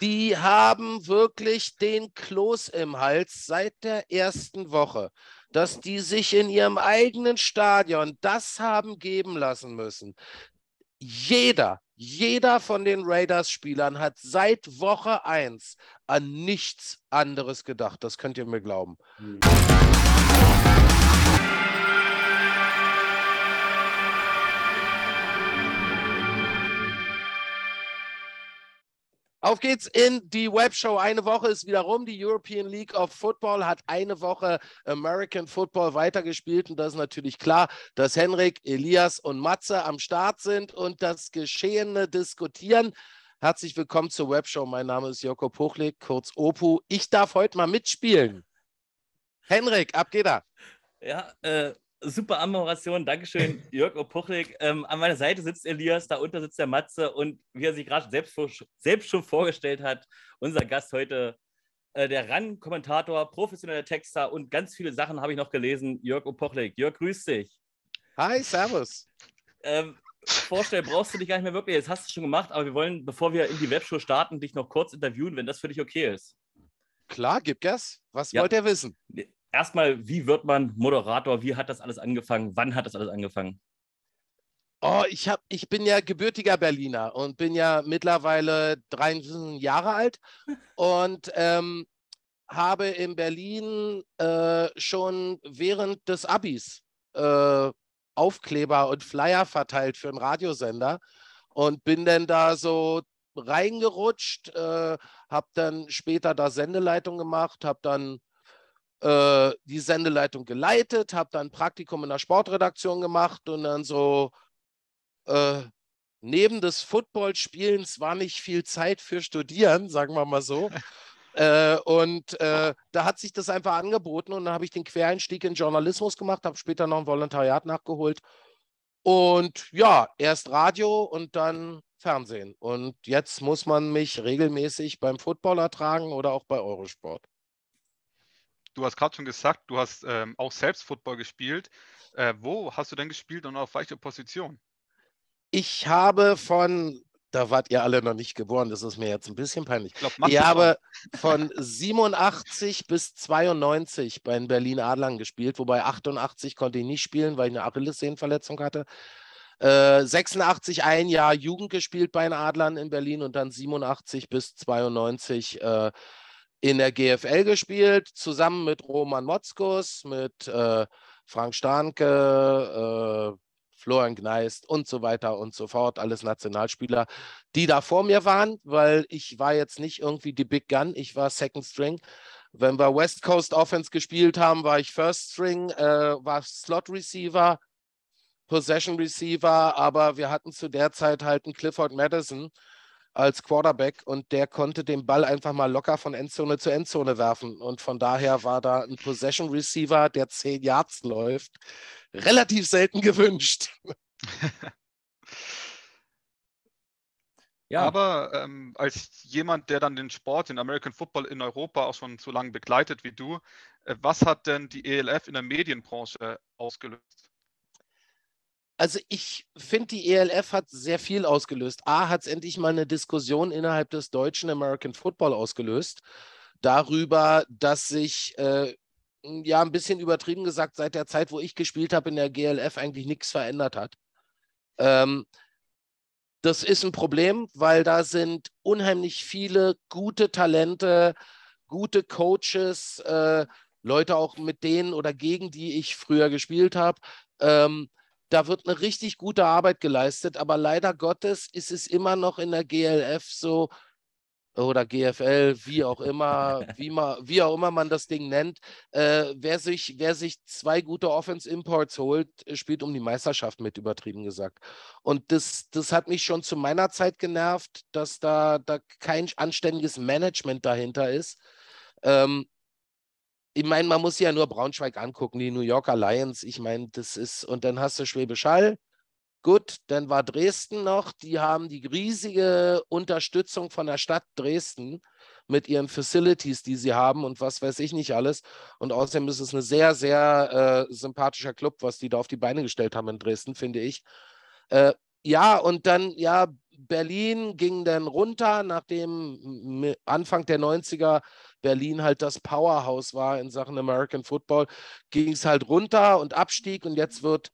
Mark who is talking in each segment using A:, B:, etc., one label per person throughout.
A: Die haben wirklich den Kloß im Hals seit der ersten Woche, dass die sich in ihrem eigenen Stadion das haben geben lassen müssen. Jeder, jeder von den Raiders-Spielern hat seit Woche 1 an nichts anderes gedacht. Das könnt ihr mir glauben. Mhm. Auf geht's in die Webshow. Eine Woche ist wieder rum. Die European League of Football hat eine Woche American Football weitergespielt. Und das ist natürlich klar, dass Henrik, Elias und Matze am Start sind und das Geschehene diskutieren. Herzlich willkommen zur Webshow. Mein Name ist Joko Puchlik, kurz Opu. Ich darf heute mal mitspielen. Henrik, ab geht er.
B: Ja, äh, super Anmoderation, Dankeschön, Jörg Opuchlik. Ähm, an meiner Seite sitzt Elias, da unten sitzt der Matze und wie er sich gerade selbst, selbst schon vorgestellt hat, unser Gast heute, äh, der RAN-Kommentator, professioneller Texter und ganz viele Sachen habe ich noch gelesen. Jörg Opuchlik. Jörg, grüß dich.
A: Hi, servus.
B: Ähm, vorstellen brauchst du dich gar nicht mehr wirklich, das hast du schon gemacht, aber wir wollen, bevor wir in die Webshow starten, dich noch kurz interviewen, wenn das für dich okay ist.
A: Klar, gib Gas. Was ja. wollt ihr wissen?
B: Erstmal, wie wird man Moderator? Wie hat das alles angefangen? Wann hat das alles angefangen?
A: Oh, ich, hab, ich bin ja gebürtiger Berliner und bin ja mittlerweile 23 Jahre alt und ähm, habe in Berlin äh, schon während des Abis äh, Aufkleber und Flyer verteilt für einen Radiosender und bin dann da so reingerutscht, äh, habe dann später da Sendeleitung gemacht, habe dann äh, die Sendeleitung geleitet, habe dann ein Praktikum in der Sportredaktion gemacht und dann so äh, neben des Footballspielens war nicht viel Zeit für Studieren, sagen wir mal so. äh, und äh, da hat sich das einfach angeboten und dann habe ich den Quereinstieg in Journalismus gemacht, habe später noch ein Volontariat nachgeholt. Und ja, erst Radio und dann Fernsehen. Und jetzt muss man mich regelmäßig beim Football ertragen oder auch bei Eurosport
C: du hast gerade schon gesagt, du hast ähm, auch selbst Football gespielt. Äh, wo hast du denn gespielt und auf welcher Position?
A: Ich habe von, da wart ihr alle noch nicht geboren, das ist mir jetzt ein bisschen peinlich. Ich, glaub, ich habe von 87 bis 92 bei den Berlin Adlern gespielt, wobei 88 konnte ich nicht spielen, weil ich eine Achillessehnenverletzung hatte. Äh, 86 ein Jahr Jugend gespielt bei den Adlern in Berlin und dann 87 bis 92 äh, in der GFL gespielt, zusammen mit Roman Motzkus, mit äh, Frank Starnke, äh, Florian Gneist und so weiter und so fort, alles Nationalspieler, die da vor mir waren, weil ich war jetzt nicht irgendwie die Big Gun, ich war Second String. Wenn wir West Coast Offense gespielt haben, war ich First String, äh, war Slot Receiver, Possession Receiver, aber wir hatten zu der Zeit halt einen Clifford Madison, als Quarterback und der konnte den Ball einfach mal locker von Endzone zu Endzone werfen. Und von daher war da ein Possession Receiver, der 10 Yards läuft, relativ selten gewünscht.
C: Ja. Aber ähm, als jemand, der dann den Sport, den American Football in Europa auch schon so lange begleitet wie du, äh, was hat denn die ELF in der Medienbranche ausgelöst?
A: Also ich finde, die ELF hat sehr viel ausgelöst. A, hat es endlich mal eine Diskussion innerhalb des deutschen American Football ausgelöst, darüber, dass sich, äh, ja, ein bisschen übertrieben gesagt, seit der Zeit, wo ich gespielt habe in der GLF, eigentlich nichts verändert hat. Ähm, das ist ein Problem, weil da sind unheimlich viele gute Talente, gute Coaches, äh, Leute auch mit denen oder gegen die ich früher gespielt habe. Ähm, da wird eine richtig gute Arbeit geleistet, aber leider Gottes ist es immer noch in der GLF so oder GFL, wie auch immer, wie, ma, wie auch immer man das Ding nennt. Äh, wer, sich, wer sich zwei gute Offense-Imports holt, spielt um die Meisterschaft mit, übertrieben gesagt. Und das, das hat mich schon zu meiner Zeit genervt, dass da, da kein anständiges Management dahinter ist. Ähm, ich meine, man muss ja nur Braunschweig angucken, die New Yorker Lions. Ich meine, das ist, und dann hast du Schwäbisch Hall. Gut, dann war Dresden noch. Die haben die riesige Unterstützung von der Stadt Dresden mit ihren Facilities, die sie haben und was weiß ich nicht alles. Und außerdem ist es ein sehr, sehr äh, sympathischer Club, was die da auf die Beine gestellt haben in Dresden, finde ich. Äh, ja, und dann, ja, Berlin ging dann runter, nachdem Anfang der 90er Berlin halt das Powerhouse war in Sachen American Football, ging es halt runter und Abstieg und jetzt wird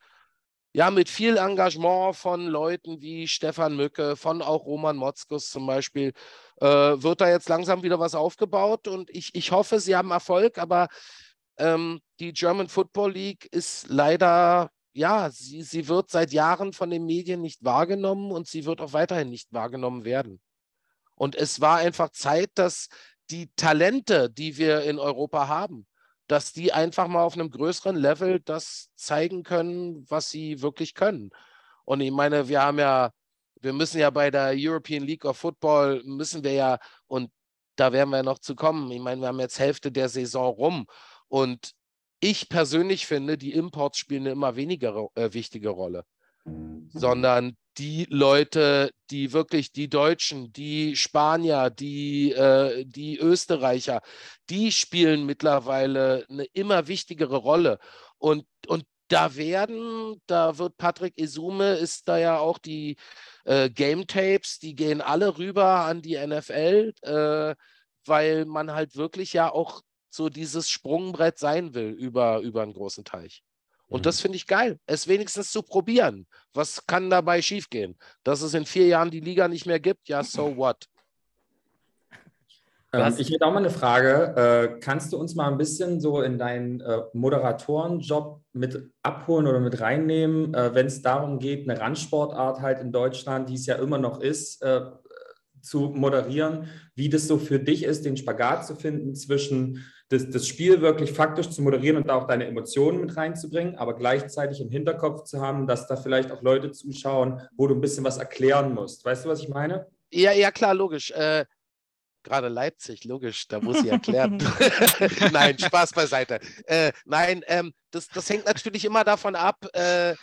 A: ja mit viel Engagement von Leuten wie Stefan Mücke, von auch Roman Motzkus zum Beispiel, äh, wird da jetzt langsam wieder was aufgebaut und ich, ich hoffe, sie haben Erfolg, aber ähm, die German Football League ist leider ja, sie, sie wird seit Jahren von den Medien nicht wahrgenommen und sie wird auch weiterhin nicht wahrgenommen werden. Und es war einfach Zeit, dass die Talente, die wir in Europa haben, dass die einfach mal auf einem größeren Level das zeigen können, was sie wirklich können. Und ich meine, wir haben ja, wir müssen ja bei der European League of Football, müssen wir ja, und da werden wir noch zu kommen. Ich meine, wir haben jetzt Hälfte der Saison rum. Und ich persönlich finde, die Imports spielen eine immer weniger äh, wichtige Rolle, sondern die Leute, die wirklich die Deutschen, die Spanier, die, äh, die Österreicher, die spielen mittlerweile eine immer wichtigere Rolle. Und, und da werden, da wird Patrick Isume, ist da ja auch die äh, Game Tapes, die gehen alle rüber an die NFL, äh, weil man halt wirklich ja auch so dieses Sprungbrett sein will über, über einen großen Teich. Und mhm. das finde ich geil, es wenigstens zu probieren. Was kann dabei schiefgehen? Dass es in vier Jahren die Liga nicht mehr gibt, ja, so what?
D: Ähm, ich hätte auch mal eine Frage. Äh, kannst du uns mal ein bisschen so in deinen äh, Moderatorenjob mit abholen oder mit reinnehmen, äh, wenn es darum geht, eine Randsportart halt in Deutschland, die es ja immer noch ist, äh, zu moderieren, wie das so für dich ist, den Spagat zu finden zwischen das, das Spiel wirklich faktisch zu moderieren und da auch deine Emotionen mit reinzubringen, aber gleichzeitig im Hinterkopf zu haben, dass da vielleicht auch Leute zuschauen, wo du ein bisschen was erklären musst. Weißt du, was ich meine?
A: Ja, ja, klar, logisch. Äh, gerade Leipzig, logisch, da muss ich erklären. nein, Spaß beiseite. Äh, nein, ähm, das, das hängt natürlich immer davon ab, äh,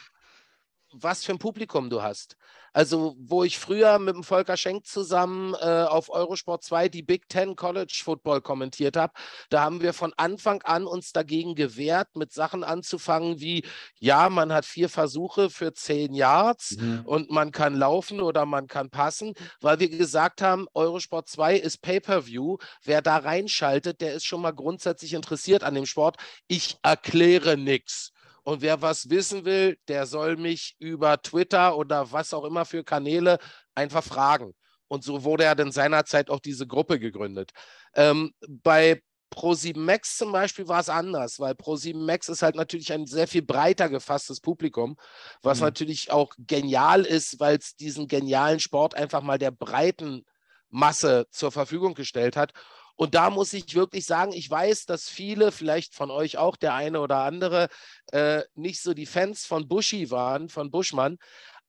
A: was für ein Publikum du hast. Also, wo ich früher mit dem Volker Schenk zusammen äh, auf Eurosport 2 die Big Ten College Football kommentiert habe, da haben wir von Anfang an uns dagegen gewehrt, mit Sachen anzufangen wie, ja, man hat vier Versuche für zehn Yards mhm. und man kann laufen oder man kann passen, weil wir gesagt haben, Eurosport 2 ist Pay-per-View. Wer da reinschaltet, der ist schon mal grundsätzlich interessiert an dem Sport. Ich erkläre nichts. Und wer was wissen will, der soll mich über Twitter oder was auch immer für Kanäle einfach fragen. Und so wurde ja dann seinerzeit auch diese Gruppe gegründet. Ähm, bei Pro7 Max zum Beispiel war es anders, weil Pro7 Max ist halt natürlich ein sehr viel breiter gefasstes Publikum, was mhm. natürlich auch genial ist, weil es diesen genialen Sport einfach mal der breiten Masse zur Verfügung gestellt hat. Und da muss ich wirklich sagen, ich weiß, dass viele, vielleicht von euch auch der eine oder andere, äh, nicht so die Fans von Buschi waren, von Buschmann,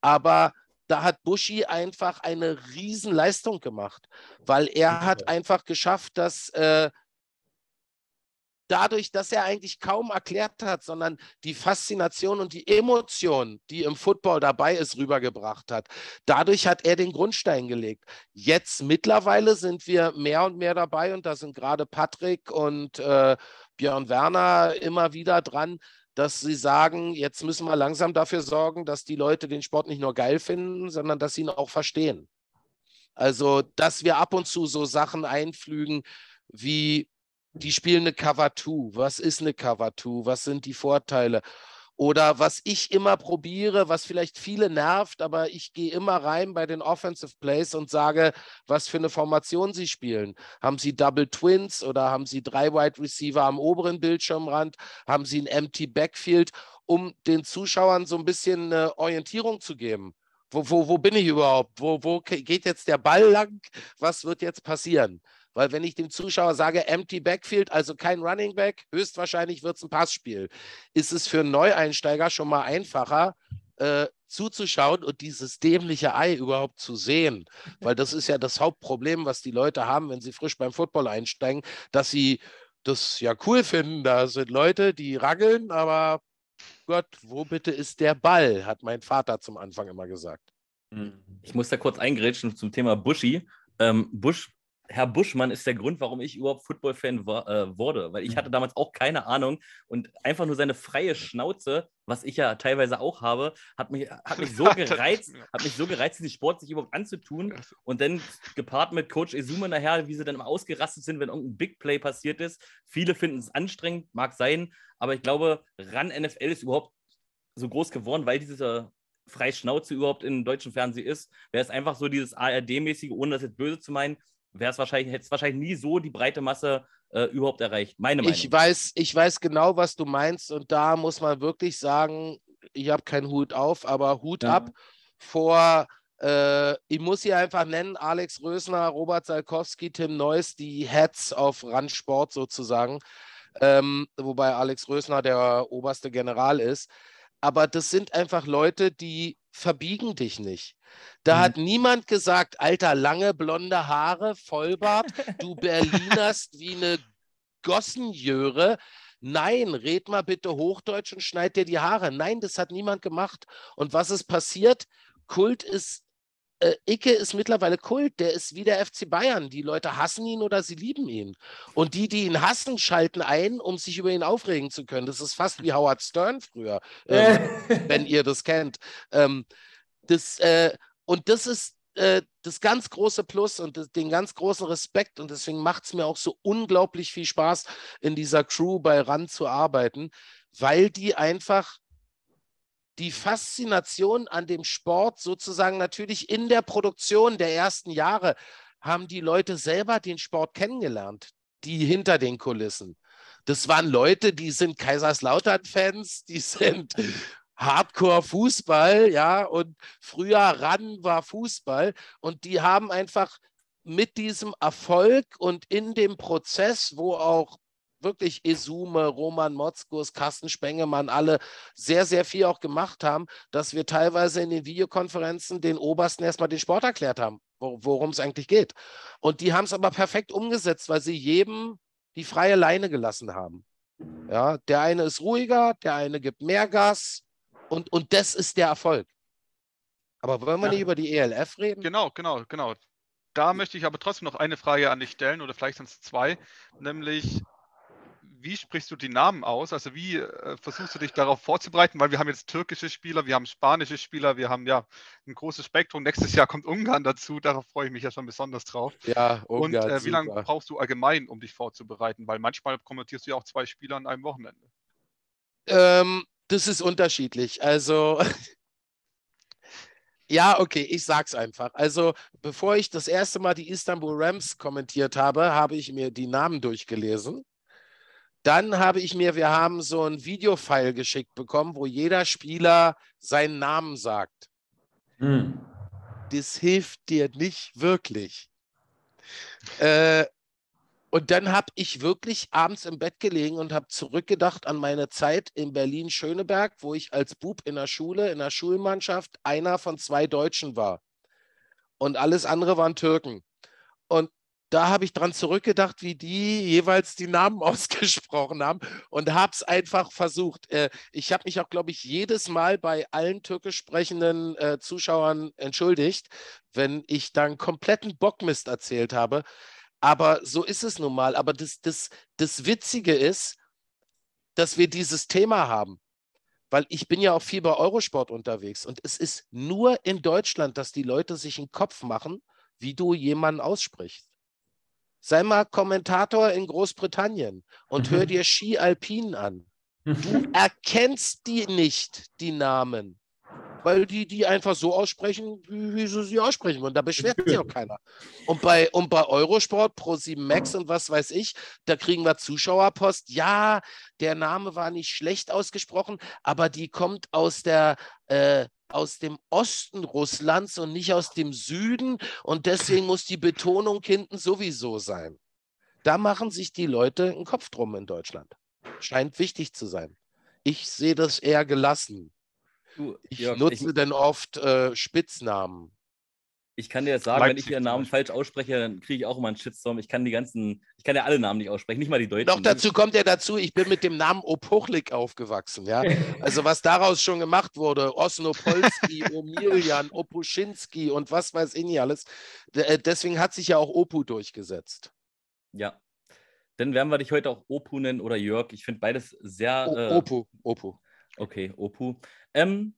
A: aber da hat Buschi einfach eine Riesenleistung gemacht, weil er hat einfach geschafft, dass äh, dadurch, dass er eigentlich kaum erklärt hat, sondern die Faszination und die Emotion, die im Football dabei ist, rübergebracht hat. Dadurch hat er den Grundstein gelegt. Jetzt mittlerweile sind wir mehr und mehr dabei und da sind gerade Patrick und äh, Björn Werner immer wieder dran, dass sie sagen, jetzt müssen wir langsam dafür sorgen, dass die Leute den Sport nicht nur geil finden, sondern dass sie ihn auch verstehen. Also, dass wir ab und zu so Sachen einflügen wie die spielen eine Cover 2. Was ist eine Cover 2? Was sind die Vorteile? Oder was ich immer probiere, was vielleicht viele nervt, aber ich gehe immer rein bei den Offensive Plays und sage, was für eine Formation sie spielen. Haben sie Double Twins oder haben sie drei Wide Receiver am oberen Bildschirmrand? Haben sie ein Empty Backfield, um den Zuschauern so ein bisschen eine Orientierung zu geben? Wo, wo, wo bin ich überhaupt? Wo, wo geht jetzt der Ball lang? Was wird jetzt passieren? Weil wenn ich dem Zuschauer sage, empty Backfield, also kein Running Back, höchstwahrscheinlich wird es ein Passspiel, ist es für Neueinsteiger schon mal einfacher, äh, zuzuschauen und dieses dämliche Ei überhaupt zu sehen. Weil das ist ja das Hauptproblem, was die Leute haben, wenn sie frisch beim Football einsteigen, dass sie das ja cool finden. Da sind Leute, die raggeln, aber Gott, wo bitte ist der Ball, hat mein Vater zum Anfang immer gesagt.
B: Ich muss da kurz eingrätschen zum Thema Buschi. Ähm, Busch Herr Buschmann ist der Grund, warum ich überhaupt Football-Fan äh, wurde, weil ich hatte damals auch keine Ahnung und einfach nur seine freie Schnauze, was ich ja teilweise auch habe, hat mich, hat mich so gereizt, hat mich so gereizt, diesen Sport sich überhaupt anzutun und dann gepaart mit Coach Esume nachher, wie sie dann immer ausgerastet sind, wenn irgendein Big Play passiert ist. Viele finden es anstrengend, mag sein, aber ich glaube, RAN NFL ist überhaupt so groß geworden, weil diese freie Schnauze überhaupt im deutschen Fernsehen ist. Wäre es einfach so dieses ARD-mäßige, ohne das jetzt böse zu meinen, wäre es wahrscheinlich, hätte es wahrscheinlich nie so die breite Masse äh, überhaupt erreicht. Meine Meinung.
A: Ich weiß, ich weiß genau, was du meinst, und da muss man wirklich sagen, ich habe keinen Hut auf, aber Hut ja. ab vor, äh, ich muss hier einfach nennen, Alex Rösner, Robert Salkowski, Tim Neuss, die Heads auf Randsport sozusagen. Ähm, wobei Alex Rösner der oberste General ist. Aber das sind einfach Leute, die verbiegen dich nicht. Da mhm. hat niemand gesagt, alter, lange blonde Haare, Vollbart, du Berlinerst wie eine Gossenjöre. Nein, red mal bitte Hochdeutsch und schneid dir die Haare. Nein, das hat niemand gemacht. Und was ist passiert? Kult ist, äh, Icke ist mittlerweile Kult. Der ist wie der FC Bayern. Die Leute hassen ihn oder sie lieben ihn. Und die, die ihn hassen, schalten ein, um sich über ihn aufregen zu können. Das ist fast wie Howard Stern früher, ähm, wenn ihr das kennt. Ähm, das, äh, und das ist äh, das ganz große Plus und das, den ganz großen Respekt. Und deswegen macht es mir auch so unglaublich viel Spaß, in dieser Crew bei RAN zu arbeiten, weil die einfach die Faszination an dem Sport sozusagen natürlich in der Produktion der ersten Jahre haben die Leute selber den Sport kennengelernt, die hinter den Kulissen. Das waren Leute, die sind Kaiserslautern-Fans, die sind Hardcore-Fußball, ja, und früher ran war Fußball und die haben einfach mit diesem Erfolg und in dem Prozess, wo auch wirklich Esume, Roman Motzkus, Carsten Spengemann, alle sehr, sehr viel auch gemacht haben, dass wir teilweise in den Videokonferenzen den Obersten erstmal den Sport erklärt haben, worum es eigentlich geht. Und die haben es aber perfekt umgesetzt, weil sie jedem die freie Leine gelassen haben. Ja, der eine ist ruhiger, der eine gibt mehr Gas, und, und das ist der Erfolg. Aber wollen wir ja. nicht über die ELF reden?
C: Genau, genau, genau. Da möchte ich aber trotzdem noch eine Frage an dich stellen, oder vielleicht sind es zwei, nämlich wie sprichst du die Namen aus? Also wie äh, versuchst du dich darauf vorzubereiten? Weil wir haben jetzt türkische Spieler, wir haben spanische Spieler, wir haben ja ein großes Spektrum. Nächstes Jahr kommt Ungarn dazu, darauf freue ich mich ja schon besonders drauf.
A: Ja,
C: Ungarn, Und äh, wie lange brauchst du allgemein, um dich vorzubereiten? Weil manchmal kommentierst du ja auch zwei Spieler an einem Wochenende.
A: Ähm, das ist unterschiedlich. Also, ja, okay, ich sag's einfach. Also, bevor ich das erste Mal die Istanbul Rams kommentiert habe, habe ich mir die Namen durchgelesen. Dann habe ich mir, wir haben so ein Videofile geschickt bekommen, wo jeder Spieler seinen Namen sagt. Hm. Das hilft dir nicht wirklich. Äh, und dann habe ich wirklich abends im Bett gelegen und habe zurückgedacht an meine Zeit in Berlin-Schöneberg, wo ich als Bub in der Schule, in der Schulmannschaft einer von zwei Deutschen war. Und alles andere waren Türken. Und da habe ich dran zurückgedacht, wie die jeweils die Namen ausgesprochen haben und habe es einfach versucht. Äh, ich habe mich auch, glaube ich, jedes Mal bei allen türkisch sprechenden äh, Zuschauern entschuldigt, wenn ich dann kompletten Bockmist erzählt habe. Aber so ist es nun mal. Aber das, das, das Witzige ist, dass wir dieses Thema haben. Weil ich bin ja auch viel bei Eurosport unterwegs und es ist nur in Deutschland, dass die Leute sich einen Kopf machen, wie du jemanden aussprichst. Sei mal Kommentator in Großbritannien und mhm. hör dir Ski Alpin an. Du erkennst die nicht, die Namen weil die die einfach so aussprechen, wie, wie sie sie aussprechen. Und da beschwert sich auch keiner. Und bei, und bei Eurosport, Pro7 Max und was weiß ich, da kriegen wir Zuschauerpost. Ja, der Name war nicht schlecht ausgesprochen, aber die kommt aus der äh, aus dem Osten Russlands und nicht aus dem Süden und deswegen muss die Betonung hinten sowieso sein. Da machen sich die Leute einen Kopf drum in Deutschland. Scheint wichtig zu sein. Ich sehe das eher gelassen. Du, ich Jörg, nutze ich, denn oft äh, Spitznamen.
B: Ich kann dir jetzt sagen, Leipzig wenn ich Ihren Namen falsch ausspreche, dann kriege ich auch immer einen Shitstorm. Ich kann die ganzen, ich kann ja alle Namen nicht aussprechen, nicht mal die deutschen.
A: Doch dazu kommt ja dazu, ich bin mit dem Namen Opochlik aufgewachsen. Ja? Also was daraus schon gemacht wurde, Osnopolski, Omilian, Opuschinski und was weiß ich nicht alles. Äh, deswegen hat sich ja auch Opu durchgesetzt.
B: Ja. Dann werden wir dich heute auch Opu nennen oder Jörg. Ich finde beides sehr.
A: O äh, Opu, Opu.
B: Okay, Opu. Ähm,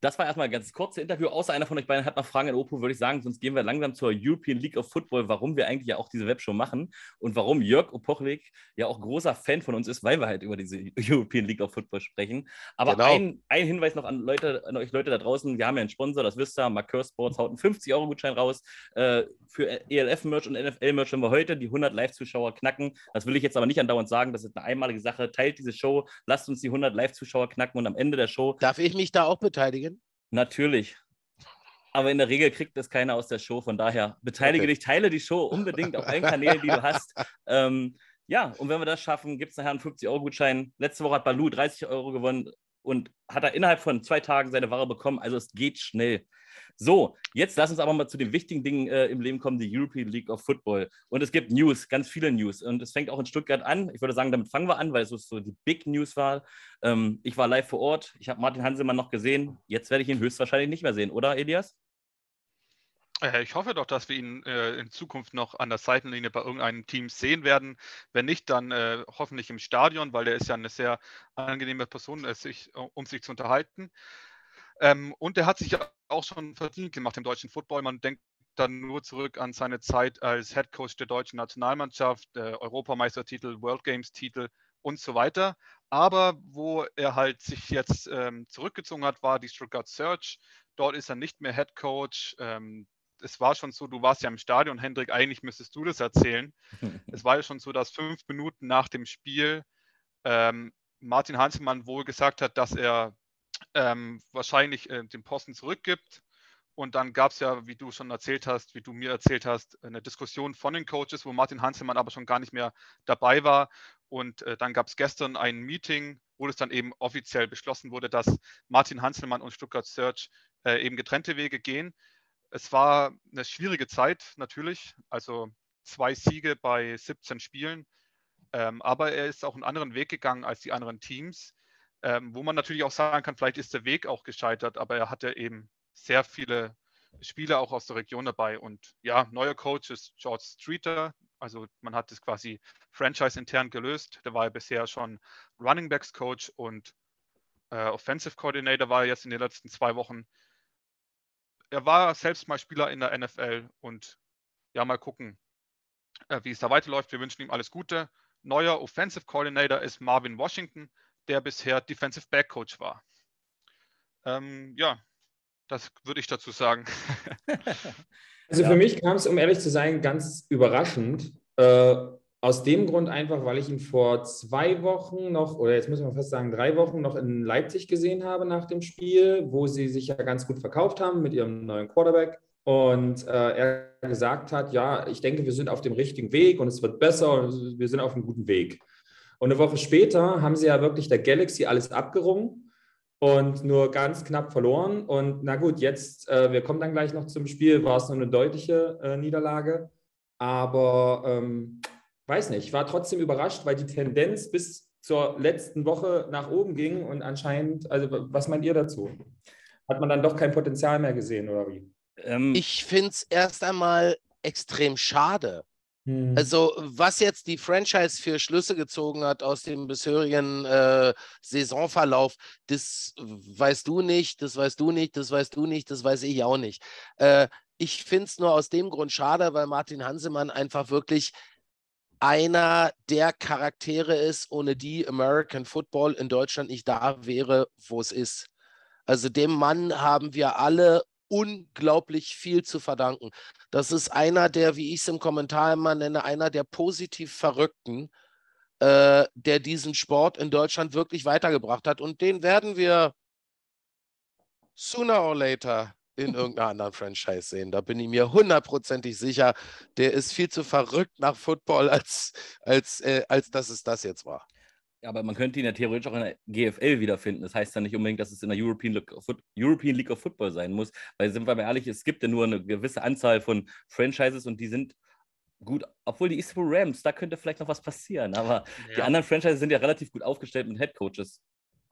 B: das war erstmal ein ganz kurzes Interview. Außer einer von euch beiden hat noch Fragen an Opu, würde ich sagen. Sonst gehen wir langsam zur European League of Football, warum wir eigentlich ja auch diese Webshow machen und warum Jörg Opochlik ja auch großer Fan von uns ist, weil wir halt über diese European League of Football sprechen. Aber genau. ein, ein, Hinweis noch an, Leute, an euch Leute da draußen: Wir haben ja einen Sponsor, das wisst ihr. Marcur Sports haut einen 50-Euro-Gutschein raus äh, für ELF-Merch und NFL-Merch, wenn wir heute die 100 Live-Zuschauer knacken. Das will ich jetzt aber nicht andauernd sagen. Das ist eine einmalige Sache. Teilt diese Show, lasst uns die 100 Live-Zuschauer knacken und am Ende der Show.
A: Darf ich mich da auch beteiligen?
B: Natürlich. Aber in der Regel kriegt das keiner aus der Show. Von daher beteilige okay. dich, teile die Show unbedingt auf allen Kanälen, die du hast. Ähm, ja, und wenn wir das schaffen, gibt es nachher einen 50-Euro-Gutschein. Letzte Woche hat Balu 30 Euro gewonnen und hat er innerhalb von zwei Tagen seine Ware bekommen. Also es geht schnell. So, jetzt lass uns aber mal zu den wichtigen Dingen äh, im Leben kommen, die European League of Football. Und es gibt News, ganz viele News. Und es fängt auch in Stuttgart an. Ich würde sagen, damit fangen wir an, weil es so die Big News war. Ähm, ich war live vor Ort. Ich habe Martin Hanselmann noch gesehen. Jetzt werde ich ihn höchstwahrscheinlich nicht mehr sehen, oder Elias?
C: Äh, ich hoffe doch, dass wir ihn äh, in Zukunft noch an der Seitenlinie bei irgendeinem Team sehen werden. Wenn nicht, dann äh, hoffentlich im Stadion, weil der ist ja eine sehr angenehme Person, äh, sich, um sich zu unterhalten. Ähm, und er hat sich ja auch schon verdient gemacht im deutschen Football. Man denkt dann nur zurück an seine Zeit als Head Coach der deutschen Nationalmannschaft, äh, Europameistertitel, World Games Titel und so weiter. Aber wo er halt sich jetzt ähm, zurückgezogen hat, war die Stuttgart Search. Dort ist er nicht mehr Head Coach. Ähm, es war schon so, du warst ja im Stadion, Hendrik, eigentlich müsstest du das erzählen. es war ja schon so, dass fünf Minuten nach dem Spiel ähm, Martin Hanselmann wohl gesagt hat, dass er ähm, wahrscheinlich äh, den Posten zurückgibt. Und dann gab es ja, wie du schon erzählt hast, wie du mir erzählt hast, eine Diskussion von den Coaches, wo Martin Hanselmann aber schon gar nicht mehr dabei war. Und äh, dann gab es gestern ein Meeting, wo es dann eben offiziell beschlossen wurde, dass Martin Hanselmann und Stuttgart Search äh, eben getrennte Wege gehen. Es war eine schwierige Zeit natürlich, also zwei Siege bei 17 Spielen. Ähm, aber er ist auch einen anderen Weg gegangen als die anderen Teams. Ähm, wo man natürlich auch sagen kann, vielleicht ist der Weg auch gescheitert, aber er hatte eben sehr viele Spieler auch aus der Region dabei. Und ja, neuer Coach ist George Streeter. Also man hat es quasi franchise-intern gelöst. Der war ja bisher schon Running Backs Coach und äh, Offensive Coordinator war er jetzt in den letzten zwei Wochen. Er war selbst mal Spieler in der NFL und ja, mal gucken, äh, wie es da weiterläuft. Wir wünschen ihm alles Gute. Neuer Offensive Coordinator ist Marvin Washington der bisher Defensive Back Coach war. Ähm, ja, das würde ich dazu sagen.
D: also für mich kam es, um ehrlich zu sein, ganz überraschend. Äh, aus dem Grund einfach, weil ich ihn vor zwei Wochen noch, oder jetzt muss man fast sagen drei Wochen noch in Leipzig gesehen habe nach dem Spiel, wo sie sich ja ganz gut verkauft haben mit ihrem neuen Quarterback. Und äh, er gesagt hat, ja, ich denke, wir sind auf dem richtigen Weg und es wird besser und wir sind auf einem guten Weg. Und eine Woche später haben sie ja wirklich der Galaxy alles abgerungen und nur ganz knapp verloren. Und na gut, jetzt, äh, wir kommen dann gleich noch zum Spiel, war es nur eine deutliche äh, Niederlage. Aber ähm, weiß nicht, ich war trotzdem überrascht, weil die Tendenz bis zur letzten Woche nach oben ging und anscheinend, also was meint ihr dazu? Hat man dann doch kein Potenzial mehr gesehen oder wie?
A: Ähm, ich finde es erst einmal extrem schade, hm. Also, was jetzt die Franchise für Schlüsse gezogen hat aus dem bisherigen äh, Saisonverlauf, das weißt du nicht, das weißt du nicht, das weißt du nicht, das weiß ich auch nicht. Äh, ich finde es nur aus dem Grund schade, weil Martin Hansemann einfach wirklich einer der Charaktere ist, ohne die American Football in Deutschland nicht da wäre, wo es ist. Also dem Mann haben wir alle unglaublich viel zu verdanken. Das ist einer der, wie ich es im Kommentar immer nenne, einer der positiv Verrückten, äh, der diesen Sport in Deutschland wirklich weitergebracht hat. Und den werden wir sooner or later in irgendeiner anderen Franchise sehen. Da bin ich mir hundertprozentig sicher. Der ist viel zu verrückt nach Football, als, als, äh, als dass es das jetzt war.
B: Ja, aber man könnte ihn ja theoretisch auch in der GFL wiederfinden. Das heißt ja nicht unbedingt, dass es in der European League of, European League of Football sein muss. Weil, sind wir mal ehrlich, es gibt ja nur eine gewisse Anzahl von Franchises und die sind gut, obwohl die Istanbul Rams, da könnte vielleicht noch was passieren. Aber ja. die anderen Franchises sind ja relativ gut aufgestellt mit Headcoaches,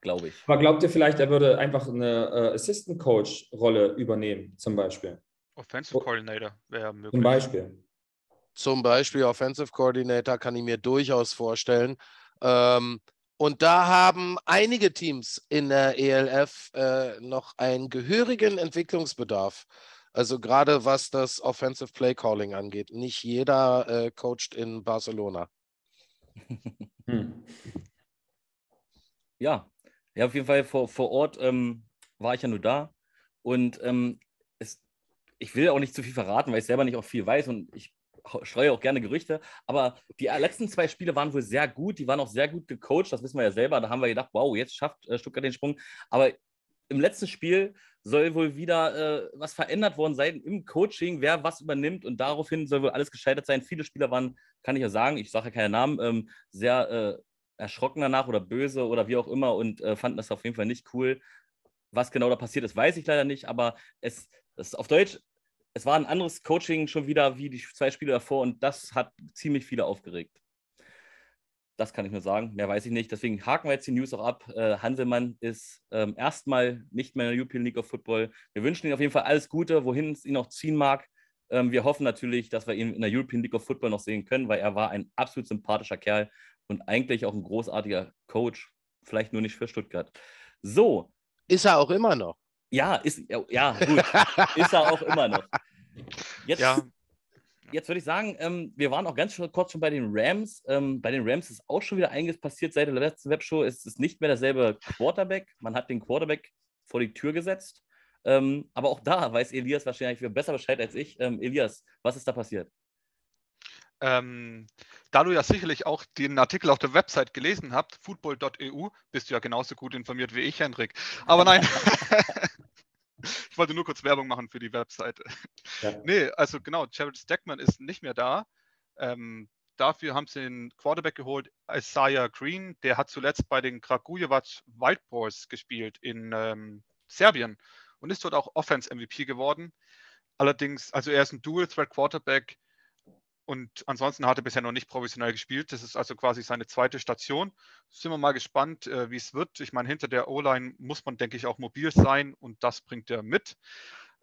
B: glaube ich.
D: Aber glaubt ihr vielleicht, er würde einfach eine äh, Assistant Coach-Rolle übernehmen, zum Beispiel?
C: Offensive Coordinator wäre möglich.
D: Zum Beispiel.
A: Zum Beispiel Offensive Coordinator kann ich mir durchaus vorstellen. Ähm, und da haben einige Teams in der ELF äh, noch einen gehörigen Entwicklungsbedarf. Also gerade was das Offensive Play Calling angeht. Nicht jeder äh, coacht in Barcelona.
B: Hm. Ja, ja, auf jeden Fall vor, vor Ort ähm, war ich ja nur da. Und ähm, es, ich will auch nicht zu viel verraten, weil ich selber nicht auch viel weiß und ich streue auch gerne Gerüchte, aber die letzten zwei Spiele waren wohl sehr gut, die waren auch sehr gut gecoacht, das wissen wir ja selber. Da haben wir gedacht, wow, jetzt schafft äh, Stuttgart den Sprung. Aber im letzten Spiel soll wohl wieder äh, was verändert worden sein im Coaching, wer was übernimmt und daraufhin soll wohl alles gescheitert sein. Viele Spieler waren, kann ich ja sagen, ich sage ja keine Namen, ähm, sehr äh, erschrocken danach oder böse oder wie auch immer und äh, fanden das auf jeden Fall nicht cool. Was genau da passiert ist, weiß ich leider nicht, aber es, es auf Deutsch es war ein anderes Coaching schon wieder wie die zwei Spiele davor und das hat ziemlich viele aufgeregt. Das kann ich nur sagen. Mehr weiß ich nicht. Deswegen haken wir jetzt die News auch ab. Äh, Hanselmann ist ähm, erstmal nicht mehr in der European League of Football. Wir wünschen ihm auf jeden Fall alles Gute, wohin es ihn auch ziehen mag. Ähm, wir hoffen natürlich, dass wir ihn in der European League of Football noch sehen können, weil er war ein absolut sympathischer Kerl und eigentlich auch ein großartiger Coach. Vielleicht nur nicht für Stuttgart. So.
A: Ist er auch immer noch.
B: Ja, ist, ja, gut. ist er auch immer noch. Jetzt, ja. jetzt würde ich sagen, ähm, wir waren auch ganz kurz schon bei den Rams. Ähm, bei den Rams ist auch schon wieder einiges passiert seit der letzten Webshow. Es ist nicht mehr derselbe Quarterback. Man hat den Quarterback vor die Tür gesetzt. Ähm, aber auch da weiß Elias wahrscheinlich besser Bescheid als ich. Ähm, Elias, was ist da passiert?
C: Ähm, da du ja sicherlich auch den Artikel auf der Website gelesen habt, football.eu, bist du ja genauso gut informiert wie ich, Hendrik. Aber nein, ich wollte nur kurz Werbung machen für die Webseite. Ja. Nee, also genau, Jared Stackman ist nicht mehr da. Ähm, dafür haben sie den Quarterback geholt, Isaiah Green. Der hat zuletzt bei den Kragujevac Wild Boys gespielt in ähm, Serbien und ist dort auch Offense-MVP geworden. Allerdings, also er ist ein Dual-Threat-Quarterback und ansonsten hat er bisher noch nicht professionell gespielt. Das ist also quasi seine zweite Station. Sind wir mal gespannt, äh, wie es wird. Ich meine, hinter der O-Line muss man, denke ich, auch mobil sein und das bringt er mit.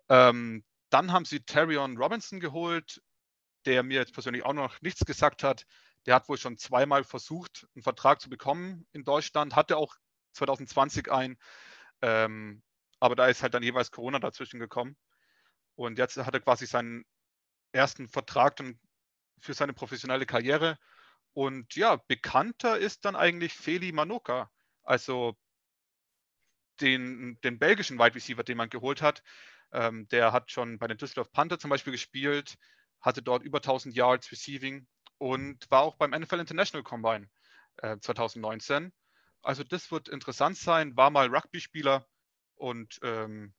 C: Ähm, dann haben sie Terrion Robinson geholt, der mir jetzt persönlich auch noch nichts gesagt hat. Der hat wohl schon zweimal versucht, einen Vertrag zu bekommen in Deutschland, hatte auch 2020 einen, ähm, aber da ist halt dann jeweils Corona dazwischen gekommen. Und jetzt hat er quasi seinen ersten Vertrag dann für seine professionelle Karriere. Und ja, bekannter ist dann eigentlich Feli Manoka, also den, den belgischen Wide Receiver, den man geholt hat. Ähm, der hat schon bei den Düsseldorf Panther zum Beispiel gespielt, hatte dort über 1000 Yards Receiving und war auch beim NFL International Combine äh, 2019. Also das wird interessant sein, war mal Rugby-Spieler und ähm,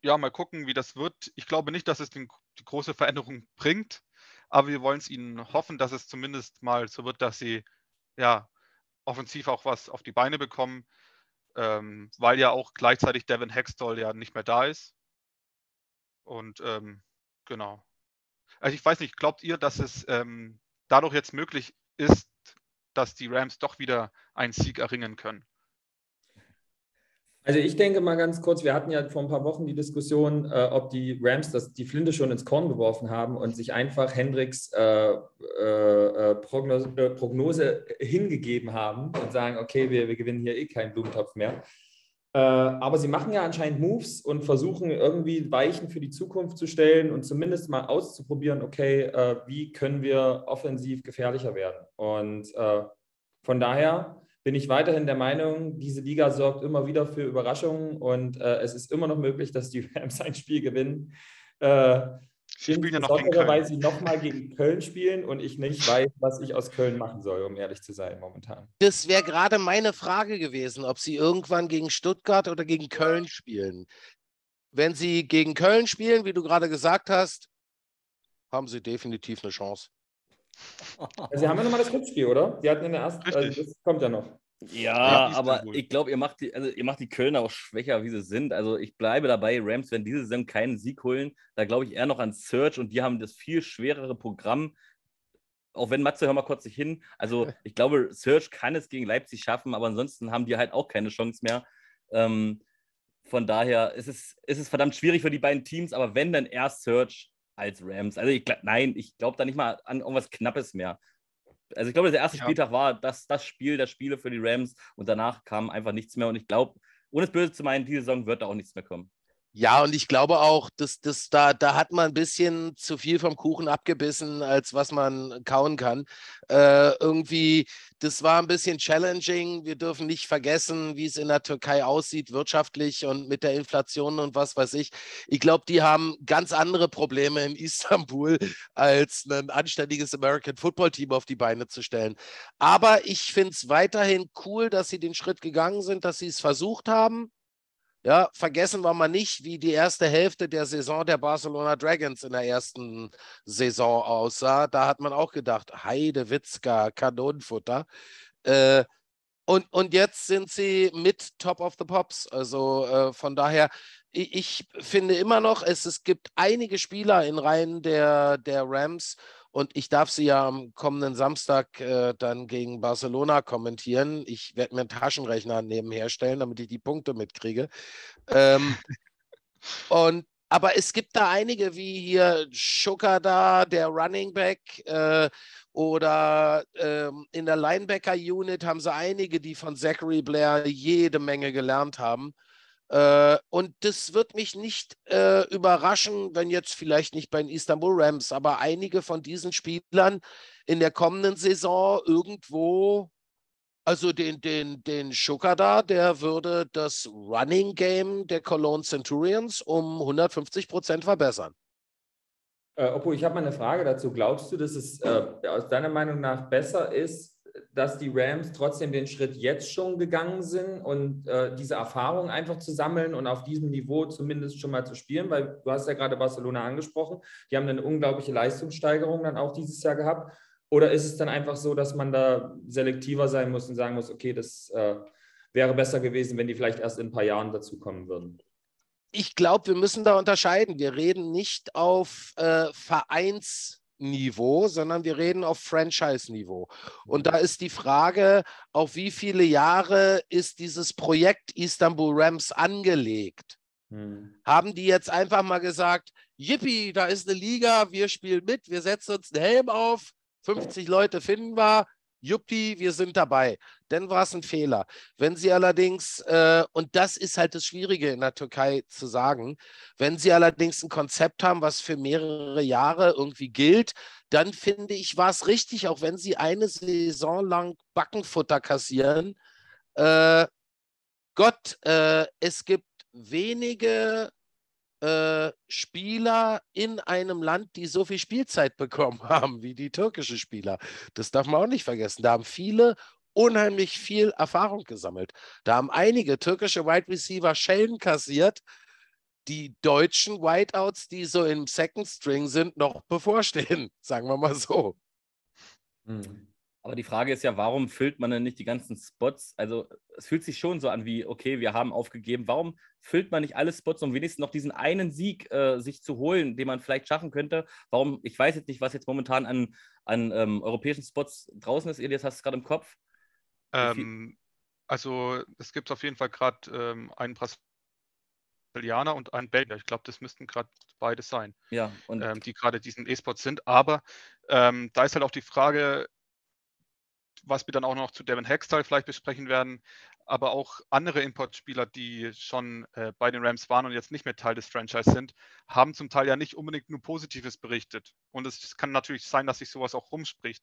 C: ja, mal gucken, wie das wird. Ich glaube nicht, dass es den, die große Veränderung bringt, aber wir wollen es ihnen hoffen, dass es zumindest mal so wird, dass sie ja offensiv auch was auf die Beine bekommen, ähm, weil ja auch gleichzeitig Devin Hextall ja nicht mehr da ist. Und ähm, genau. Also ich weiß nicht, glaubt ihr, dass es ähm, dadurch jetzt möglich ist, dass die Rams doch wieder einen Sieg erringen können?
D: Also ich denke mal ganz kurz, wir hatten ja vor ein paar Wochen die Diskussion, äh, ob die Rams das, die Flinte schon ins Korn geworfen haben und sich einfach Hendricks äh, äh, Prognose, äh, Prognose, hingegeben haben und sagen, okay, wir, wir gewinnen hier eh keinen Blumentopf mehr. Äh, aber sie machen ja anscheinend Moves und versuchen irgendwie Weichen für die Zukunft zu stellen und zumindest mal auszuprobieren, okay, äh, wie können wir offensiv gefährlicher werden. Und von daher bin ich weiterhin der Meinung, diese Liga sorgt immer wieder für Überraschungen und äh, es ist immer noch möglich, dass die Rams ein Spiel gewinnen. Äh,
C: Sie spielen ja noch gegen Köln.
D: weil sie nochmal gegen Köln spielen und ich nicht weiß, was ich aus Köln machen soll, um ehrlich zu sein momentan.
A: Das wäre gerade meine Frage gewesen, ob sie irgendwann gegen Stuttgart oder gegen Köln spielen. Wenn sie gegen Köln spielen, wie du gerade gesagt hast, haben sie definitiv eine Chance.
D: Sie haben ja nochmal das Rückspiel, oder? Sie hatten in der ersten, also das kommt ja noch.
B: Ja, aber ich glaube, ihr macht die, also ihr macht die Kölner auch schwächer, wie sie sind. Also ich bleibe dabei, Rams werden diese Saison keinen Sieg holen. Da glaube ich eher noch an Search und die haben das viel schwerere Programm. Auch wenn Matze, hör mal kurz sich hin. Also ich glaube, Search kann es gegen Leipzig schaffen, aber ansonsten haben die halt auch keine Chance mehr. Ähm, von daher ist es, ist es verdammt schwierig für die beiden Teams, aber wenn, dann erst Search als Rams. Also ich nein, ich glaube da nicht mal an irgendwas Knappes mehr. Also ich glaube, der erste ja. Spieltag war das, das Spiel der Spiele für die Rams und danach kam einfach nichts mehr. Und ich glaube, ohne es böse zu meinen, diese Saison wird da auch nichts mehr kommen.
A: Ja, und ich glaube auch, dass, dass da, da hat man ein bisschen zu viel vom Kuchen abgebissen, als was man kauen kann. Äh, irgendwie, das war ein bisschen challenging. Wir dürfen nicht vergessen, wie es in der Türkei aussieht, wirtschaftlich und mit der Inflation und was weiß ich. Ich glaube, die haben ganz andere Probleme in Istanbul, als ein anständiges American Football Team auf die Beine zu stellen. Aber ich finde es weiterhin cool, dass sie den Schritt gegangen sind, dass sie es versucht haben ja, vergessen wir mal nicht, wie die erste Hälfte der Saison der Barcelona Dragons in der ersten Saison aussah. Da hat man auch gedacht, Heide Witzka, Kanonenfutter. Äh, und, und jetzt sind sie mit Top of the Pops. Also äh, von daher, ich, ich, finde immer noch, es, es gibt einige Spieler in Reihen der, der Rams, und ich darf sie ja am kommenden Samstag äh, dann gegen Barcelona kommentieren. Ich werde mir einen Taschenrechner nebenher stellen, damit ich die Punkte mitkriege. Ähm, und aber es gibt da einige wie hier Schukada, der Running Back, äh, oder ähm, in der Linebacker-Unit haben sie einige, die von Zachary Blair jede Menge gelernt haben. Äh, und das wird mich nicht äh, überraschen, wenn jetzt vielleicht nicht bei den Istanbul Rams, aber einige von diesen Spielern in der kommenden Saison irgendwo, also den, den, den Schukada, der würde das Running Game der Cologne Centurions um 150 Prozent verbessern.
D: Äh, Oppo, ich habe mal eine Frage dazu. Glaubst du, dass es äh, aus deiner Meinung nach besser ist, dass die Rams trotzdem den Schritt jetzt schon gegangen sind und äh, diese Erfahrung einfach zu sammeln und auf diesem Niveau zumindest schon mal zu spielen, weil du hast ja gerade Barcelona angesprochen, die haben eine unglaubliche Leistungssteigerung dann auch dieses Jahr gehabt. Oder ist es dann einfach so, dass man da selektiver sein muss und sagen muss, okay, das äh, wäre besser gewesen, wenn die vielleicht erst in ein paar Jahren dazukommen würden?
A: Ich glaube, wir müssen da unterscheiden. Wir reden nicht auf äh, Vereins- Niveau, sondern wir reden auf Franchise-Niveau. Und da ist die Frage, auf wie viele Jahre ist dieses Projekt Istanbul Rams angelegt? Hm. Haben die jetzt einfach mal gesagt, Yippie, da ist eine Liga, wir spielen mit, wir setzen uns einen Helm auf, 50 Leute finden wir, Juppie, wir sind dabei. Dann war es ein Fehler. Wenn Sie allerdings, äh, und das ist halt das Schwierige in der Türkei zu sagen, wenn Sie allerdings ein Konzept haben, was für mehrere Jahre irgendwie gilt, dann finde ich, war es richtig, auch wenn Sie eine Saison lang Backenfutter kassieren. Äh, Gott, äh, es gibt wenige äh, Spieler in einem Land, die so viel Spielzeit bekommen haben wie die türkischen Spieler. Das darf man auch nicht vergessen. Da haben viele unheimlich viel Erfahrung gesammelt. Da haben einige türkische Wide Receiver Schellen kassiert, die deutschen Whiteouts, die so im Second String sind, noch bevorstehen, sagen wir mal so.
B: Hm. Aber die Frage ist ja, warum füllt man denn nicht die ganzen Spots? Also es fühlt sich schon so an wie, okay, wir haben aufgegeben. Warum füllt man nicht alle Spots, um wenigstens noch diesen einen Sieg äh, sich zu holen, den man vielleicht schaffen könnte? Warum, ich weiß jetzt nicht, was jetzt momentan an, an ähm, europäischen Spots draußen ist. Elias, hast du es gerade im Kopf?
C: Ähm, also es gibt auf jeden Fall gerade ähm, einen Brasilianer und einen Belgier. Ich glaube, das müssten gerade beide sein,
B: ja,
C: ähm, die gerade diesen E-Sport sind. Aber ähm, da ist halt auch die Frage, was wir dann auch noch zu Devin Hextall vielleicht besprechen werden, aber auch andere Importspieler, die schon äh, bei den Rams waren und jetzt nicht mehr Teil des Franchise sind, haben zum Teil ja nicht unbedingt nur Positives berichtet. Und es kann natürlich sein, dass sich sowas auch rumspricht.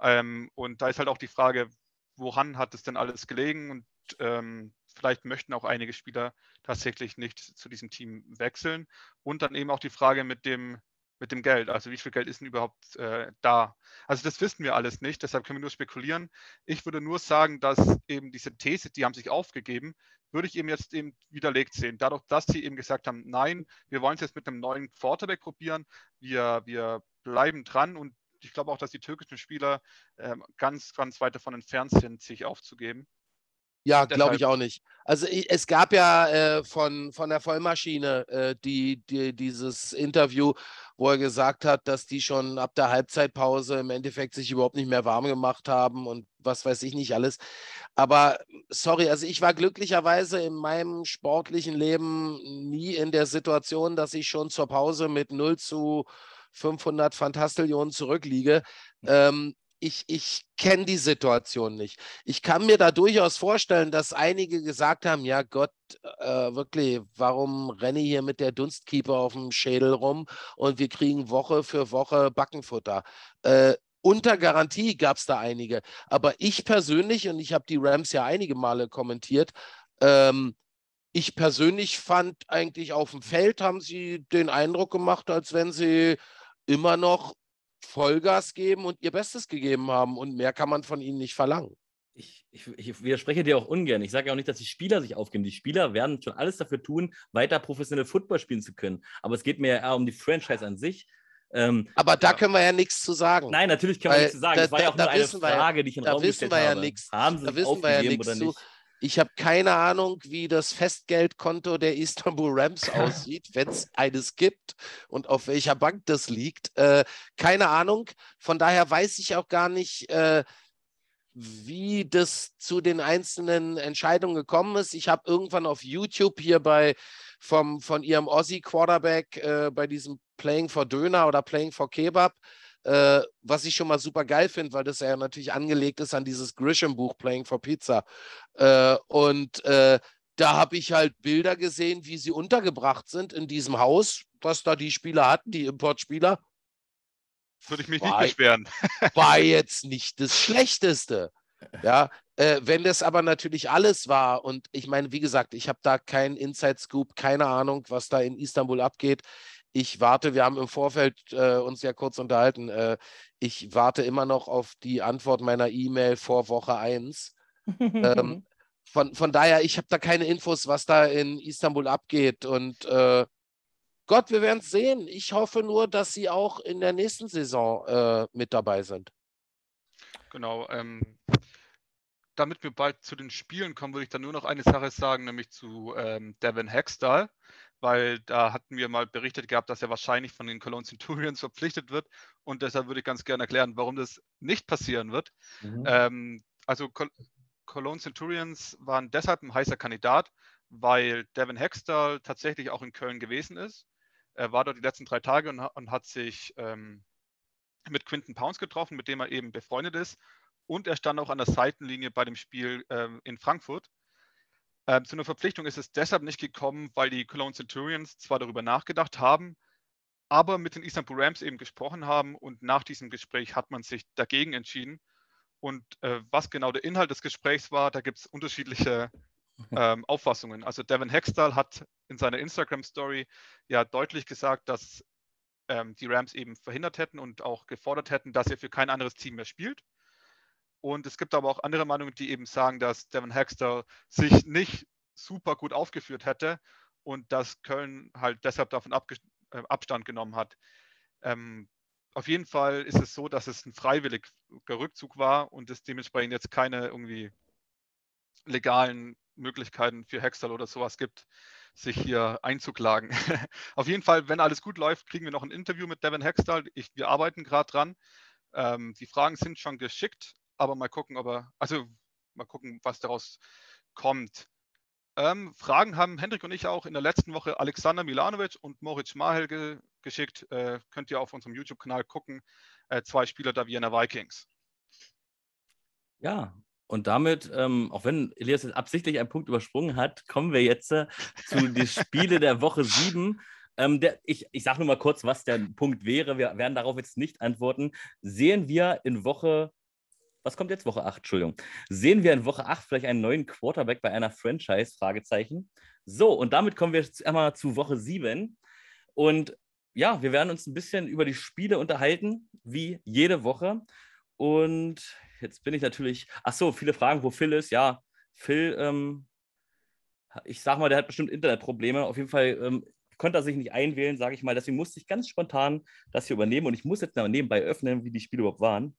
C: Ähm, und da ist halt auch die Frage, woran hat es denn alles gelegen? Und ähm, vielleicht möchten auch einige Spieler tatsächlich nicht zu diesem Team wechseln. Und dann eben auch die Frage mit dem mit dem Geld. Also wie viel Geld ist denn überhaupt äh, da? Also das wissen wir alles nicht, deshalb können wir nur spekulieren. Ich würde nur sagen, dass eben diese These, die haben sich aufgegeben, würde ich eben jetzt eben widerlegt sehen. Dadurch, dass sie eben gesagt haben, nein, wir wollen es jetzt mit einem neuen Quarterback probieren, wir, wir bleiben dran und ich glaube auch, dass die türkischen Spieler ähm, ganz, ganz weit davon entfernt sind, sich aufzugeben.
A: Ja, glaube ich auch nicht. Also es gab ja äh, von, von der Vollmaschine äh, die, die, dieses Interview, wo er gesagt hat, dass die schon ab der Halbzeitpause im Endeffekt sich überhaupt nicht mehr warm gemacht haben und was weiß ich nicht alles. Aber sorry, also ich war glücklicherweise in meinem sportlichen Leben nie in der Situation, dass ich schon zur Pause mit 0 zu 500 Fantastillionen zurückliege. Hm. Ähm, ich, ich kenne die Situation nicht. Ich kann mir da durchaus vorstellen, dass einige gesagt haben, ja Gott, äh, wirklich, warum renne ich hier mit der Dunstkeeper auf dem Schädel rum und wir kriegen Woche für Woche Backenfutter. Äh, unter Garantie gab es da einige. Aber ich persönlich, und ich habe die Rams ja einige Male kommentiert, ähm, ich persönlich fand eigentlich auf dem Feld haben sie den Eindruck gemacht, als wenn sie immer noch Vollgas geben und ihr Bestes gegeben haben. Und mehr kann man von ihnen nicht verlangen.
B: Ich, ich, ich widerspreche dir auch ungern. Ich sage ja auch nicht, dass die Spieler sich aufgeben. Die Spieler werden schon alles dafür tun, weiter professionell Football spielen zu können. Aber es geht mir ja eher um die Franchise an sich.
A: Ähm, aber da ja. können wir ja nichts zu sagen.
B: Nein, natürlich können wir nichts zu sagen. Da, das war ja auch nur eine Frage, die ich in den Raum gestellt habe. Da wissen wir ja nichts.
A: Haben sie da wissen wir ja nichts zu. Ich habe keine Ahnung, wie das Festgeldkonto der Istanbul Rams aussieht, wenn es eines gibt und auf welcher Bank das liegt. Äh, keine Ahnung. Von daher weiß ich auch gar nicht, äh, wie das zu den einzelnen Entscheidungen gekommen ist. Ich habe irgendwann auf YouTube hier bei vom, von ihrem Aussie Quarterback äh, bei diesem Playing for Döner oder Playing for Kebab äh, was ich schon mal super geil finde, weil das ja natürlich angelegt ist an dieses Grisham-Buch Playing for Pizza. Äh, und äh, da habe ich halt Bilder gesehen, wie sie untergebracht sind in diesem Haus, was da die Spieler hatten, die Importspieler.
C: Würde ich mich war, nicht beschweren.
A: war jetzt nicht das Schlechteste. Ja, äh, wenn das aber natürlich alles war, und ich meine, wie gesagt, ich habe da keinen Inside-Scoop, keine Ahnung, was da in Istanbul abgeht ich warte, wir haben im Vorfeld äh, uns ja kurz unterhalten, äh, ich warte immer noch auf die Antwort meiner E-Mail vor Woche 1. ähm, von, von daher, ich habe da keine Infos, was da in Istanbul abgeht. Und äh, Gott, wir werden es sehen. Ich hoffe nur, dass sie auch in der nächsten Saison äh, mit dabei sind.
C: Genau. Ähm, damit wir bald zu den Spielen kommen, würde ich dann nur noch eine Sache sagen, nämlich zu ähm, Devin Hextall weil da hatten wir mal berichtet gehabt, dass er wahrscheinlich von den Cologne Centurions verpflichtet wird. Und deshalb würde ich ganz gerne erklären, warum das nicht passieren wird. Mhm. Ähm, also Col Cologne Centurions waren deshalb ein heißer Kandidat, weil Devin Hextall tatsächlich auch in Köln gewesen ist. Er war dort die letzten drei Tage und, und hat sich ähm, mit Quinton Pounds getroffen, mit dem er eben befreundet ist. Und er stand auch an der Seitenlinie bei dem Spiel ähm, in Frankfurt. Ähm, zu einer Verpflichtung ist es deshalb nicht gekommen, weil die Cologne Centurions zwar darüber nachgedacht haben, aber mit den Istanbul Rams eben gesprochen haben und nach diesem Gespräch hat man sich dagegen entschieden. Und äh, was genau der Inhalt des Gesprächs war, da gibt es unterschiedliche ähm, Auffassungen. Also Devin Hextall hat in seiner Instagram-Story ja deutlich gesagt, dass ähm, die Rams eben verhindert hätten und auch gefordert hätten, dass er für kein anderes Team mehr spielt. Und es gibt aber auch andere Meinungen, die eben sagen, dass Devin Hexter sich nicht super gut aufgeführt hätte und dass Köln halt deshalb davon äh, Abstand genommen hat. Ähm, auf jeden Fall ist es so, dass es ein freiwilliger Rückzug war und es dementsprechend jetzt keine irgendwie legalen Möglichkeiten für Hextall oder sowas gibt, sich hier einzuklagen. Auf jeden Fall, wenn alles gut läuft, kriegen wir noch ein Interview mit Devin Hextall. Ich, wir arbeiten gerade dran. Ähm, die Fragen sind schon geschickt aber mal gucken, ob also mal gucken, was daraus kommt. Ähm, Fragen haben Hendrik und ich auch in der letzten Woche Alexander Milanovic und Moritz Mahel ge geschickt. Äh, könnt ihr auf unserem YouTube-Kanal gucken. Äh, zwei Spieler der Vienna Vikings.
B: Ja, und damit, ähm, auch wenn Elias jetzt absichtlich einen Punkt übersprungen hat, kommen wir jetzt äh, zu den Spiele der Woche 7. Ähm, der, ich ich sage nur mal kurz, was der Punkt wäre. Wir werden darauf jetzt nicht antworten. Sehen wir in Woche was kommt jetzt? Woche 8, Entschuldigung. Sehen wir in Woche 8 vielleicht einen neuen Quarterback bei einer Franchise? Fragezeichen. So, und damit kommen wir jetzt einmal zu Woche 7. Und ja, wir werden uns ein bisschen über die Spiele unterhalten, wie jede Woche. Und jetzt bin ich natürlich, ach so, viele Fragen, wo Phil ist. Ja, Phil, ähm, ich sag mal, der hat bestimmt Internetprobleme. Auf jeden Fall ähm, konnte er sich nicht einwählen, sage ich mal. Deswegen musste ich ganz spontan das hier übernehmen und ich muss jetzt nebenbei öffnen, wie die Spiele überhaupt waren.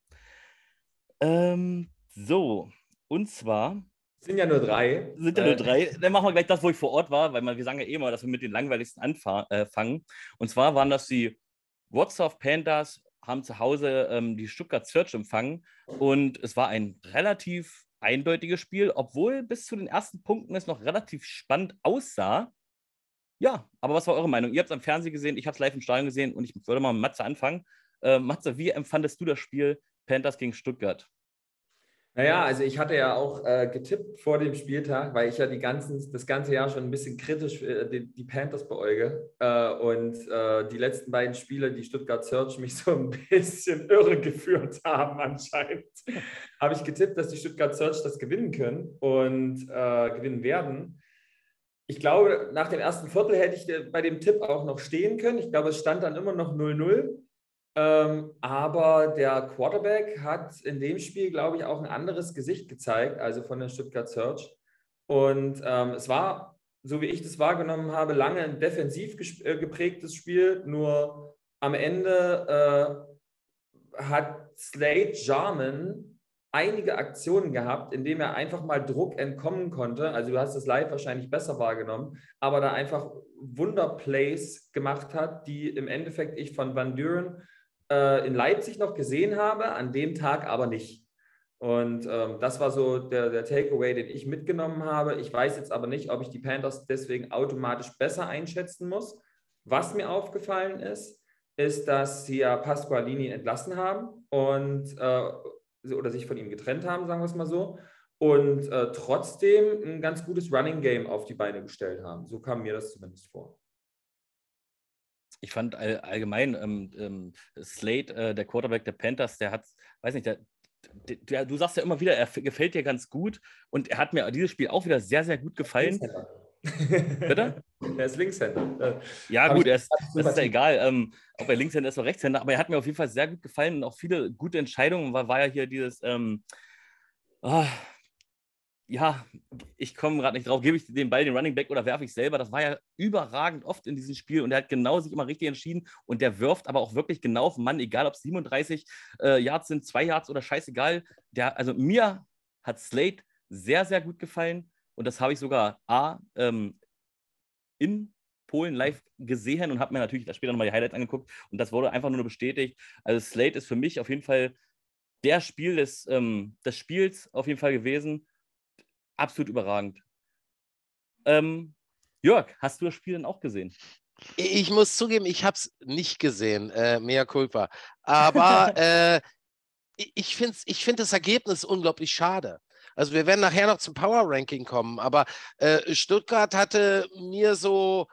B: Ähm, so, und zwar.
D: Sind ja nur drei.
B: Sind ja nur äh, drei. Dann machen wir gleich das, wo ich vor Ort war, weil wir sagen ja eh immer, dass wir mit den langweiligsten anfangen. Äh, und zwar waren das die WhatsApp Pandas, haben zu Hause ähm, die Stuttgart Search empfangen und es war ein relativ eindeutiges Spiel, obwohl bis zu den ersten Punkten es noch relativ spannend aussah. Ja, aber was war eure Meinung? Ihr habt es am Fernsehen gesehen, ich habe es live im Stadion gesehen und ich würde mal mit Matze anfangen. Äh, Matze, wie empfandest du das Spiel Panthers gegen Stuttgart?
D: Naja, also ich hatte ja auch äh, getippt vor dem Spieltag, weil ich ja die ganzen, das ganze Jahr schon ein bisschen kritisch äh, die, die, Panthers beäuge. Äh, und äh, die letzten beiden Spiele, die Stuttgart Search mich so ein bisschen irre geführt haben anscheinend, habe ich getippt, dass die Stuttgart Search das gewinnen können und äh, gewinnen werden. Ich glaube, nach dem ersten Viertel hätte ich äh, bei dem Tipp auch noch stehen können. Ich glaube, es stand dann immer noch 0-0. Ähm, aber der Quarterback hat in dem Spiel, glaube ich, auch ein anderes Gesicht gezeigt, also von der Stuttgart Search. Und ähm, es war, so wie ich das wahrgenommen habe, lange ein defensiv äh, geprägtes Spiel. Nur am Ende äh, hat Slade Jarman einige Aktionen gehabt, in denen er einfach mal Druck entkommen konnte. Also du hast das live wahrscheinlich besser wahrgenommen, aber da einfach Wunderplays gemacht hat, die im Endeffekt ich von Van Duren äh, in Leipzig noch gesehen habe, an dem Tag aber nicht. Und ähm, das war so der, der Takeaway, den ich mitgenommen habe. Ich weiß jetzt aber nicht, ob ich die Panthers deswegen automatisch besser einschätzen muss. Was mir aufgefallen ist, ist, dass sie ja Pasqualini entlassen haben und äh, oder sich von ihm getrennt haben, sagen wir es mal so, und äh, trotzdem ein ganz gutes Running Game auf die Beine gestellt haben. So kam mir das zumindest vor
B: ich fand all, allgemein ähm, ähm, Slade, äh, der Quarterback der Panthers, der hat, weiß nicht, der, der, du sagst ja immer wieder, er gefällt dir ganz gut und er hat mir dieses Spiel auch wieder sehr, sehr gut gefallen.
D: Bitte? Er ist Linkshänder.
B: Ja, Hab gut, er ist, das ist ja egal, ähm, ob er Linkshänder ist oder Rechtshänder, aber er hat mir auf jeden Fall sehr gut gefallen und auch viele gute Entscheidungen. War, war ja hier dieses, ähm, oh, ja, ich komme gerade nicht drauf, gebe ich den Ball den Running Back oder werfe ich selber? Das war ja überragend oft in diesem Spiel und er hat genau sich immer richtig entschieden und der wirft aber auch wirklich genau auf den Mann, egal ob es 37 äh, Yards sind, zwei Yards oder scheißegal. Der, also mir hat Slate sehr, sehr gut gefallen und das habe ich sogar A, ähm, in Polen live gesehen und habe mir natürlich später nochmal die Highlights angeguckt und das wurde einfach nur bestätigt. Also Slate ist für mich auf jeden Fall der Spiel des, ähm, des Spiels auf jeden Fall gewesen absolut überragend. Ähm, Jörg, hast du das Spiel denn auch gesehen?
A: Ich muss zugeben, ich habe es nicht gesehen, äh, mehr culpa. Aber äh, ich finde ich find das Ergebnis unglaublich schade. Also wir werden nachher noch zum Power Ranking kommen, aber äh, Stuttgart hatte mir so,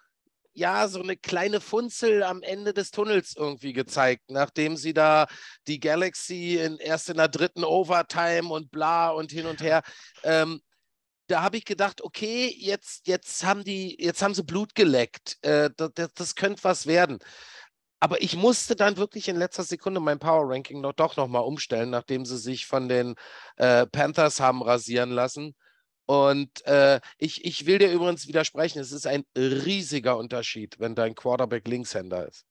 A: ja, so eine kleine Funzel am Ende des Tunnels irgendwie gezeigt, nachdem sie da die Galaxy in, erst in der dritten Overtime und bla und hin und her. Ähm, da habe ich gedacht, okay, jetzt, jetzt, haben die, jetzt haben sie Blut geleckt. Äh, das, das könnte was werden. Aber ich musste dann wirklich in letzter Sekunde mein Power Ranking noch, doch nochmal umstellen, nachdem sie sich von den äh, Panthers haben rasieren lassen. Und äh, ich, ich will dir übrigens widersprechen, es ist ein riesiger Unterschied, wenn dein Quarterback Linkshänder ist.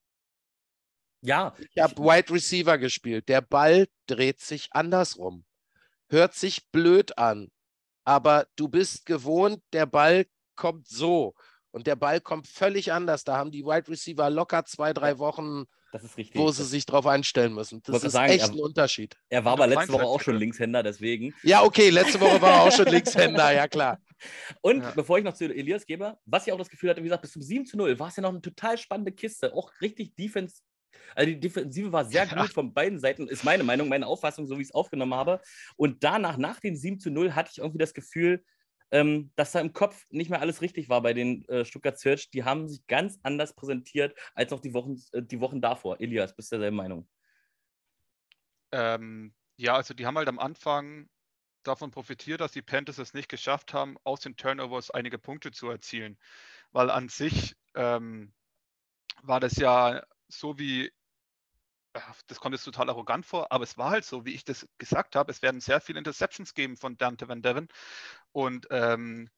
B: Ja.
A: Ich habe Wide Receiver gespielt. Der Ball dreht sich andersrum. Hört sich blöd an aber du bist gewohnt, der Ball kommt so und der Ball kommt völlig anders. Da haben die Wide Receiver locker zwei, drei Wochen, wo sie sich drauf einstellen müssen. Das ist sagen, echt er, ein Unterschied.
B: Er war aber letzte Woche auch schon Linkshänder, deswegen.
A: Ja, okay, letzte Woche war er auch schon Linkshänder, ja klar.
B: Und ja. bevor ich noch zu Elias gebe, was ich auch das Gefühl hatte, wie gesagt, bis zum 7 zu 0 war es ja noch eine total spannende Kiste. Auch richtig Defense also die Defensive war sehr gut von beiden Seiten, ist meine Meinung, meine Auffassung, so wie ich es aufgenommen habe. Und danach, nach dem 7 zu 0, hatte ich irgendwie das Gefühl, ähm, dass da im Kopf nicht mehr alles richtig war bei den äh, Stuttgart Search. Die haben sich ganz anders präsentiert als noch die Wochen, äh, die Wochen davor. Elias, bist du derselben Meinung?
C: Ähm, ja, also die haben halt am Anfang davon profitiert, dass die Panthers es nicht geschafft haben, aus den Turnovers einige Punkte zu erzielen. Weil an sich ähm, war das ja so wie das kommt jetzt total arrogant vor, aber es war halt so, wie ich das gesagt habe. Es werden sehr viele Interceptions geben von Dante Van Devon. Und ähm,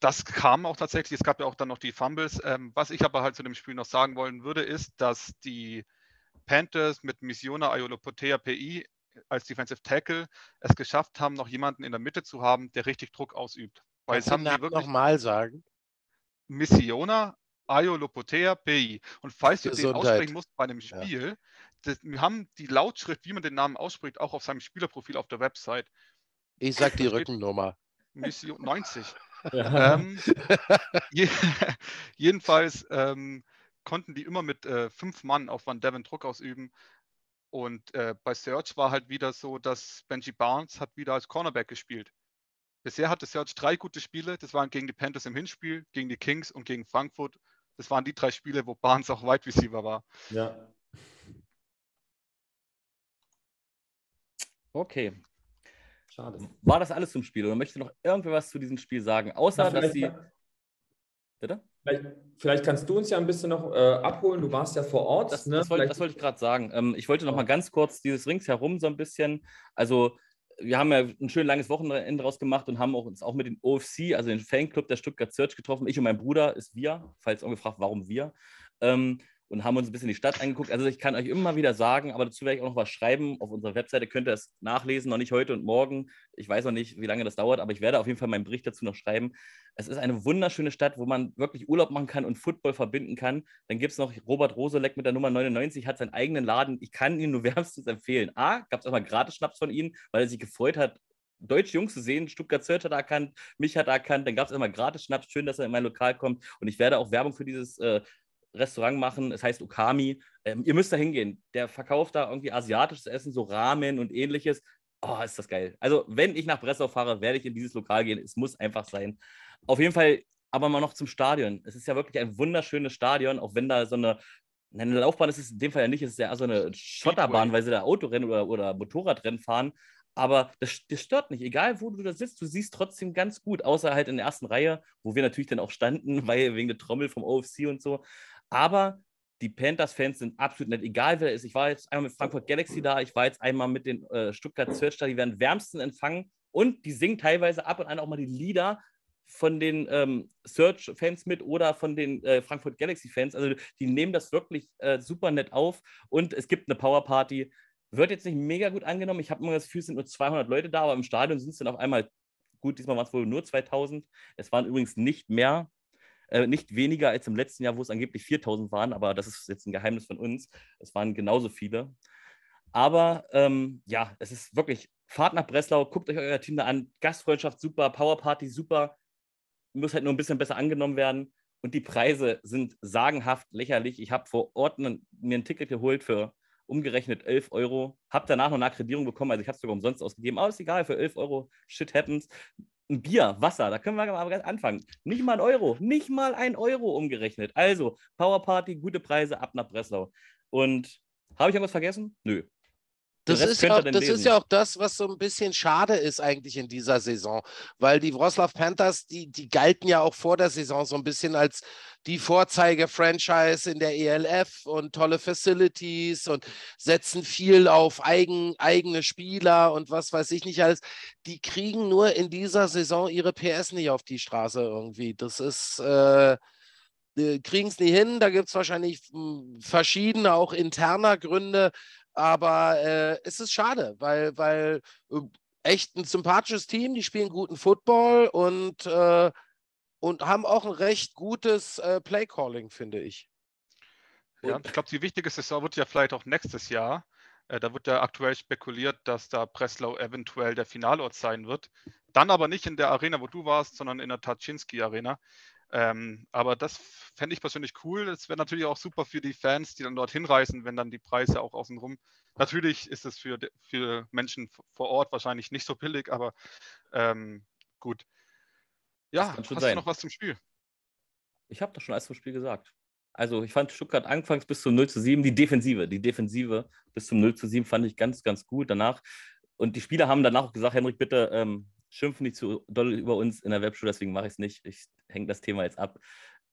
C: das kam auch tatsächlich. Es gab ja auch dann noch die Fumbles. Ähm, was ich aber halt zu dem Spiel noch sagen wollen würde, ist, dass die Panthers mit Missiona Ayolopotea PI als Defensive Tackle es geschafft haben, noch jemanden in der Mitte zu haben, der richtig Druck ausübt.
A: Weil es haben die wirklich nochmal sagen.
C: Missiona Ayolopotea PI. Und falls Gesundheit. du den aussprechen musst bei einem Spiel, ja. das, wir haben die Lautschrift, wie man den Namen ausspricht, auch auf seinem Spielerprofil auf der Website.
A: Ich sag die Rückennummer.
C: Mission 90. Ja. Ähm, je, jedenfalls ähm, konnten die immer mit äh, fünf Mann auf Van Devon Druck ausüben. Und äh, bei Search war halt wieder so, dass Benji Barnes hat wieder als Cornerback gespielt. Bisher hatte Search drei gute Spiele. Das waren gegen die Panthers im Hinspiel, gegen die Kings und gegen Frankfurt. Das waren die drei Spiele, wo Barnes auch Wide Receiver war.
D: Ja.
B: Okay. Schade. War das alles zum Spiel oder möchte noch irgendwer was zu diesem Spiel sagen? Außer, dass sie.
D: Bitte? Vielleicht, vielleicht, kannst du uns ja ein bisschen noch äh, abholen. Du warst ja vor Ort.
B: Das, ne? das, wollte, das wollte, ich gerade sagen. Ähm, ich wollte noch mal ganz kurz dieses Ringsherum so ein bisschen. Also, wir haben ja ein schön langes Wochenende draus gemacht und haben auch, uns auch mit dem OFC, also den Fanclub der Stuttgart Search getroffen. Ich und mein Bruder ist wir, falls ungefragt, warum wir. Ähm, und haben uns ein bisschen die Stadt angeguckt. Also ich kann euch immer wieder sagen, aber dazu werde ich auch noch was schreiben. Auf unserer Webseite könnt ihr es nachlesen, noch nicht heute und morgen. Ich weiß noch nicht, wie lange das dauert, aber ich werde auf jeden Fall meinen Bericht dazu noch schreiben. Es ist eine wunderschöne Stadt, wo man wirklich Urlaub machen kann und Football verbinden kann. Dann gibt es noch Robert Rosolek mit der Nummer 99, hat seinen eigenen Laden. Ich kann ihn nur wärmstens empfehlen. A, gab es auch mal Gratis-Schnaps von ihm, weil er sich gefreut hat, deutsche Jungs zu sehen. Stuttgart Search hat er erkannt, mich hat er erkannt. Dann gab es immer gratis Schnaps. Schön, dass er in mein Lokal kommt. Und ich werde auch Werbung für dieses äh, Restaurant machen. Es heißt Okami. Ähm, ihr müsst da hingehen. Der verkauft da irgendwie asiatisches Essen, so Ramen und ähnliches. Oh, ist das geil. Also, wenn ich nach Breslau fahre, werde ich in dieses Lokal gehen. Es muss einfach sein. Auf jeden Fall aber mal noch zum Stadion. Es ist ja wirklich ein wunderschönes Stadion, auch wenn da so eine, eine Laufbahn ist es in dem Fall ja nicht, es ist ja so eine Schotterbahn, weil sie da Autorennen oder, oder Motorradrennen fahren. Aber das, das, stört nicht, egal wo du da sitzt, du siehst trotzdem ganz gut, außer halt in der ersten Reihe, wo wir natürlich dann auch standen, weil wegen der Trommel vom OFC und so. Aber die Panthers-Fans sind absolut nett, egal wer ist. Ich war jetzt einmal mit Frankfurt Galaxy da, ich war jetzt einmal mit den äh, Stuttgart Search da, die werden wärmsten empfangen und die singen teilweise ab und an auch mal die Lieder von den ähm, Search-Fans mit oder von den äh, Frankfurt Galaxy-Fans. Also die nehmen das wirklich äh, super nett auf und es gibt eine Power-Party. Wird jetzt nicht mega gut angenommen. Ich habe immer das Gefühl, es sind nur 200 Leute da, aber im Stadion sind es dann auf einmal gut. Diesmal waren es wohl nur 2000. Es waren übrigens nicht mehr. Äh, nicht weniger als im letzten Jahr, wo es angeblich 4000 waren, aber das ist jetzt ein Geheimnis von uns. Es waren genauso viele. Aber ähm, ja, es ist wirklich, fahrt nach Breslau, guckt euch euer Team da an. Gastfreundschaft super, Powerparty super. Muss halt nur ein bisschen besser angenommen werden. Und die Preise sind sagenhaft lächerlich. Ich habe vor Ort mir ein Ticket geholt für umgerechnet 11 Euro. Habe danach noch eine Akkreditierung bekommen, also ich habe es sogar umsonst ausgegeben. Aber ist egal, für 11 Euro, shit happens ein Bier, Wasser, da können wir aber ganz anfangen. Nicht mal ein Euro, nicht mal ein Euro umgerechnet. Also, Powerparty, gute Preise, ab nach Breslau. Und habe ich irgendwas vergessen? Nö.
A: Das, ist ja, auch, das ist ja auch das, was so ein bisschen schade ist eigentlich in dieser Saison, weil die Wroclaw Panthers, die, die galten ja auch vor der Saison so ein bisschen als die Vorzeige-Franchise in der ELF und tolle Facilities und setzen viel auf eigen, eigene Spieler und was weiß ich nicht alles. Die kriegen nur in dieser Saison ihre PS nicht auf die Straße irgendwie. Das ist... Äh, kriegen es nie hin. Da gibt es wahrscheinlich hm, verschiedene, auch interner Gründe. Aber äh, es ist schade, weil, weil äh, echt ein sympathisches Team, die spielen guten Football und, äh, und haben auch ein recht gutes äh, Playcalling, finde ich.
C: Ja, ich glaube, die wichtige Saison wird ja vielleicht auch nächstes Jahr. Äh, da wird ja aktuell spekuliert, dass da Breslau eventuell der Finalort sein wird. Dann aber nicht in der Arena, wo du warst, sondern in der Taczynski Arena. Ähm, aber das fände ich persönlich cool. Es wäre natürlich auch super für die Fans, die dann dort hinreisen, wenn dann die Preise auch außenrum. Natürlich ist es für, für Menschen vor Ort wahrscheinlich nicht so billig, aber ähm, gut. Ja, hast sein. du noch was zum Spiel?
B: Ich habe doch schon alles zum Spiel gesagt. Also ich fand Stuttgart anfangs bis zum 0 zu 7, die Defensive, die Defensive bis zum 0 zu 7 fand ich ganz, ganz gut. Danach, und die Spieler haben danach auch gesagt, Henrik, bitte ähm, schimpfen nicht zu doll über uns in der Webshow, deswegen mache ich es nicht. Ich hänge das Thema jetzt ab.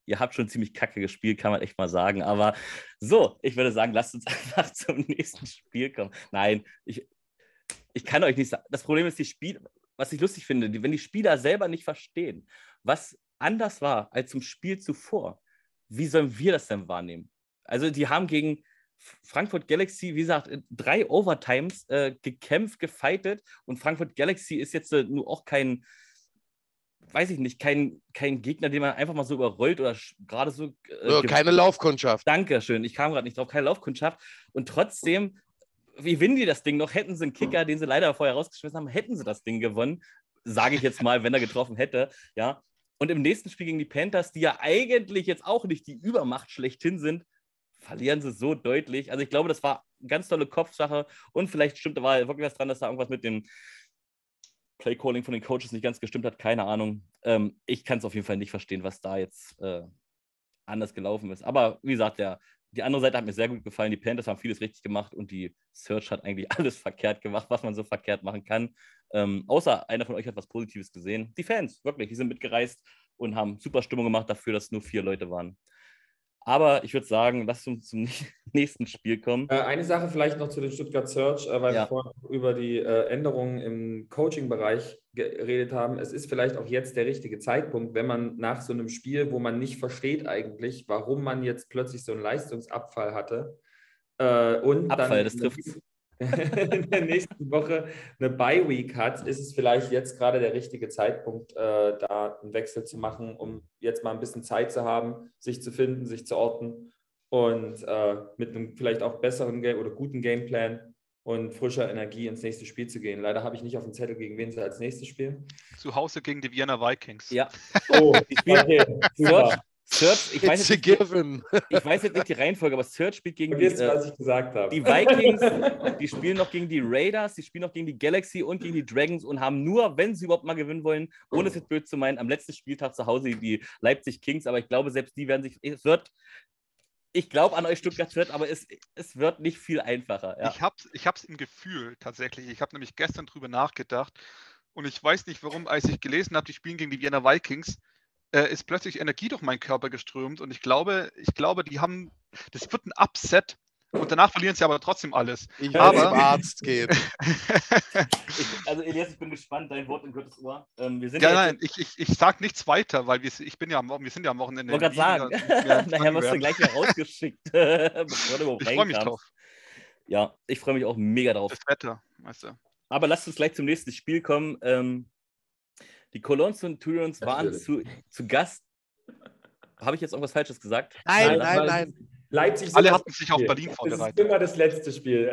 B: Ihr habt schon ziemlich kacke gespielt, kann man echt mal sagen. Aber so, ich würde sagen, lasst uns einfach zum nächsten Spiel kommen. Nein, ich, ich kann euch nicht sagen. Das Problem ist, die Spiel, was ich lustig finde, wenn die Spieler selber nicht verstehen, was anders war als zum Spiel zuvor, wie sollen wir das denn wahrnehmen? Also, die haben gegen Frankfurt Galaxy, wie gesagt, drei Overtimes äh, gekämpft, gefightet und Frankfurt Galaxy ist jetzt äh, nur auch kein, weiß ich nicht, kein, kein Gegner, den man einfach mal so überrollt oder gerade so.
A: Äh, keine Laufkundschaft.
B: Dankeschön, ich kam gerade nicht drauf, keine Laufkundschaft. Und trotzdem, wie gewinnen die das Ding noch? Hätten sie einen Kicker, den sie leider vorher rausgeschmissen haben, hätten sie das Ding gewonnen. Sage ich jetzt mal, wenn er getroffen hätte. Ja. Und im nächsten Spiel gegen die Panthers, die ja eigentlich jetzt auch nicht die Übermacht schlechthin sind, verlieren sie so deutlich. Also ich glaube, das war eine ganz tolle Kopfsache und vielleicht stimmt da war wirklich was dran, dass da irgendwas mit dem Playcalling von den Coaches nicht ganz gestimmt hat. Keine Ahnung. Ähm, ich kann es auf jeden Fall nicht verstehen, was da jetzt äh, anders gelaufen ist. Aber wie gesagt, der, die andere Seite hat mir sehr gut gefallen. Die Panthers haben vieles richtig gemacht und die Search hat eigentlich alles verkehrt gemacht, was man so verkehrt machen kann. Ähm, außer einer von euch hat was Positives gesehen. Die Fans, wirklich, die sind mitgereist und haben super Stimmung gemacht dafür, dass nur vier Leute waren. Aber ich würde sagen, lass uns zum nächsten Spiel kommen.
D: Äh, eine Sache vielleicht noch zu den Stuttgart Search, äh, weil ja. wir vorhin über die äh, Änderungen im Coaching-Bereich geredet haben. Es ist vielleicht auch jetzt der richtige Zeitpunkt, wenn man nach so einem Spiel, wo man nicht versteht eigentlich, warum man jetzt plötzlich so einen Leistungsabfall hatte. und
B: Abfall, dann, das trifft
D: in der nächsten Woche eine Bye-Week hat, ist es vielleicht jetzt gerade der richtige Zeitpunkt, äh, da einen Wechsel zu machen, um jetzt mal ein bisschen Zeit zu haben, sich zu finden, sich zu orten und äh, mit einem vielleicht auch besseren Game oder guten Gameplan und frischer Energie ins nächste Spiel zu gehen. Leider habe ich nicht auf dem Zettel, gegen wen sie als nächstes spielen.
C: Zu Hause gegen die Vienna Vikings.
B: Ja. Oh, die spielen okay. Search, ich weiß, nicht, ich weiß, jetzt nicht die Reihenfolge, aber Search spielt gegen
D: die, jetzt, äh,
B: die Vikings, die spielen noch gegen die Raiders, die spielen noch gegen die Galaxy und gegen die Dragons und haben nur, wenn sie überhaupt mal gewinnen wollen, ohne es jetzt blöd zu meinen, am letzten Spieltag zu Hause die Leipzig Kings, aber ich glaube, selbst die werden sich, es wird, ich glaube an euch Stuttgart wird, aber es, es wird nicht viel einfacher. Ja.
C: Ich habe es ich im Gefühl tatsächlich, ich habe nämlich gestern drüber nachgedacht und ich weiß nicht warum, als ich gelesen habe, die spielen gegen die Vienna Vikings, äh, ist plötzlich Energie durch meinen Körper geströmt und ich glaube, ich glaube, die haben, das wird ein Upset und danach verlieren sie aber trotzdem alles.
A: Ich aber zum Arzt gehen.
B: ich, also Elias, ich bin gespannt, dein Wort in Gottes Ohr.
C: Ähm, wir sind ja, nein, ich, ich, ich sage nichts weiter, weil wir, ich bin ja am, wir sind ja am Wochenende.
B: Ich wollte gerade sagen, ja, nachher wirst du gleich wieder rausgeschickt.
C: ich freue mich drauf.
B: Ja, ich freue mich auch mega drauf.
C: Das Wetter, weißt du.
B: Aber lasst uns gleich zum nächsten Spiel kommen. Ähm, die Cologne Centurions waren zu, zu Gast. Habe ich jetzt irgendwas Falsches gesagt?
A: Nein, nein, nein. nein.
C: Leipzig Alle hatten sich auf Berlin vorbereitet.
D: Das ist immer das letzte Spiel.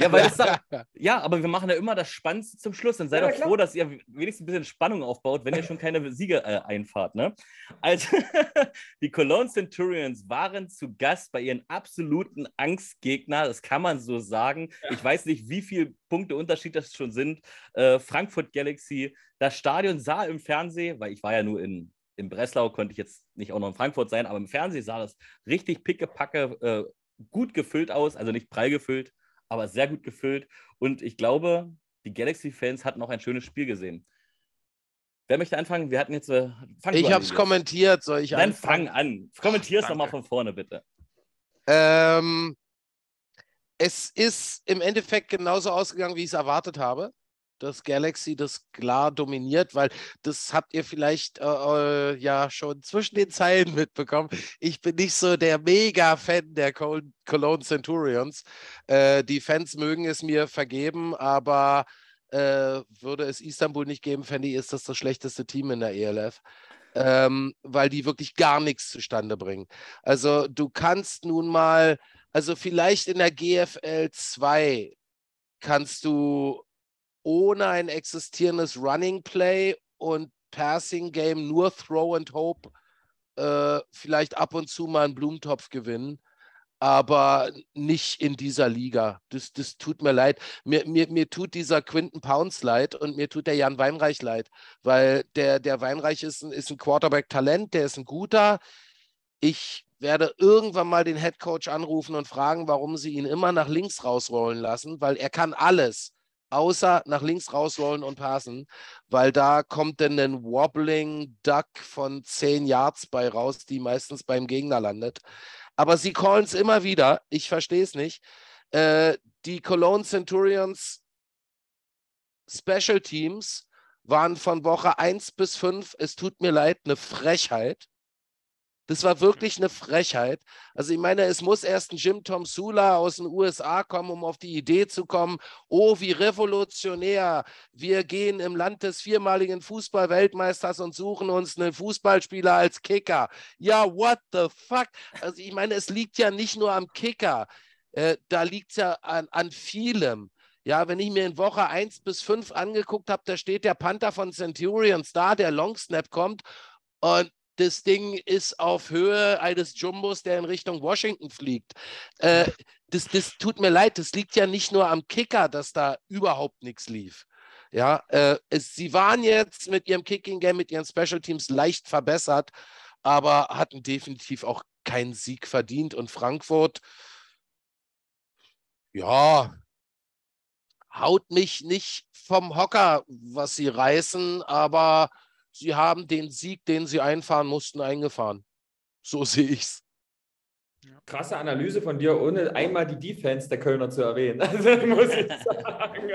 B: Ja, weil da, ja, aber wir machen ja immer das Spannendste zum Schluss. Dann seid ja, doch froh, dass ihr wenigstens ein bisschen Spannung aufbaut, wenn ihr schon keine Siege äh, einfahrt. Ne? Also, die Cologne Centurions waren zu Gast bei ihren absoluten Angstgegner. Das kann man so sagen. Ich weiß nicht, wie viele Punkte Unterschied das schon sind. Äh, Frankfurt Galaxy. Das Stadion sah im Fernsehen, weil ich war ja nur in in Breslau konnte ich jetzt nicht auch noch in Frankfurt sein, aber im Fernsehen sah das richtig pickepacke äh, gut gefüllt aus, also nicht prall gefüllt, aber sehr gut gefüllt. Und ich glaube, die Galaxy-Fans hatten auch ein schönes Spiel gesehen. Wer möchte anfangen? Wir hatten jetzt. Äh,
A: ich habe es kommentiert, soll ich
B: Dann anfangen? fang an. Kommentier es nochmal von vorne, bitte.
A: Ähm, es ist im Endeffekt genauso ausgegangen, wie ich es erwartet habe dass Galaxy das klar dominiert, weil das habt ihr vielleicht äh, äh ja schon zwischen den Zeilen mitbekommen. Ich bin nicht so der Mega-Fan der Cologne Centurions. Äh, die Fans mögen es mir vergeben, aber äh, würde es Istanbul nicht geben, fände ich, ist das das schlechteste Team in der ELF. Ähm, weil die wirklich gar nichts zustande bringen. Also du kannst nun mal, also vielleicht in der GFL 2 kannst du ohne ein existierendes Running Play und Passing Game nur Throw and Hope äh, vielleicht ab und zu mal einen Blumentopf gewinnen, aber nicht in dieser Liga. Das, das tut mir leid. Mir, mir, mir tut dieser Quinton Pounds leid und mir tut der Jan Weinreich leid, weil der, der Weinreich ist ein, ist ein Quarterback-Talent, der ist ein guter. Ich werde irgendwann mal den Head Coach anrufen und fragen, warum sie ihn immer nach links rausrollen lassen, weil er kann alles außer nach links rausrollen und passen, weil da kommt dann ein Wobbling Duck von 10 Yards bei raus, die meistens beim Gegner landet. Aber sie callen es immer wieder. Ich verstehe es nicht. Äh, die Cologne Centurions Special Teams waren von Woche 1 bis 5, es tut mir leid, eine Frechheit. Das war wirklich eine Frechheit. Also ich meine, es muss erst ein Jim Tom Sula aus den USA kommen, um auf die Idee zu kommen, oh, wie revolutionär. Wir gehen im Land des viermaligen Fußballweltmeisters und suchen uns einen Fußballspieler als Kicker. Ja, what the fuck? Also ich meine, es liegt ja nicht nur am Kicker. Äh, da liegt es ja an, an vielem. Ja, wenn ich mir in Woche 1 bis 5 angeguckt habe, da steht der Panther von Centurions da, der Long Snap kommt und das Ding ist auf Höhe eines Jumbos, der in Richtung Washington fliegt. Äh, das, das tut mir leid, das liegt ja nicht nur am Kicker, dass da überhaupt nichts lief. Ja, äh, es, sie waren jetzt mit ihrem Kicking Game, mit ihren Special Teams leicht verbessert, aber hatten definitiv auch keinen Sieg verdient. Und Frankfurt, ja, haut mich nicht vom Hocker, was sie reißen, aber sie haben den Sieg, den sie einfahren mussten, eingefahren. So sehe ich es.
D: Krasse Analyse von dir, ohne einmal die Defense der Kölner zu erwähnen. Also muss ich sagen.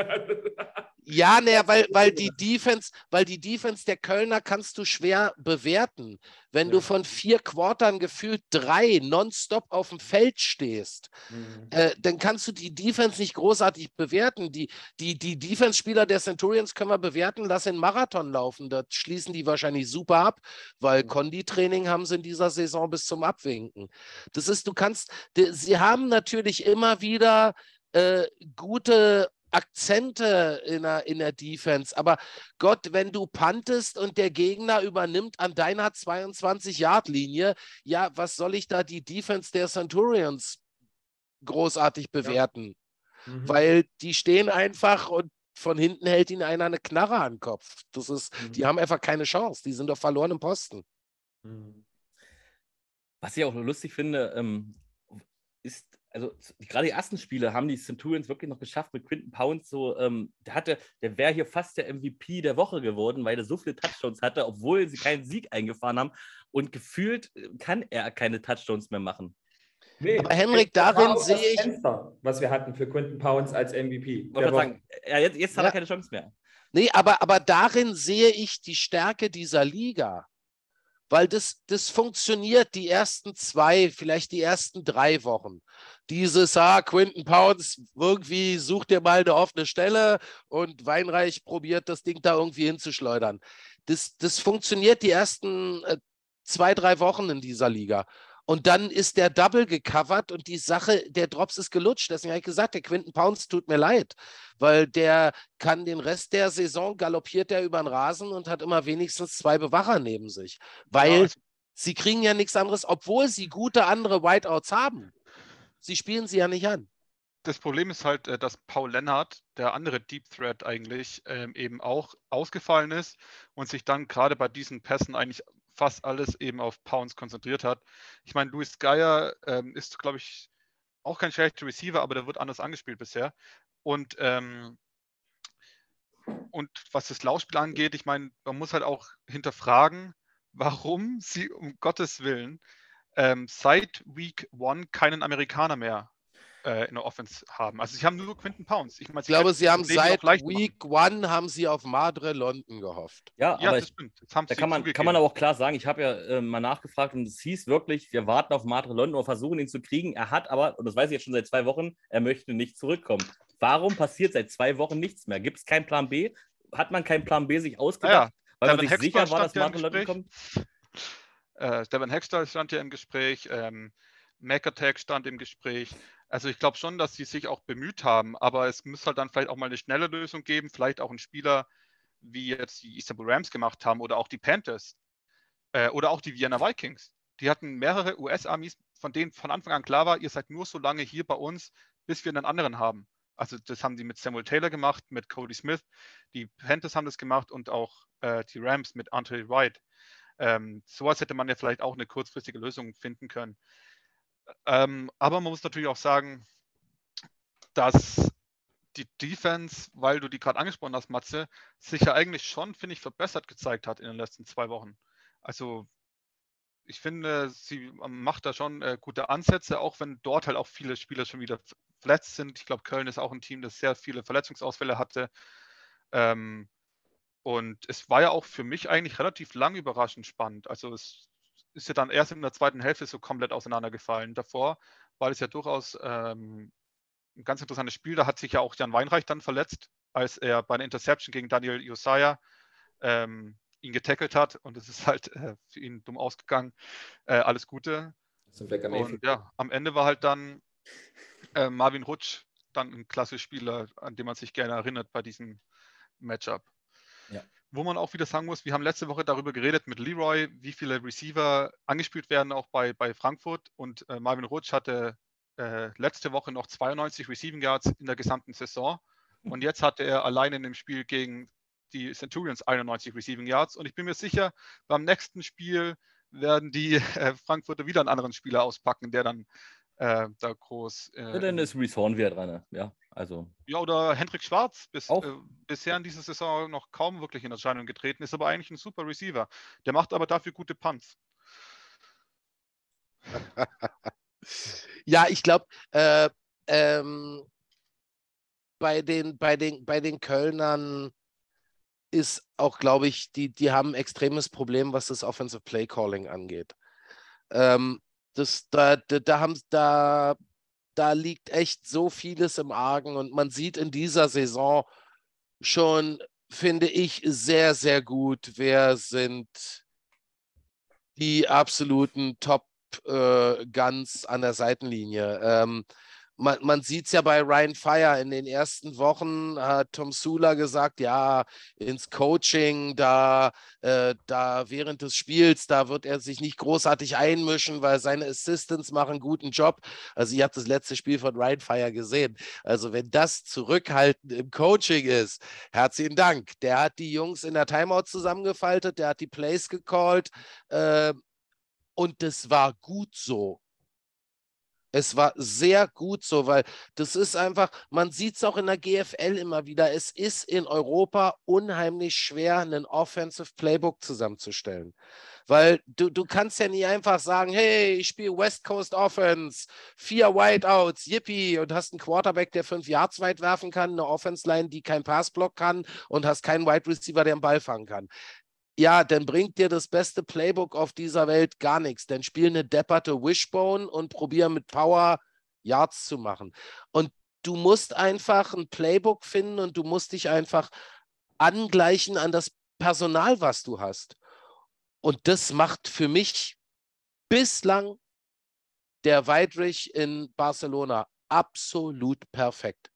A: Ja, ne, weil, weil die Defense, weil die Defense der Kölner kannst du schwer bewerten. Wenn ja. du von vier Quartern gefühlt drei nonstop auf dem Feld stehst, mhm. äh, dann kannst du die Defense nicht großartig bewerten. Die, die, die Defense-Spieler der Centurions können wir bewerten, lass in Marathon laufen. Da schließen die wahrscheinlich super ab, weil. Konditraining haben sie in dieser Saison bis zum Abwinken. Das ist, du kannst, die, sie haben natürlich immer wieder äh, gute Akzente in der, in der Defense. Aber Gott, wenn du pantest und der Gegner übernimmt an deiner 22-Yard-Linie, ja, was soll ich da die Defense der Centurions großartig bewerten? Ja. Mhm. Weil die stehen einfach und von hinten hält ihnen einer eine Knarre an den Kopf. Das ist, mhm. die haben einfach keine Chance. Die sind auf verlorenem Posten.
B: Mhm. Was ich auch lustig finde, ähm, ist also gerade die ersten Spiele haben die Centurions wirklich noch geschafft mit Quinton Pounds. So, ähm, der hatte, der wäre hier fast der MVP der Woche geworden, weil er so viele Touchdowns hatte, obwohl sie keinen Sieg eingefahren haben. Und gefühlt äh, kann er keine Touchdowns mehr machen.
A: Nee, aber Henrik, darin sehe ich.
D: Fenster, was wir hatten für Quinton Pounds als MVP.
B: Sagen, ja, jetzt, jetzt hat er keine Chance mehr.
A: Nee, aber, aber darin sehe ich die Stärke dieser Liga weil das, das funktioniert die ersten zwei, vielleicht die ersten drei Wochen. Dieses, ah, Quinton Pounds, irgendwie sucht dir mal eine offene Stelle und Weinreich probiert das Ding da irgendwie hinzuschleudern. Das, das funktioniert die ersten äh, zwei, drei Wochen in dieser Liga. Und dann ist der Double gecovert und die Sache, der Drops ist gelutscht. Deswegen habe ich gesagt, der Quinton Pounds tut mir leid, weil der kann den Rest der Saison galoppiert er über den Rasen und hat immer wenigstens zwei Bewacher neben sich. Weil ja. sie kriegen ja nichts anderes, obwohl sie gute andere Whiteouts haben. Sie spielen sie ja nicht an.
C: Das Problem ist halt, äh, dass Paul Lennart, der andere Deep Threat eigentlich, ähm, eben auch ausgefallen ist und sich dann gerade bei diesen Pässen eigentlich fast alles eben auf Pounds konzentriert hat. Ich meine, Luis Geier ähm, ist, glaube ich, auch kein schlechter Receiver, aber der wird anders angespielt bisher. Und, ähm, und was das Laufspiel angeht, ich meine, man muss halt auch hinterfragen, warum sie um Gottes Willen ähm, seit Week One keinen Amerikaner mehr äh, in der Offense haben. Also sie haben nur Quinton Pounds.
A: Ich, mein, ich glaube, sie haben seit Week machen. One haben sie auf Madre London gehofft.
B: Ja, ja aber das stimmt. da kann man, kann man aber auch klar sagen, ich habe ja äh, mal nachgefragt und es hieß wirklich, wir warten auf Madre London und versuchen ihn zu kriegen. Er hat aber, und das weiß ich jetzt schon seit zwei Wochen, er möchte nicht zurückkommen. Warum passiert seit zwei Wochen nichts mehr? Gibt es keinen Plan B? Hat man keinen Plan B sich ausgedacht, ja,
C: weil Devin man sich Hextall sicher war, dass Madre London kommt? Äh, Devin Hextall stand ja im Gespräch, ähm, MacAttack stand im Gespräch. Also ich glaube schon, dass sie sich auch bemüht haben, aber es muss halt dann vielleicht auch mal eine schnelle Lösung geben, vielleicht auch einen Spieler, wie jetzt die Istanbul Rams gemacht haben oder auch die Panthers äh, oder auch die Vienna Vikings. Die hatten mehrere US-Armies, von denen von Anfang an klar war, ihr seid nur so lange hier bei uns, bis wir einen anderen haben. Also das haben sie mit Samuel Taylor gemacht, mit Cody Smith, die Panthers haben das gemacht und auch äh, die Rams mit Andre Wright. Ähm, sowas hätte man ja vielleicht auch eine kurzfristige Lösung finden können. Ähm, aber man muss natürlich auch sagen, dass die Defense, weil du die gerade angesprochen hast, Matze, sich ja eigentlich schon, finde ich, verbessert gezeigt hat in den letzten zwei Wochen. Also ich finde, sie macht da schon äh, gute Ansätze, auch wenn dort halt auch viele Spieler schon wieder verletzt sind. Ich glaube, Köln ist auch ein Team, das sehr viele Verletzungsausfälle hatte. Ähm, Und es war ja auch für mich eigentlich relativ lang überraschend spannend. Also es ist ja dann erst in der zweiten Hälfte so komplett auseinandergefallen. Davor war es ja durchaus ähm, ein ganz interessantes Spiel. Da hat sich ja auch Jan Weinreich dann verletzt, als er bei einer Interception gegen Daniel Josiah ähm, ihn getackelt hat. Und es ist halt äh, für ihn dumm ausgegangen. Äh, alles Gute. Und ja, am Ende war halt dann äh, Marvin Rutsch dann ein klasse Spieler, an den man sich gerne erinnert bei diesem Matchup. Ja. Wo man auch wieder sagen muss, wir haben letzte Woche darüber geredet mit Leroy, wie viele Receiver angespielt werden, auch bei, bei Frankfurt. Und äh, Marvin Rutsch hatte äh, letzte Woche noch 92 Receiving Yards in der gesamten Saison. Und jetzt hatte er allein in dem Spiel gegen die Centurions 91 Receiving Yards. Und ich bin mir sicher, beim nächsten Spiel werden die äh, Frankfurter wieder einen anderen Spieler auspacken, der dann äh, da groß.
B: Äh, dann ist Reese Horn wieder dran, ja. Also.
C: Ja, oder Hendrik Schwarz, bis, auch. Äh, bisher in dieser Saison noch kaum wirklich in Erscheinung getreten, ist aber eigentlich ein super Receiver. Der macht aber dafür gute Punts.
A: ja, ich glaube, äh, ähm, bei, den, bei, den, bei den Kölnern ist auch, glaube ich, die, die haben ein extremes Problem, was das Offensive Play Calling angeht. Ähm, das, da, da, da, haben, da, da liegt echt so vieles im Argen und man sieht in dieser Saison schon, finde ich, sehr, sehr gut, wer sind die absoluten Top äh, Guns an der Seitenlinie. Ähm, man, man sieht es ja bei Ryan Fire in den ersten Wochen, hat Tom Sula gesagt, ja, ins Coaching, da, äh, da während des Spiels, da wird er sich nicht großartig einmischen, weil seine Assistants machen einen guten Job. Also ich habe das letzte Spiel von Ryan Fire gesehen. Also wenn das Zurückhalten im Coaching ist, herzlichen Dank. Der hat die Jungs in der Timeout zusammengefaltet, der hat die Plays gecallt äh, und das war gut so. Es war sehr gut so, weil das ist einfach, man sieht es auch in der GFL immer wieder, es ist in Europa unheimlich schwer, einen Offensive Playbook zusammenzustellen. Weil du, du kannst ja nie einfach sagen, hey, ich spiele West Coast Offense, vier Whiteouts, yippie, und hast einen Quarterback, der fünf Yards weit werfen kann, eine Offense Line, die kein Passblock kann und hast keinen Wide Receiver, der den Ball fangen kann ja, dann bringt dir das beste Playbook auf dieser Welt gar nichts. Dann spiel eine depperte Wishbone und probier mit Power Yards zu machen. Und du musst einfach ein Playbook finden und du musst dich einfach angleichen an das Personal, was du hast. Und das macht für mich bislang der Weidrich in Barcelona absolut perfekt.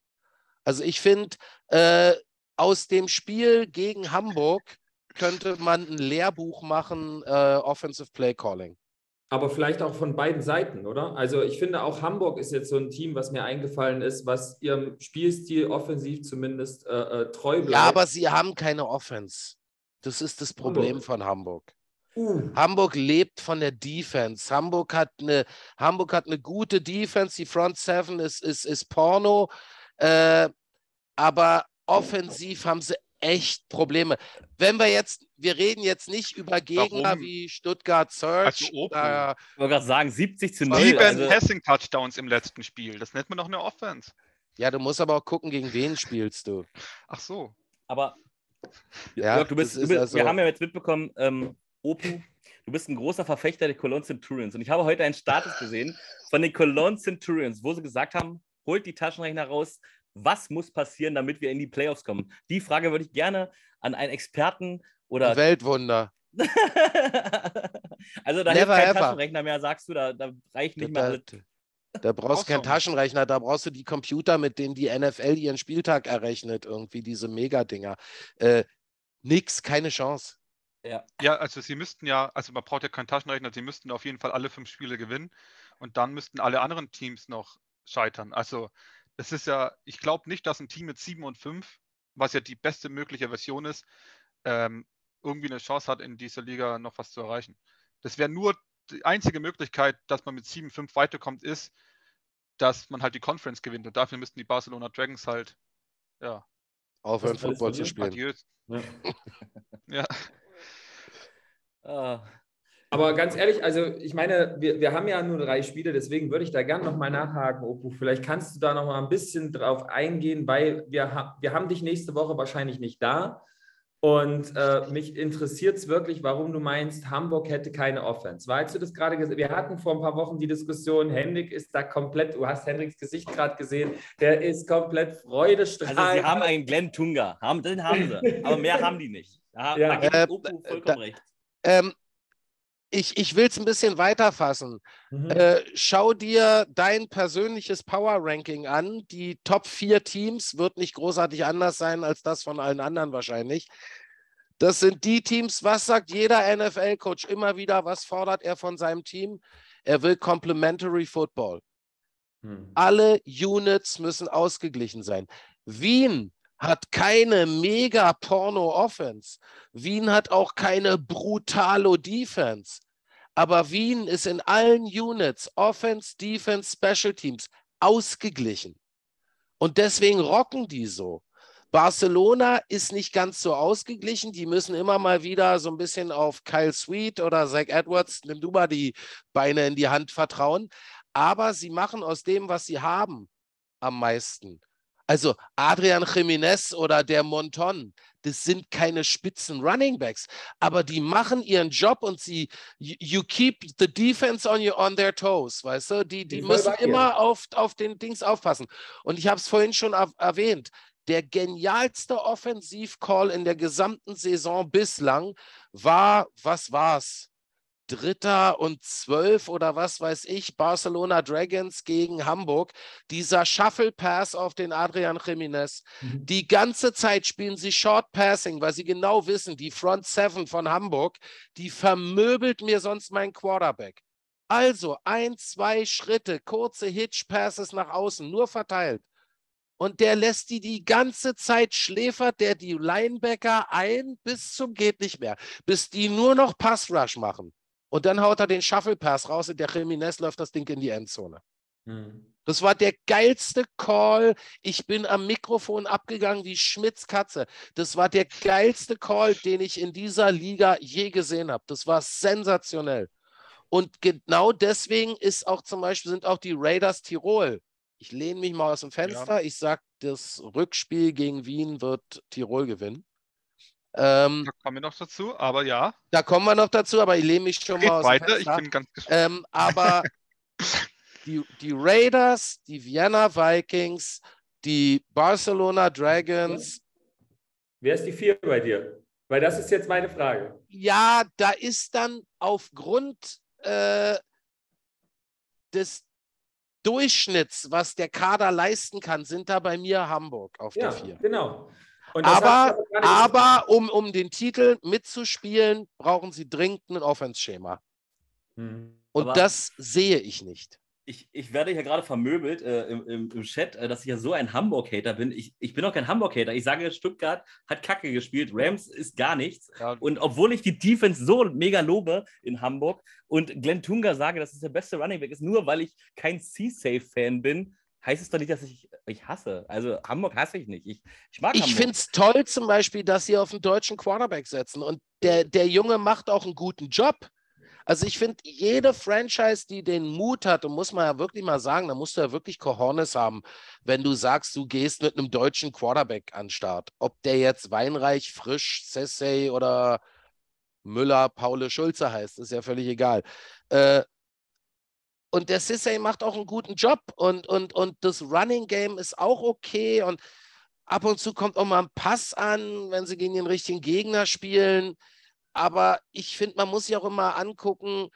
A: Also ich finde, äh, aus dem Spiel gegen Hamburg könnte man ein Lehrbuch machen, äh, Offensive Play Calling.
D: Aber vielleicht auch von beiden Seiten, oder? Also ich finde auch Hamburg ist jetzt so ein Team, was mir eingefallen ist, was ihrem Spielstil offensiv zumindest äh, äh, treu bleibt.
A: Ja, aber sie haben keine Offense. Das ist das Problem Hamburg. von Hamburg. Uh. Hamburg lebt von der Defense. Hamburg hat eine, Hamburg hat eine gute Defense. Die Front Seven ist, ist, ist Porno. Äh, aber offensiv haben sie echt Probleme. Wenn wir jetzt, wir reden jetzt nicht über Gegner Warum? wie Stuttgart Search.
B: Oder, ich wollte gerade sagen, 70 zu 0.
C: Sieben also, Passing-Touchdowns im letzten Spiel. Das nennt man doch eine Offense.
A: Ja, du musst aber auch gucken, gegen wen spielst du.
C: Ach so.
B: Aber ja, du bist, du bist also, wir haben ja jetzt mitbekommen, ähm, Opu, du bist ein großer Verfechter der Cologne Centurions. Und ich habe heute einen Status gesehen von den Cologne Centurions, wo sie gesagt haben, holt die Taschenrechner raus, was muss passieren, damit wir in die Playoffs kommen? Die Frage würde ich gerne an einen Experten oder.
A: Weltwunder.
B: also da Never hilft kein ever. Taschenrechner mehr, sagst du, da, da reicht nicht da, mehr
A: Da, da brauchst du keinen Taschenrechner, da brauchst du die Computer, mit denen die NFL ihren Spieltag errechnet, irgendwie diese Megadinger. Äh, nix, keine Chance.
C: Ja. ja, also sie müssten ja, also man braucht ja keinen Taschenrechner, sie müssten auf jeden Fall alle fünf Spiele gewinnen und dann müssten alle anderen Teams noch scheitern. Also es ist ja, ich glaube nicht, dass ein Team mit 7 und 5, was ja die beste mögliche Version ist, ähm, irgendwie eine Chance hat, in dieser Liga noch was zu erreichen. Das wäre nur die einzige Möglichkeit, dass man mit 7-5 weiterkommt, ist, dass man halt die Conference gewinnt. Und dafür müssten die Barcelona Dragons halt, ja.
A: Aufhören, Football zu spielen.
C: Ja. ja.
D: Ah. Aber ganz ehrlich, also ich meine, wir, wir haben ja nur drei Spiele, deswegen würde ich da gerne nochmal nachhaken, Opu. Vielleicht kannst du da nochmal ein bisschen drauf eingehen, weil wir, ha wir haben dich nächste Woche wahrscheinlich nicht da. Und äh, mich interessiert es wirklich, warum du meinst, Hamburg hätte keine Offense. Weil du das gerade gesagt Wir hatten vor ein paar Wochen die Diskussion, Hendrik ist da komplett, du hast Hendriks Gesicht gerade gesehen, der ist komplett freudestrahlend.
B: Also sie haben einen Glenn Tunga, haben, den haben sie, aber mehr haben die nicht. Da, ja. da gibt
A: äh, Opu vollkommen da, recht. Ähm, ich, ich will es ein bisschen weiter fassen. Mhm. Äh, schau dir dein persönliches Power Ranking an. Die Top 4 Teams wird nicht großartig anders sein als das von allen anderen wahrscheinlich. Das sind die Teams, was sagt jeder NFL-Coach immer wieder, was fordert er von seinem Team? Er will Complementary Football. Mhm. Alle Units müssen ausgeglichen sein. Wien hat keine mega Porno-Offense. Wien hat auch keine brutalo-Defense. Aber Wien ist in allen Units, Offense, Defense, Special Teams, ausgeglichen. Und deswegen rocken die so. Barcelona ist nicht ganz so ausgeglichen. Die müssen immer mal wieder so ein bisschen auf Kyle Sweet oder Zach Edwards, nimm du mal die Beine in die Hand vertrauen. Aber sie machen aus dem, was sie haben, am meisten. Also Adrian Jiménez oder der Monton, das sind keine spitzen Running Backs, aber die machen ihren Job und sie, you keep the defense on, your, on their toes, weißt du? Die, die müssen immer auf, auf den Dings aufpassen. Und ich habe es vorhin schon erwähnt, der genialste Offensivcall in der gesamten Saison bislang war, was war's? Dritter und zwölf oder was weiß ich, Barcelona Dragons gegen Hamburg. Dieser Shuffle Pass auf den Adrian Jiménez. Mhm. Die ganze Zeit spielen sie Short Passing, weil sie genau wissen, die Front Seven von Hamburg, die vermöbelt mir sonst mein Quarterback. Also ein, zwei Schritte, kurze Hitch Passes nach außen, nur verteilt. Und der lässt die die ganze Zeit schläfert der die Linebacker ein bis zum geht nicht mehr, bis die nur noch Pass Rush machen. Und dann haut er den Shuffle Pass raus und der Jimenez läuft das Ding in die Endzone. Mhm. Das war der geilste Call. Ich bin am Mikrofon abgegangen wie Schmitz Katze. Das war der geilste Call, den ich in dieser Liga je gesehen habe. Das war sensationell. Und genau deswegen ist auch zum Beispiel sind auch die Raiders Tirol. Ich lehne mich mal aus dem Fenster. Ja. Ich sage, das Rückspiel gegen Wien wird Tirol gewinnen.
C: Ähm, da kommen wir noch dazu, aber ja.
A: Da kommen wir noch dazu, aber ich lehne mich schon Geht mal aus
C: weiter, ich bin ganz
A: gespannt. Ähm, aber die, die Raiders, die Vienna Vikings, die Barcelona Dragons.
D: Wer ist die vier bei dir? Weil das ist jetzt meine Frage.
A: Ja, da ist dann aufgrund äh, des Durchschnitts, was der Kader leisten kann, sind da bei mir Hamburg auf ja, der vier.
D: Genau
A: aber aber um, um den Titel mitzuspielen, brauchen sie dringend ein Offense-Schema. Hm. Und aber das sehe ich nicht.
B: Ich, ich werde hier gerade vermöbelt äh, im, im, im, Chat, äh, dass ich ja so ein Hamburg-Hater bin. Ich, ich bin auch kein Hamburg-Hater. Ich sage, Stuttgart hat Kacke gespielt, Rams ist gar nichts. Ja. Und obwohl ich die Defense so mega lobe in Hamburg und Glenn Tunga sage, dass es der beste Running Back ist, nur weil ich kein C-Safe-Fan bin, heißt es doch nicht, dass ich, ich hasse. Also Hamburg hasse ich nicht. Ich, ich mag
A: Ich finde es toll zum Beispiel, dass sie auf einen deutschen Quarterback setzen. Und der, der Junge macht auch einen guten Job. Also ich finde, jede Franchise, die den Mut hat, und muss man ja wirklich mal sagen, da musst du ja wirklich Cojones haben, wenn du sagst, du gehst mit einem deutschen Quarterback an den Start. Ob der jetzt Weinreich, Frisch, Sessay oder Müller, Paule, Schulze heißt, ist ja völlig egal. Äh, und der Sissay macht auch einen guten Job und, und, und das Running Game ist auch okay und ab und zu kommt auch mal ein Pass an, wenn sie gegen den richtigen Gegner spielen. Aber ich finde, man muss sich auch immer angucken,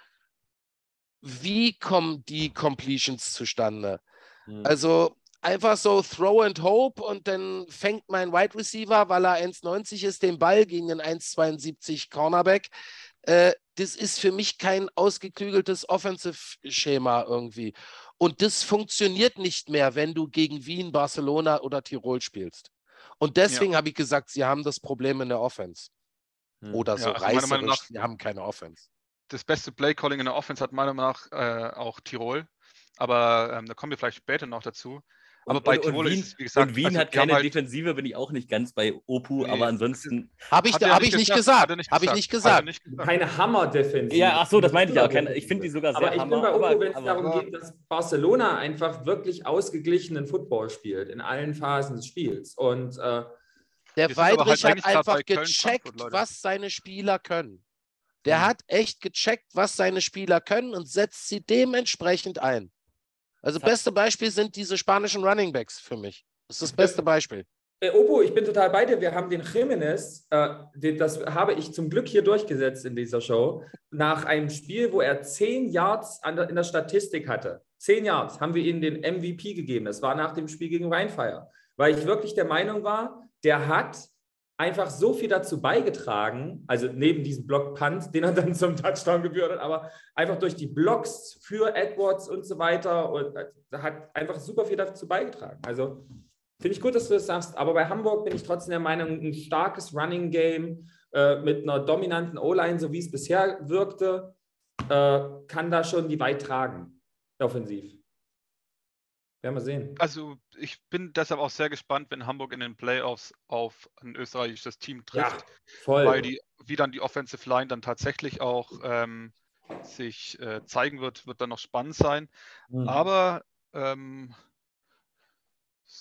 A: wie kommen die Completions zustande. Mhm. Also einfach so Throw and Hope und dann fängt mein Wide Receiver, weil er 1,90 ist, den Ball gegen den 1,72 Cornerback. Äh, das ist für mich kein ausgeklügeltes Offensive-Schema irgendwie. Und das funktioniert nicht mehr, wenn du gegen Wien, Barcelona oder Tirol spielst. Und deswegen ja. habe ich gesagt, sie haben das Problem in der Offense. Hm. Oder so ja, also reißerisch, nach, sie haben keine Offense.
C: Das beste Play-Calling in der Offense hat meiner Meinung nach äh, auch Tirol. Aber ähm, da kommen wir vielleicht später noch dazu.
B: Aber bei Wien, ist, wie gesagt, und Wien also hat keine halt Defensive, bin ich auch nicht ganz bei Opu, nee, aber ansonsten.
A: Habe ich, hab ich nicht gesagt. Habe ich nicht gesagt.
D: Keine Hammer-Defensive.
B: Ja, ach so, das meinte ich auch. Keine, ich finde die sogar sehr
D: aber ich Hammer. Bin bei Opu, wenn es darum geht, dass Barcelona einfach wirklich ausgeglichenen Football spielt, in allen Phasen des Spiels. Und. Äh,
A: Der
C: aber halt
A: Weidrich hat einfach gecheckt,
C: Frankfurt,
A: was seine Spieler können. Der
C: Mhm.
A: hat echt gecheckt, was seine Spieler können und setzt sie dementsprechend ein. Also
B: Das
A: beste Beispiel sind diese spanischen Running Backs für mich. Das ist das beste Beispiel.
D: Äh, Opo, ich bin total bei dir. Wir haben den Jimenez, äh, den, das habe ich zum Glück hier durchgesetzt in dieser Show, nach einem Spiel, wo er 10 Yards der, in der Statistik hatte. 10 Yards haben wir ihm den MVP gegeben. Das war nach dem Spiel gegen Rheinfire. Weil ich wirklich der Meinung war, der hat einfach so viel dazu beigetragen, also neben diesem Block-Punt, den er dann zum Touchdown geführt hat, aber einfach durch die Blocks für Edwards und so weiter und äh, hat einfach super viel dazu beigetragen. Also Finde ich gut, dass du das sagst. Aber bei Hamburg bin ich trotzdem der Meinung, ein starkes Running Game äh, mit einer dominanten O-Line, so wie es bisher wirkte, äh, kann da schon die weit tragen, offensiv. Werden wir sehen.
C: Also ich bin deshalb auch sehr gespannt, wenn Hamburg in den Playoffs auf ein österreichisches Team trifft,
D: voll.
C: weil die, wie dann die Offensive Line dann tatsächlich auch ähm, sich äh, zeigen wird, wird dann noch spannend sein.
D: Mhm.
C: Aber ähm,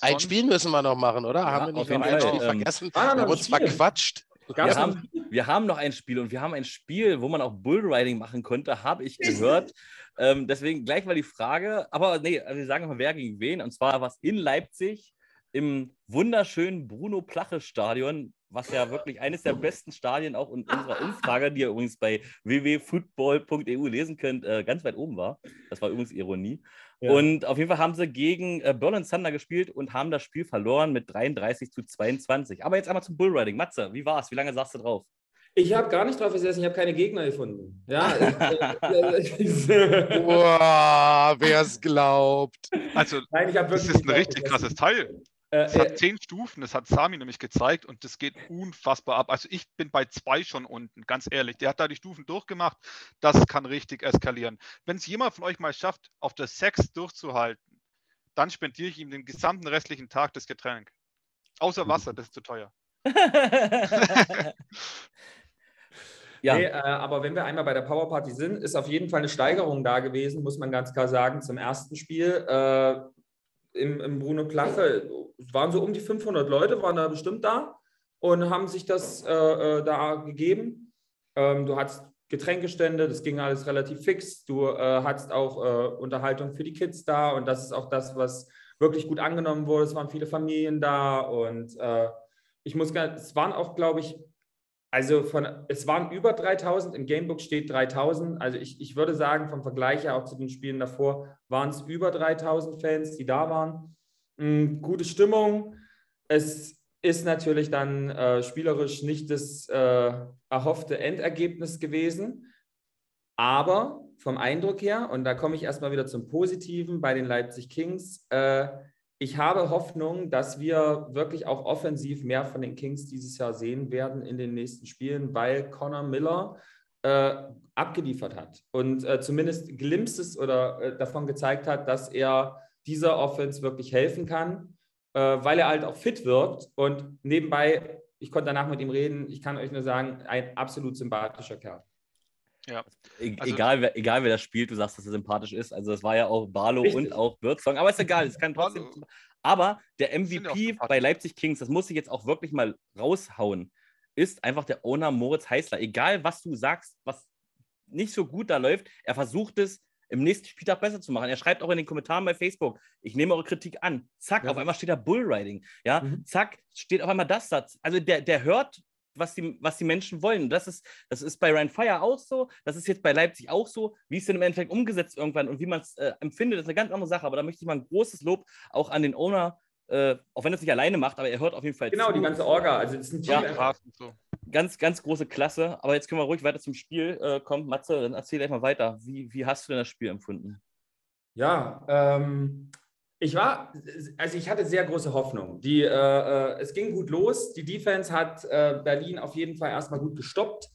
A: Ein Spiel müssen wir noch machen, oder?
B: Ja,
A: Haben wir nicht
B: auf jeden
A: noch ein
B: Fall.
A: Spiel
B: Ähm,
A: vergessen?
D: Ah, noch
A: Wir haben
B: wir, haben, wir haben noch ein Spiel und wir haben ein Spiel, wo man auch Bullriding machen konnte, habe ich gehört. ähm, deswegen gleich mal die Frage, aber nee, also wir sagen mal, wer gegen wen. Und zwar was in Leipzig im wunderschönen Bruno-Plache-Stadion, was ja wirklich eines der besten Stadien auch in unserer Umfrage, die ihr übrigens bei www.football.eu lesen könnt, äh, ganz weit oben war. Das war übrigens Ironie.
D: Ja.
B: Und auf jeden Fall haben sie gegen äh, Berlin Thunder gespielt und haben das Spiel verloren mit 33 zu 22. Aber jetzt einmal zum Bullriding. Matze, wie war's? Wie lange saßt du drauf?
D: Ich habe gar nicht drauf gesessen, ich habe keine Gegner gefunden. Ja, äh, äh,
A: Boah, wer es glaubt.
C: Also
D: Nein,
C: das ist ein richtig
D: gesessen.
C: krasses Teil.
D: Äh,
C: Es hat
D: äh,
C: zehn Stufen, das hat Sami nämlich gezeigt und das geht unfassbar ab. Also ich bin bei zwei schon unten, ganz ehrlich. Der hat da die Stufen durchgemacht. Das kann richtig eskalieren. Wenn es jemand von euch mal schafft, auf der Sex durchzuhalten, dann spendiere ich ihm den gesamten restlichen Tag das Getränk. Außer Wasser, das ist zu teuer.
B: ja,
D: Nee, äh, aber wenn wir einmal bei der Powerparty sind, ist auf jeden Fall eine Steigerung da gewesen, muss man ganz klar sagen, zum ersten Spiel. Äh, im, Im Bruno Plache waren so um die 500 Leute, waren da bestimmt da und haben sich das äh, äh, da gegeben. Ähm, du hattest Getränkestände, das ging alles relativ fix. Du äh, hattest auch äh, Unterhaltung für die Kids da und das ist auch das, was wirklich gut angenommen wurde. Es waren viele Familien da und äh, ich muss es waren auch, glaube ich, also von, es waren über 3000, im Gamebook steht 3000. Also ich, ich würde sagen, vom Vergleich her auch zu den Spielen davor, waren es über 3000 Fans, die da waren. Mm, gute Stimmung. Es ist natürlich dann äh, spielerisch nicht das äh, erhoffte Endergebnis gewesen. Aber vom Eindruck her, und da komme ich erstmal wieder zum Positiven bei den Leipzig Kings, äh, ich habe Hoffnung, dass wir wirklich auch offensiv mehr von den Kings dieses Jahr sehen werden in den nächsten Spielen, weil Connor Miller äh, abgeliefert hat und äh, zumindest Glimpses oder äh, davon gezeigt hat, dass er dieser Offense wirklich helfen kann, äh, weil er halt auch fit wirkt und nebenbei, ich konnte danach mit ihm reden, ich kann euch nur sagen, ein absolut sympathischer Kerl.
C: Ja.
B: E
C: Also-
B: egal, wer, egal wer das spielt, du sagst, dass er sympathisch ist. Also es war ja auch Barlow
D: Richtig.
B: und auch Birdsong, aber ist egal, es kann trotzdem. Aber der MVP bei Leipzig Kings, das muss ich jetzt auch wirklich mal raushauen, ist einfach der Owner Moritz Heißler. Egal, was du sagst, was nicht so gut da läuft, er versucht es im nächsten Spieltag besser zu machen. Er schreibt auch in den Kommentaren bei Facebook, ich nehme eure Kritik an. Zack,
D: Ja.
B: auf einmal steht da Bullriding. Ja,
D: Mhm.
B: zack, steht auf einmal das Satz. Also der, der hört, was die, was die Menschen wollen. Das ist, das ist bei Ryan Fire auch so, das ist jetzt bei Leipzig auch so. Wie es denn im Endeffekt umgesetzt irgendwann und wie man es äh, empfindet, ist eine ganz andere Sache. Aber da möchte ich mal ein großes Lob auch an den Owner, äh, auch wenn er es nicht alleine macht, aber er hört auf jeden Fall
D: Genau,
B: zu.
D: die ganze Orga, also das ist ein Team.
B: Ja.
C: so.
B: Ganz, ganz große Klasse. Aber jetzt können wir ruhig weiter zum Spiel äh, kommen. Matze, dann erzähl gleich mal weiter. Wie, wie hast du denn das Spiel empfunden?
D: Ja, ähm, ich war, also ich hatte sehr große Hoffnung. Die, äh, äh, es ging gut los. Die Defense hat äh, Berlin auf jeden Fall erstmal gut gestoppt.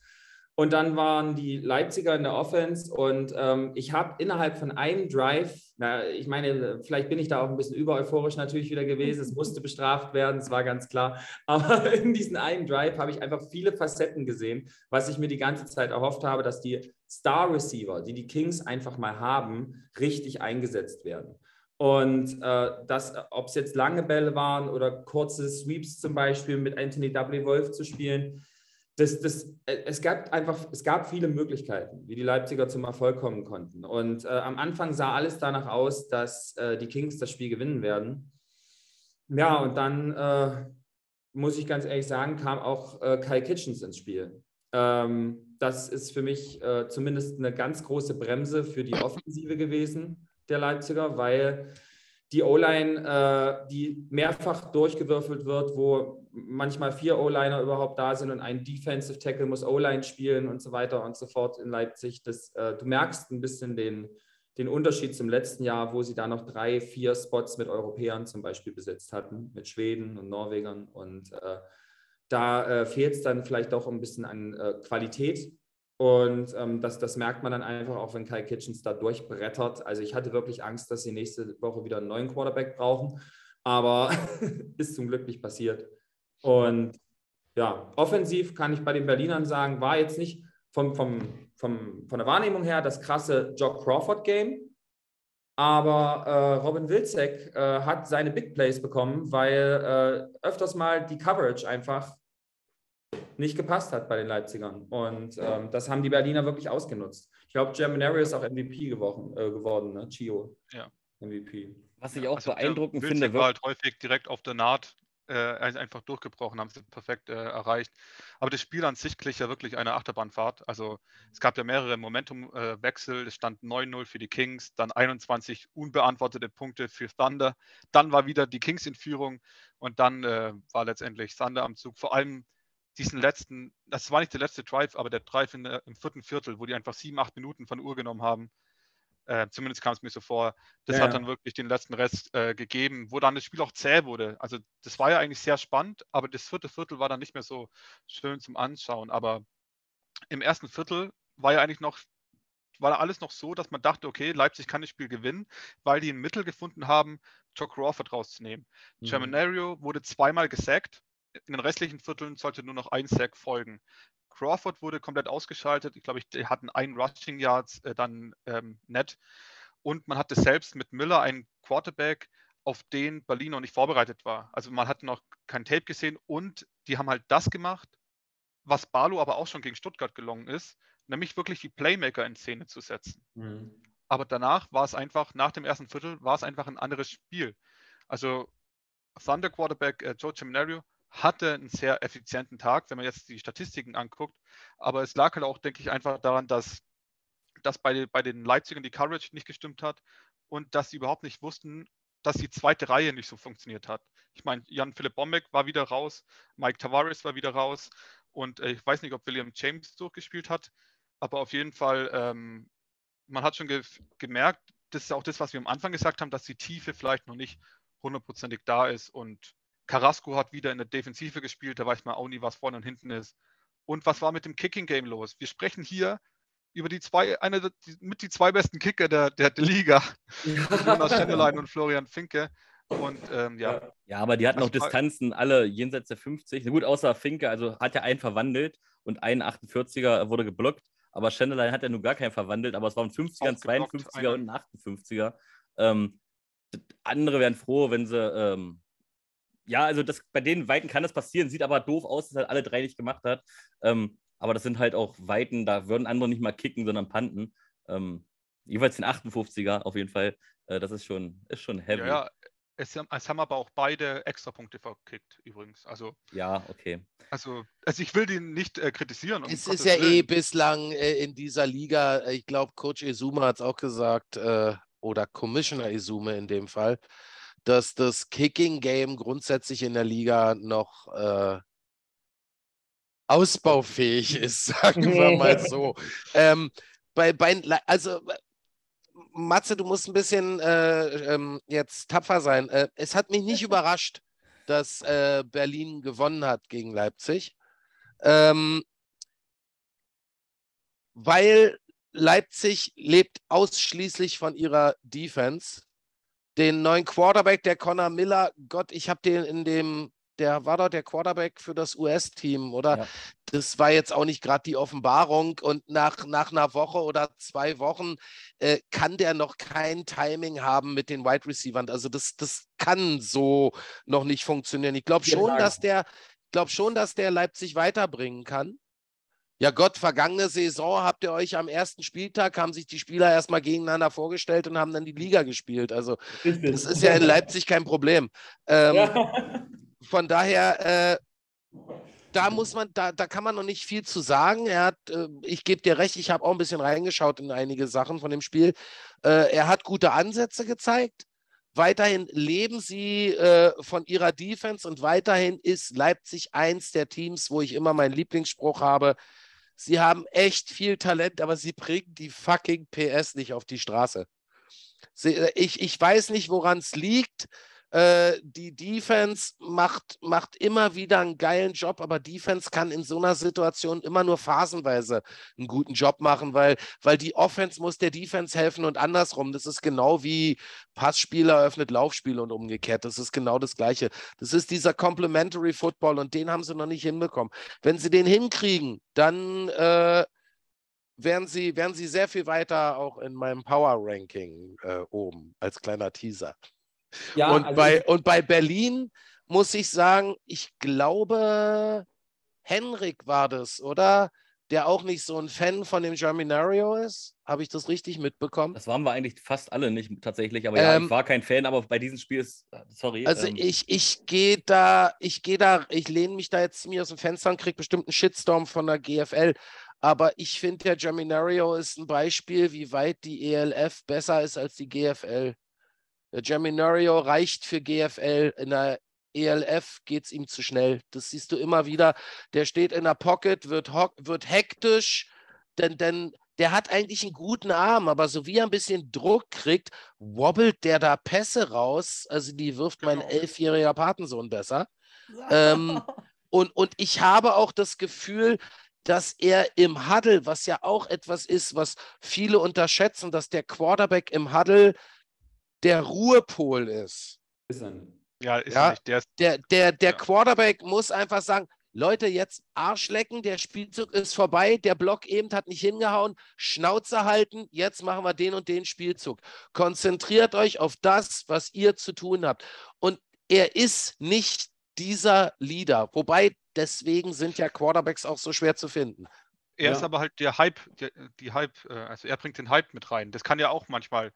D: Und dann waren die Leipziger in der Offense und ähm, ich habe innerhalb von einem Drive, na, ich meine, vielleicht bin ich da auch ein bisschen übereuphorisch natürlich wieder gewesen, es musste bestraft werden, es war ganz klar, aber in diesem einen Drive habe ich einfach viele Facetten gesehen, was ich mir die ganze Zeit erhofft habe, dass die Star Receiver, die die Kings einfach mal haben, richtig eingesetzt werden. Und äh, das, ob es jetzt lange Bälle waren oder kurze Sweeps zum Beispiel mit Anthony W. Wolf zu spielen, das, das, äh, es gab einfach, es gab viele Möglichkeiten, wie die Leipziger zum Erfolg kommen konnten. Und äh, am Anfang sah alles danach aus, dass äh, die Kings das Spiel gewinnen werden. Ja, und dann äh, muss ich ganz ehrlich sagen, kam auch äh, Kai Kitchens ins Spiel. Ähm, das ist für mich äh, zumindest eine ganz große Bremse für die Offensive gewesen der Leipziger, weil die O-Line, äh, die mehrfach durchgewürfelt wird, wo manchmal vier O-Liner überhaupt da sind und ein Defensive Tackle muss O-Line spielen und so weiter und so fort in Leipzig. Das, äh, du merkst ein bisschen den, den Unterschied zum letzten Jahr, wo sie da noch drei, vier Spots mit Europäern zum Beispiel besetzt hatten, mit Schweden und Norwegern. Und äh, da äh, fehlt es dann vielleicht auch ein bisschen an äh, Qualität und ähm, das, das merkt man dann einfach auch, wenn Kai Kitchens da durchbrettert. Also ich hatte wirklich Angst, dass sie nächste Woche wieder einen neuen Quarterback brauchen, aber ist zum Glück nicht passiert. Und ja, offensiv kann ich bei den Berlinern sagen, war jetzt nicht vom, vom, vom, von der Wahrnehmung her das krasse Jock Crawford-Game, aber äh, Robin Wilczek äh, hat seine Big Plays bekommen, weil äh, öfters mal die Coverage einfach nicht gepasst hat bei den Leipzigern. Und ähm, das haben die Berliner wirklich ausgenutzt. Ich glaube, Germanario ist auch MVP geworden, äh, geworden ne? Chio.
C: Ja.
D: MVP.
B: Was ich auch
C: Also,
B: beeindruckend finde,
C: war halt häufig direkt auf der Naht äh, einfach durchgebrochen, haben sie perfekt äh, erreicht. Aber das Spiel an sich glich ja wirklich eine Achterbahnfahrt. Also es gab ja mehrere Momentumwechsel. es stand 9-0 für die Kings, dann 21 unbeantwortete Punkte für Thunder. Dann war wieder die Kings in Führung und dann äh, war letztendlich Thunder am Zug. Vor allem diesen letzten, das war nicht der letzte Drive, aber der Drive in, im vierten Viertel, wo die einfach sieben, acht Minuten von Uhr genommen haben. Äh, zumindest kam es mir so vor. Das
D: Ja,
C: hat dann wirklich den letzten Rest äh, gegeben, wo dann das Spiel auch zäh wurde. Also das war ja eigentlich sehr spannend, aber das vierte Viertel war dann nicht mehr so schön zum Anschauen. Aber im ersten Viertel war ja eigentlich noch, war da alles noch so, dass man dachte, okay, Leipzig kann das Spiel gewinnen, weil die ein Mittel gefunden haben, Joe Crawford rauszunehmen.
D: Mhm.
C: Germanario wurde zweimal gesackt. In den restlichen Vierteln sollte nur noch ein Sack folgen. Crawford wurde komplett ausgeschaltet. Ich glaube, die hatten ein Rushing Yards äh, dann ähm, net. Und man hatte selbst mit Miller einen Quarterback, auf den Berlin noch nicht vorbereitet war. Also man hat noch kein Tape gesehen und die haben halt das gemacht, was Barlow aber auch schon gegen Stuttgart gelungen ist, nämlich wirklich die Playmaker in Szene zu setzen.
D: Mhm.
C: Aber danach war es einfach, nach dem ersten Viertel, war es einfach ein anderes Spiel. Also Thunder Quarterback äh, Joe Seminario hatte einen sehr effizienten Tag, wenn man jetzt die Statistiken anguckt. Aber es lag halt auch, denke ich, einfach daran, dass, dass bei, bei den Leipzigern die Coverage nicht gestimmt hat und dass sie überhaupt nicht wussten, dass die zweite Reihe nicht so funktioniert hat. Ich meine, Jan-Philipp Bombeck war wieder raus, Mike Tavares war wieder raus und äh, ich weiß nicht, ob William James durchgespielt hat, aber auf jeden Fall, ähm, man hat schon ge gemerkt, das ist auch das, was wir am Anfang gesagt haben, dass die Tiefe vielleicht noch nicht hundertprozentig da ist und Carrasco hat wieder in der Defensive gespielt, da weiß man auch nie, was vorne und hinten ist. Und was war mit dem Kicking Game los? Wir sprechen hier über die zwei, eine die, mit die zwei besten Kicker der, der, der Liga, Jonas Schenderlein und Florian Finke. Und ähm, ja,
B: Ja, aber die hatten
C: Also
B: auch Distanzen alle jenseits der 50. Na gut, außer Finke, also hat er einen verwandelt und einen 48er wurde geblockt. Aber Schenderlein hat ja nur gar keinen verwandelt, aber es waren 50er, ein
C: Auch geblockt,
B: 52er und
C: einen.
B: ein 58er. Ähm, andere wären froh, wenn sie. Ähm, ja, also das, bei den Weiten kann das passieren, sieht aber doof aus, dass er alle drei nicht gemacht hat. Ähm, aber das sind halt auch Weiten, da würden andere nicht mal kicken, sondern panten. Ähm, jeweils den 58er auf jeden Fall. Äh, das ist schon, ist schon heavy.
C: ja, ja es, haben- es haben aber auch beide Extrapunkte verkickt, übrigens. Also,
B: ja okay.
C: also, also ich will die nicht äh, kritisieren. um
A: Es ist
C: Gottes
A: ja eh
C: Willen.
A: bislang äh, in dieser Liga, äh, ich glaube, Coach Izuma hat es auch gesagt, äh, oder Commissioner Izume in dem Fall, dass das Kicking-Game grundsätzlich in der Liga noch äh, ausbaufähig ist, sagen wir mal so. ähm, bei, bei, also, Matze, du musst ein bisschen äh, ähm, jetzt tapfer sein. Äh, es hat mich nicht überrascht, dass äh, Berlin gewonnen hat gegen Leipzig. Ähm, weil Leipzig lebt ausschließlich von ihrer Defense. Den neuen Quarterback, der Connor Miller, Gott, ich habe den in dem, der war doch der Quarterback für das US-Team, oder?
B: Ja.
A: Das war jetzt auch nicht gerade die Offenbarung. Und nach, nach einer Woche oder zwei Wochen äh, kann der noch kein Timing haben mit den Wide Receivers. Also das, das kann so noch nicht funktionieren. Ich glaube schon, dass der, glaube schon, dass der Leipzig weiterbringen kann. Ja Gott, vergangene Saison habt ihr euch am ersten Spieltag, haben sich die Spieler erstmal gegeneinander vorgestellt und haben dann die Liga gespielt. Also das ist ja in Leipzig kein Problem. Ähm,
B: Ja.
A: Von daher, äh, da muss man, da, da kann man noch nicht viel zu sagen. Er hat, äh, ich gebe dir recht, ich habe auch ein bisschen reingeschaut in einige Sachen von dem Spiel. Äh, er hat gute Ansätze gezeigt. Weiterhin leben sie äh, von ihrer Defense und weiterhin ist Leipzig eins der Teams, wo ich immer meinen Lieblingsspruch habe. Sie haben echt viel Talent, aber sie bringen die fucking PS nicht auf die Straße. Sie, äh, ich, ich weiß nicht, woran es liegt. Äh, die Defense macht, macht immer wieder einen geilen Job, aber Defense kann in so einer Situation immer nur phasenweise einen guten Job machen, weil, weil die Offense muss der Defense helfen und andersrum. Das ist genau wie Passspieler eröffnet Laufspiel und umgekehrt. Das ist genau das Gleiche. Das ist dieser Complementary Football und den haben sie noch nicht hinbekommen. Wenn sie den hinkriegen, dann äh, wären sie, wären sie sehr viel weiter auch in meinem Power Ranking äh, oben als kleiner Teaser.
D: Ja,
A: und,
D: also
A: bei, und bei Berlin muss ich sagen, ich glaube, Henrik war das, oder? Der auch nicht so ein Fan von dem Germinario ist. Habe ich das richtig mitbekommen?
B: Das waren wir eigentlich fast alle nicht tatsächlich, aber ja,
A: Ähm,
B: ich war kein Fan, aber bei diesem Spiel ist, sorry.
A: Also
B: ähm,
A: ich, ich gehe da, ich gehe da, ich lehne mich da jetzt ziemlich aus dem Fenster und kriege bestimmt einen Shitstorm von der GFL. Aber ich finde, der Germinario ist ein Beispiel, wie weit die ELF besser ist als die GFL. Der Germinario reicht für GFL. In der ELF geht es ihm zu schnell. Das siehst du immer wieder. Der steht in der Pocket, wird, wird hektisch, denn, denn der hat eigentlich einen guten Arm, aber so wie er ein bisschen Druck kriegt, wobbelt der da Pässe raus. Also die wirft mein
C: Genau.
A: elfjähriger Patensohn besser. Ähm, und, und ich habe auch das Gefühl, dass er im Huddle, was ja auch etwas ist, was viele unterschätzen, dass der Quarterback im Huddle der Ruhepol ist.
D: Ist er nicht.
C: Ja, ist
A: Ja.
C: er nicht. Der ist,
A: Der, der, der
C: Ja.
A: Quarterback muss einfach sagen, Leute, jetzt Arsch lecken, der Spielzug ist vorbei, der Block eben hat nicht hingehauen, Schnauze halten, jetzt machen wir den und den Spielzug. Konzentriert euch auf das, was ihr zu tun habt. Und er ist nicht dieser Leader, wobei deswegen sind ja Quarterbacks auch so schwer zu finden.
C: er
D: Ja.
C: ist aber halt der Hype, der, die Hype, äh, also er bringt den Hype mit rein. Das kann ja auch manchmal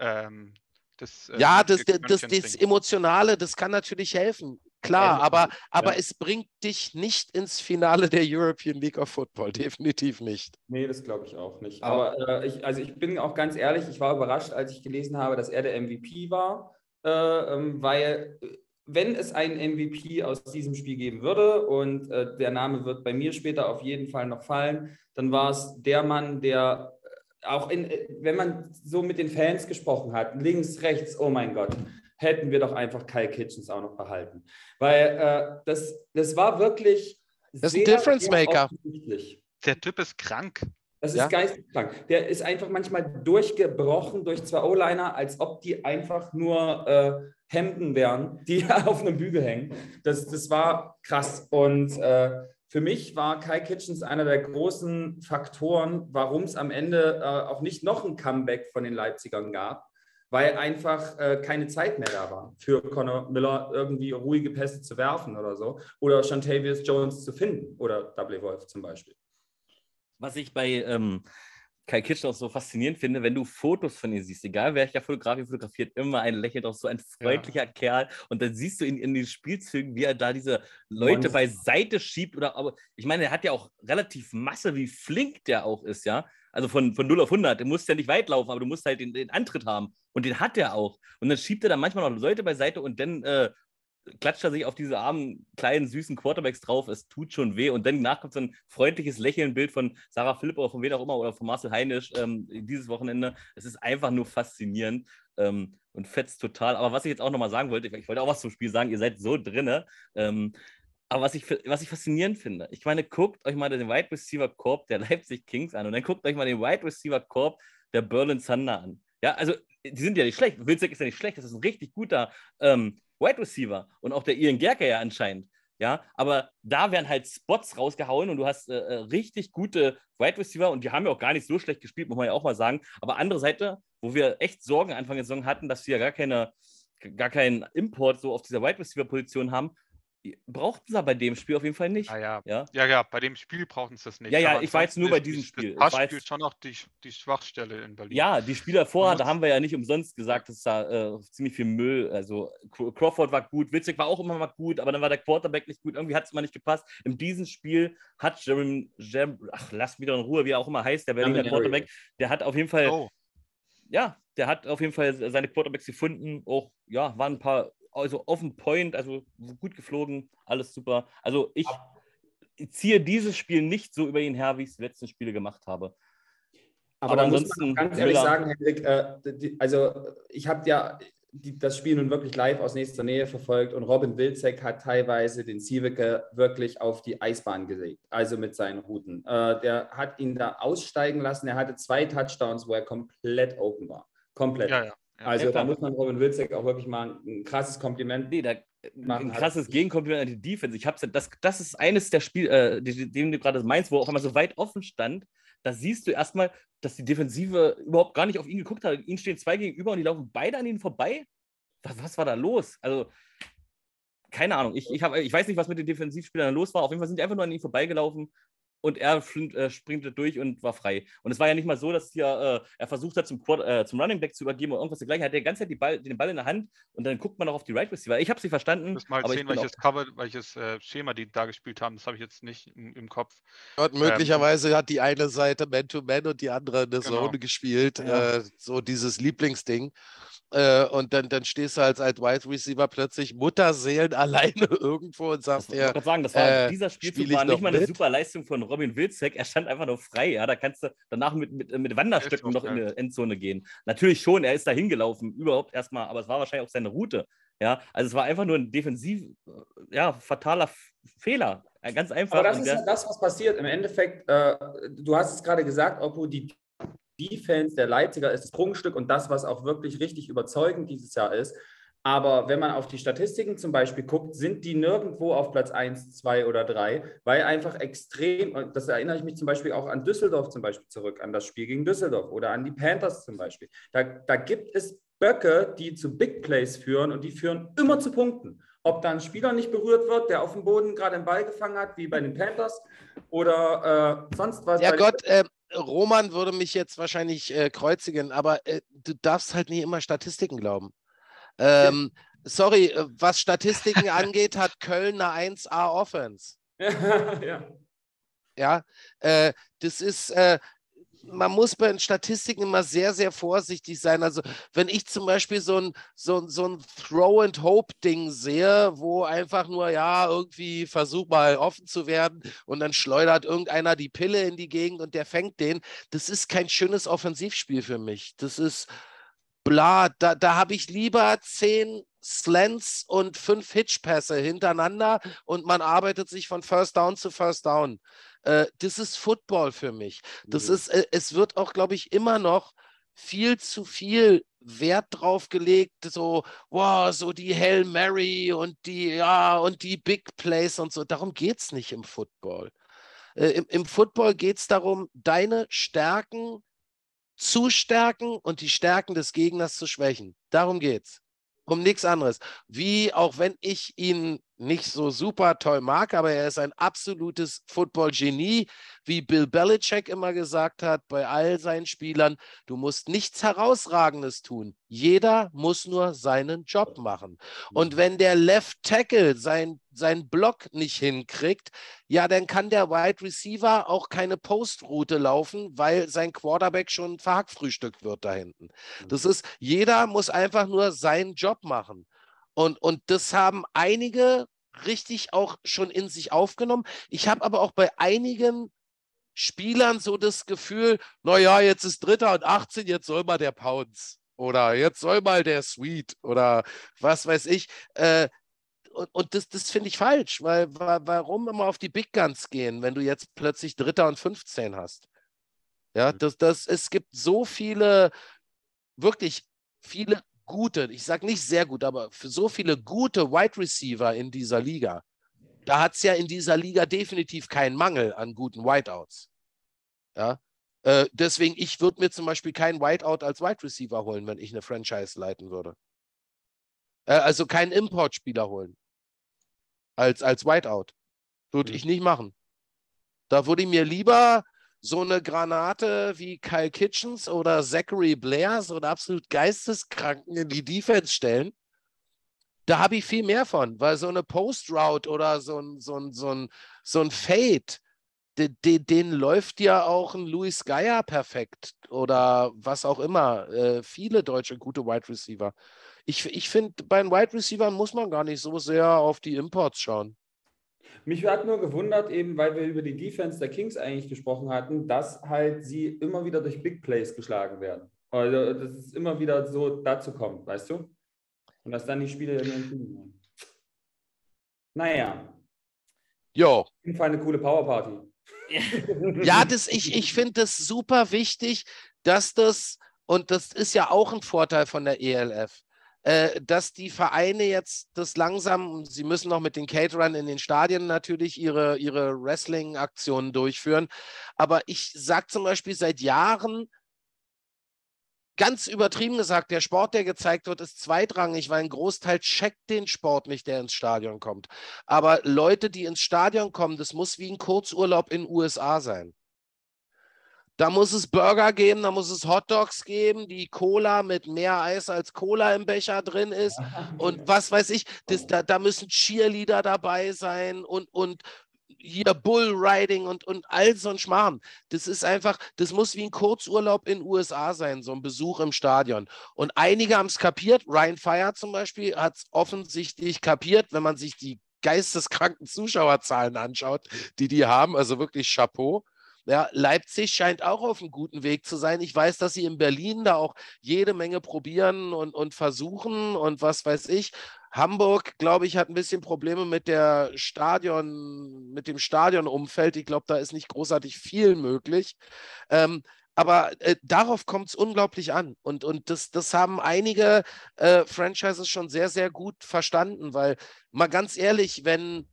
C: ähm, das. äh,
A: Ja, das, das, das, das. Emotionale, das kann natürlich helfen. Klar,
D: Ja,
A: aber, aber
D: ja.
A: es bringt dich nicht ins Finale der European League of Football, definitiv nicht.
D: Nee, das glaube ich auch nicht.
B: Aber-
D: äh, ich, also ich bin auch ganz ehrlich, ich war überrascht, als ich gelesen habe, dass er der MVP war, äh, ähm, weil äh, wenn es einen MVP aus diesem Spiel geben würde und äh, der Name wird bei mir später auf jeden Fall noch fallen, dann war es der Mann, der auch in, äh, wenn man so mit den Fans gesprochen hat, links, rechts, oh mein Gott, hätten wir doch einfach Kyle Kitchens auch noch behalten. Weil äh, das, das war wirklich
A: Das ist ein Difference Maker.
C: Der Typ ist krank.
D: Das ist
A: Ja.
D: geisteskrank. Der ist einfach manchmal durchgebrochen durch zwei O-Liner, als ob die einfach nur äh, Hemden wären, die auf einem Bügel hängen. Das, das war krass. Und äh, für mich war Kai Kitchens einer der großen Faktoren, warum es am Ende äh, auch nicht noch ein Comeback von den Leipzigern gab, weil einfach äh, keine Zeit mehr da war, für Conor Miller irgendwie ruhige Pässe zu werfen oder so. Oder Shantavius Jones zu finden oder Double Wolf zum Beispiel.
B: Was ich bei ähm, Kai Kitsch auch so faszinierend finde, wenn du Fotos von ihm siehst, egal welcher Fotograf ihn fotografiert, immer ein Lächeln drauf, so ein freundlicher Kerl. Und dann siehst du ihn in den Spielzügen, wie er da diese Leute
D: Monster.
B: beiseite schiebt. Oder aber ich meine, er hat ja auch relativ Masse, wie flink der auch ist, ja. Also von, von 0 auf 100. Du musst ja nicht weit laufen, aber du musst halt den, den Antritt haben. Und den hat er auch. Und dann schiebt er dann manchmal noch Leute beiseite und dann äh, klatscht er sich auf diese armen, kleinen, süßen Quarterbacks drauf. Es tut schon weh. Und dann nach kommt so ein freundliches Lächeln-Bild von Sarah Philipp oder von wem auch immer oder von Marcel Heinisch ähm, dieses Wochenende. Es ist einfach nur faszinierend ähm, und fetzt total. Aber was ich jetzt auch nochmal sagen wollte, ich wollte auch was zum Spiel sagen, ihr seid so drinne. Ähm, aber was ich, was ich faszinierend finde, ich meine, guckt euch mal den Wide Receiver Korb der Leipzig Kings an und dann guckt euch mal den Wide Receiver Korb der Berlin Thunder an. Ja, also die sind ja nicht schlecht. Wilczek ist ja nicht schlecht, das ist ein richtig guter ähm, Wide Receiver und auch der Ian Gerker ja anscheinend. Ja, aber da werden halt Spots rausgehauen und du hast äh, äh richtig gute Wide Receiver und die haben ja auch gar nicht so schlecht gespielt, muss man ja auch mal sagen. Aber andere Seite, wo wir echt Sorgen Anfang der Saison hatten, dass wir ja gar keine, gar keinen Import so auf dieser Wide Receiver Position haben, brauchten sie bei dem Spiel auf jeden Fall nicht.
C: Ah, ja. Ja? ja, ja, bei dem Spiel brauchten sie es nicht.
B: Ja, ja, ich war jetzt nur bei diesem Spiel.
C: Das Pass spielt schon auch die, die Schwachstelle in Berlin.
B: Ja, die Spieler vorher, da haben wir ja nicht umsonst gesagt, dass da äh, ziemlich viel Müll, also Crawford war gut, Witzig war auch immer mal gut, aber dann war der Quarterback nicht gut, irgendwie hat es mal nicht gepasst. In diesem Spiel hat Jeremy, Jeremy ach, lass mich doch in Ruhe, wie er auch immer heißt, der Berliner Quarterback, der hat auf jeden Fall, oh. ja, der hat auf jeden Fall seine Quarterbacks gefunden, auch, ja, waren ein paar also auf dem Point, also gut geflogen, alles super. Also ich ziehe dieses Spiel nicht so über ihn her, wie ich es die letzten Spiele gemacht habe.
D: Aber, Aber ansonsten. ganz ehrlich sagen, Hendrik, äh, die, also ich habe ja die, das Spiel nun wirklich live aus nächster Nähe verfolgt und Robin Wilczek hat teilweise den Sieveke wirklich auf die Eisbahn gelegt, also mit seinen Routen. Äh, der hat ihn da aussteigen lassen. Er hatte zwei Touchdowns, wo er komplett open war. Komplett. Ja, ja. Also da muss man Robin Wilczek auch wirklich mal ein, krasses Kompliment
B: nee, da, machen. Ein krasses Gegenkompliment an die Defense. Ich hab's, das, das ist eines der Spiele, äh, dem du gerade meinst, wo auch immer so weit offen stand. Da siehst du erstmal, dass die Defensive überhaupt gar nicht auf ihn geguckt hat. Ihnen stehen zwei gegenüber und die laufen beide an ihnen vorbei. Was, was war da los? Also, keine Ahnung. Ich, ich, hab, ich weiß nicht, was mit den Defensivspielern los war. Auf jeden Fall sind die einfach nur an ihnen vorbeigelaufen und er äh, springt durch und war frei. Und es war ja nicht mal so, dass hier, äh, er versucht hat, zum, Quad, äh, zum Running Back zu übergeben oder irgendwas dergleichen. Er hat die ganze Zeit Ball, den Ball in der Hand und dann guckt man noch auf die Right Receiver. Ich habe sie verstanden. Ich
C: muss mal sehen, welches Cover, welches äh, Schema die da gespielt haben. Das habe ich jetzt nicht im, im Kopf.
A: Und möglicherweise ähm, hat die eine Seite Man-to-Man -Man und die andere in der genau. Zone gespielt. Ja. Äh, so dieses Lieblingsding. Äh, und dann, dann stehst du als, als Wide Receiver plötzlich Mutterseelen alleine irgendwo und sagst,
B: ja. Ich wollte sagen, das war, äh, dieser Spielzug spiel war nicht mal eine mit? super Leistung von Robin Wilczek. Er stand einfach nur frei. Ja, da kannst du danach mit, mit, mit Wanderstöcken noch in die Endzone gehen. Natürlich schon, er ist da hingelaufen, überhaupt erstmal, aber es war wahrscheinlich auch seine Route. Ja, also es war einfach nur ein defensiv, äh, ja, fataler Fehler. Ganz einfach.
D: Aber das ist ja das, was passiert. Im Endeffekt, äh, du hast es gerade gesagt, Oppo, die Defense der Leipziger ist das Prunkstück und das, was auch wirklich richtig überzeugend dieses Jahr ist. Aber wenn man auf die Statistiken zum Beispiel guckt, sind die nirgendwo auf Platz 1, 2 oder 3, weil einfach extrem, das erinnere ich mich zum Beispiel auch an Düsseldorf zum Beispiel zurück, an das Spiel gegen Düsseldorf oder an die Panthers zum Beispiel. Da, da gibt es Böcke, die zu Big Plays führen und die führen immer zu Punkten. Ob da ein Spieler nicht berührt wird, der auf dem Boden gerade den Ball gefangen hat, wie bei den Panthers oder äh, sonst was.
A: Ja Gott, äh, Roman würde mich jetzt wahrscheinlich äh, kreuzigen, aber äh, du darfst halt nie immer Statistiken glauben. Ähm. Sorry, äh, was Statistiken angeht, hat Köln eine 1A Offense. ja. Ja, äh, das ist, äh, man muss bei den Statistiken immer sehr, sehr vorsichtig sein. Also, wenn ich zum Beispiel so ein, so, so ein Throw-and-Hope-Ding sehe, wo einfach nur, ja, irgendwie versuch mal offen zu werden und dann schleudert irgendeiner die Pille in die Gegend und der fängt den, das ist kein schönes Offensivspiel für mich. Das ist bla, da, da habe ich lieber zehn Slants und fünf Hitchpässe hintereinander und man arbeitet sich von First Down zu First Down. Äh, das ist Football für mich. Das mhm. ist, äh, es wird auch, glaube ich, immer noch viel zu viel Wert drauf gelegt, so, wow, so die Hail Mary und die, ja, und die Big Plays und so. Darum geht es nicht im Football. Äh, im, Im Football geht es darum, deine Stärken zu stärken und die Stärken des Gegners zu schwächen. Darum geht's. Um nichts anderes. Wie, auch wenn ich ihn nicht so super toll mag, aber er ist ein absolutes Football-Genie, wie Bill Belichick immer gesagt hat bei all seinen Spielern, du musst nichts Herausragendes tun. Jeder muss nur seinen Job machen. Und wenn der Left Tackle sein, seinen Block nicht hinkriegt, ja, dann kann der Wide Receiver auch keine Postroute laufen, weil sein Quarterback schon verhackfrühstückt wird da hinten. Das ist, jeder muss einfach nur seinen Job machen. Und, und das haben einige richtig auch schon in sich aufgenommen. Ich habe aber auch bei einigen Spielern so das Gefühl, naja, jetzt ist Dritter und 18, jetzt soll mal der Pounce oder jetzt soll mal der Sweet oder was weiß ich. Äh, und, und, das, das finde ich falsch, weil warum immer auf die Big Guns gehen, wenn du jetzt plötzlich Dritter und 15 hast? Ja, mhm. das, das, es gibt so viele, wirklich viele gute, ich sage nicht sehr gut, aber für so viele gute Wide Receiver in dieser Liga. Da hat es ja in dieser Liga definitiv keinen Mangel an guten Whiteouts. Ja. Äh, deswegen, ich würde mir zum Beispiel keinen Whiteout als Wide Receiver holen, wenn ich eine Franchise leiten würde. Äh, also keinen Importspieler holen. Als, als Whiteout. Würde mhm. ich nicht machen. Da würde ich mir lieber so eine Granate wie Kyle Kitchens oder Zachary Blair, so einen absolut Geisteskranken in die Defense stellen. Da habe ich viel mehr von, weil so eine Post-Route oder so ein, so ein, so ein, so ein Fade, den, den, den läuft ja auch ein Luis Geier perfekt oder was auch immer. Äh, viele deutsche gute Wide Receiver. Ich, ich finde, bei den Wide Receivers muss man gar nicht so sehr auf die Imports schauen.
D: Mich hat nur gewundert, eben weil wir über die Defense der Kings eigentlich gesprochen hatten, dass halt sie immer wieder durch Big Plays geschlagen werden. Also, dass es immer wieder so dazu kommt, weißt du? Und dass dann die Spiele entschieden werden. Naja.
A: Jo.
D: Auf jeden Fall eine coole Powerparty.
A: ja, das, ich, ich finde das super wichtig, dass das, und das ist ja auch ein Vorteil von der ELF, äh, dass die Vereine jetzt das langsam, sie müssen noch mit den Caterern in den Stadien natürlich ihre, ihre Wrestling-Aktionen durchführen. Aber ich sage zum Beispiel seit Jahren, ganz übertrieben gesagt, der Sport, der gezeigt wird, ist zweitrangig, weil ein Großteil checkt den Sport nicht, der ins Stadion kommt. Aber Leute, die ins Stadion kommen, das muss wie ein Kurzurlaub in den USA sein. Da muss es Burger geben, da muss es Hotdogs geben, die Cola mit mehr Eis als Cola im Becher drin ist. Und was weiß ich, das, da, da müssen Cheerleader dabei sein und, und hier Bullriding und, und all so ein Schmarrn. Das ist einfach, das muss wie ein Kurzurlaub in den USA sein, so ein Besuch im Stadion. Und einige haben es kapiert. Ryan Fire zum Beispiel hat es offensichtlich kapiert, wenn man sich die geisteskranken Zuschauerzahlen anschaut, die die haben. Also wirklich Chapeau. Ja, Leipzig scheint auch auf einem guten Weg zu sein. Ich weiß, dass sie in Berlin da auch jede Menge probieren und, und versuchen und was weiß ich. Hamburg, glaube ich, hat ein bisschen Probleme mit der Stadion, mit dem Stadionumfeld. Ich glaube, da ist nicht großartig viel möglich. Ähm, aber äh, darauf kommt es unglaublich an. Und, und das, das haben einige äh, Franchises schon sehr, sehr gut verstanden, weil mal ganz ehrlich, wenn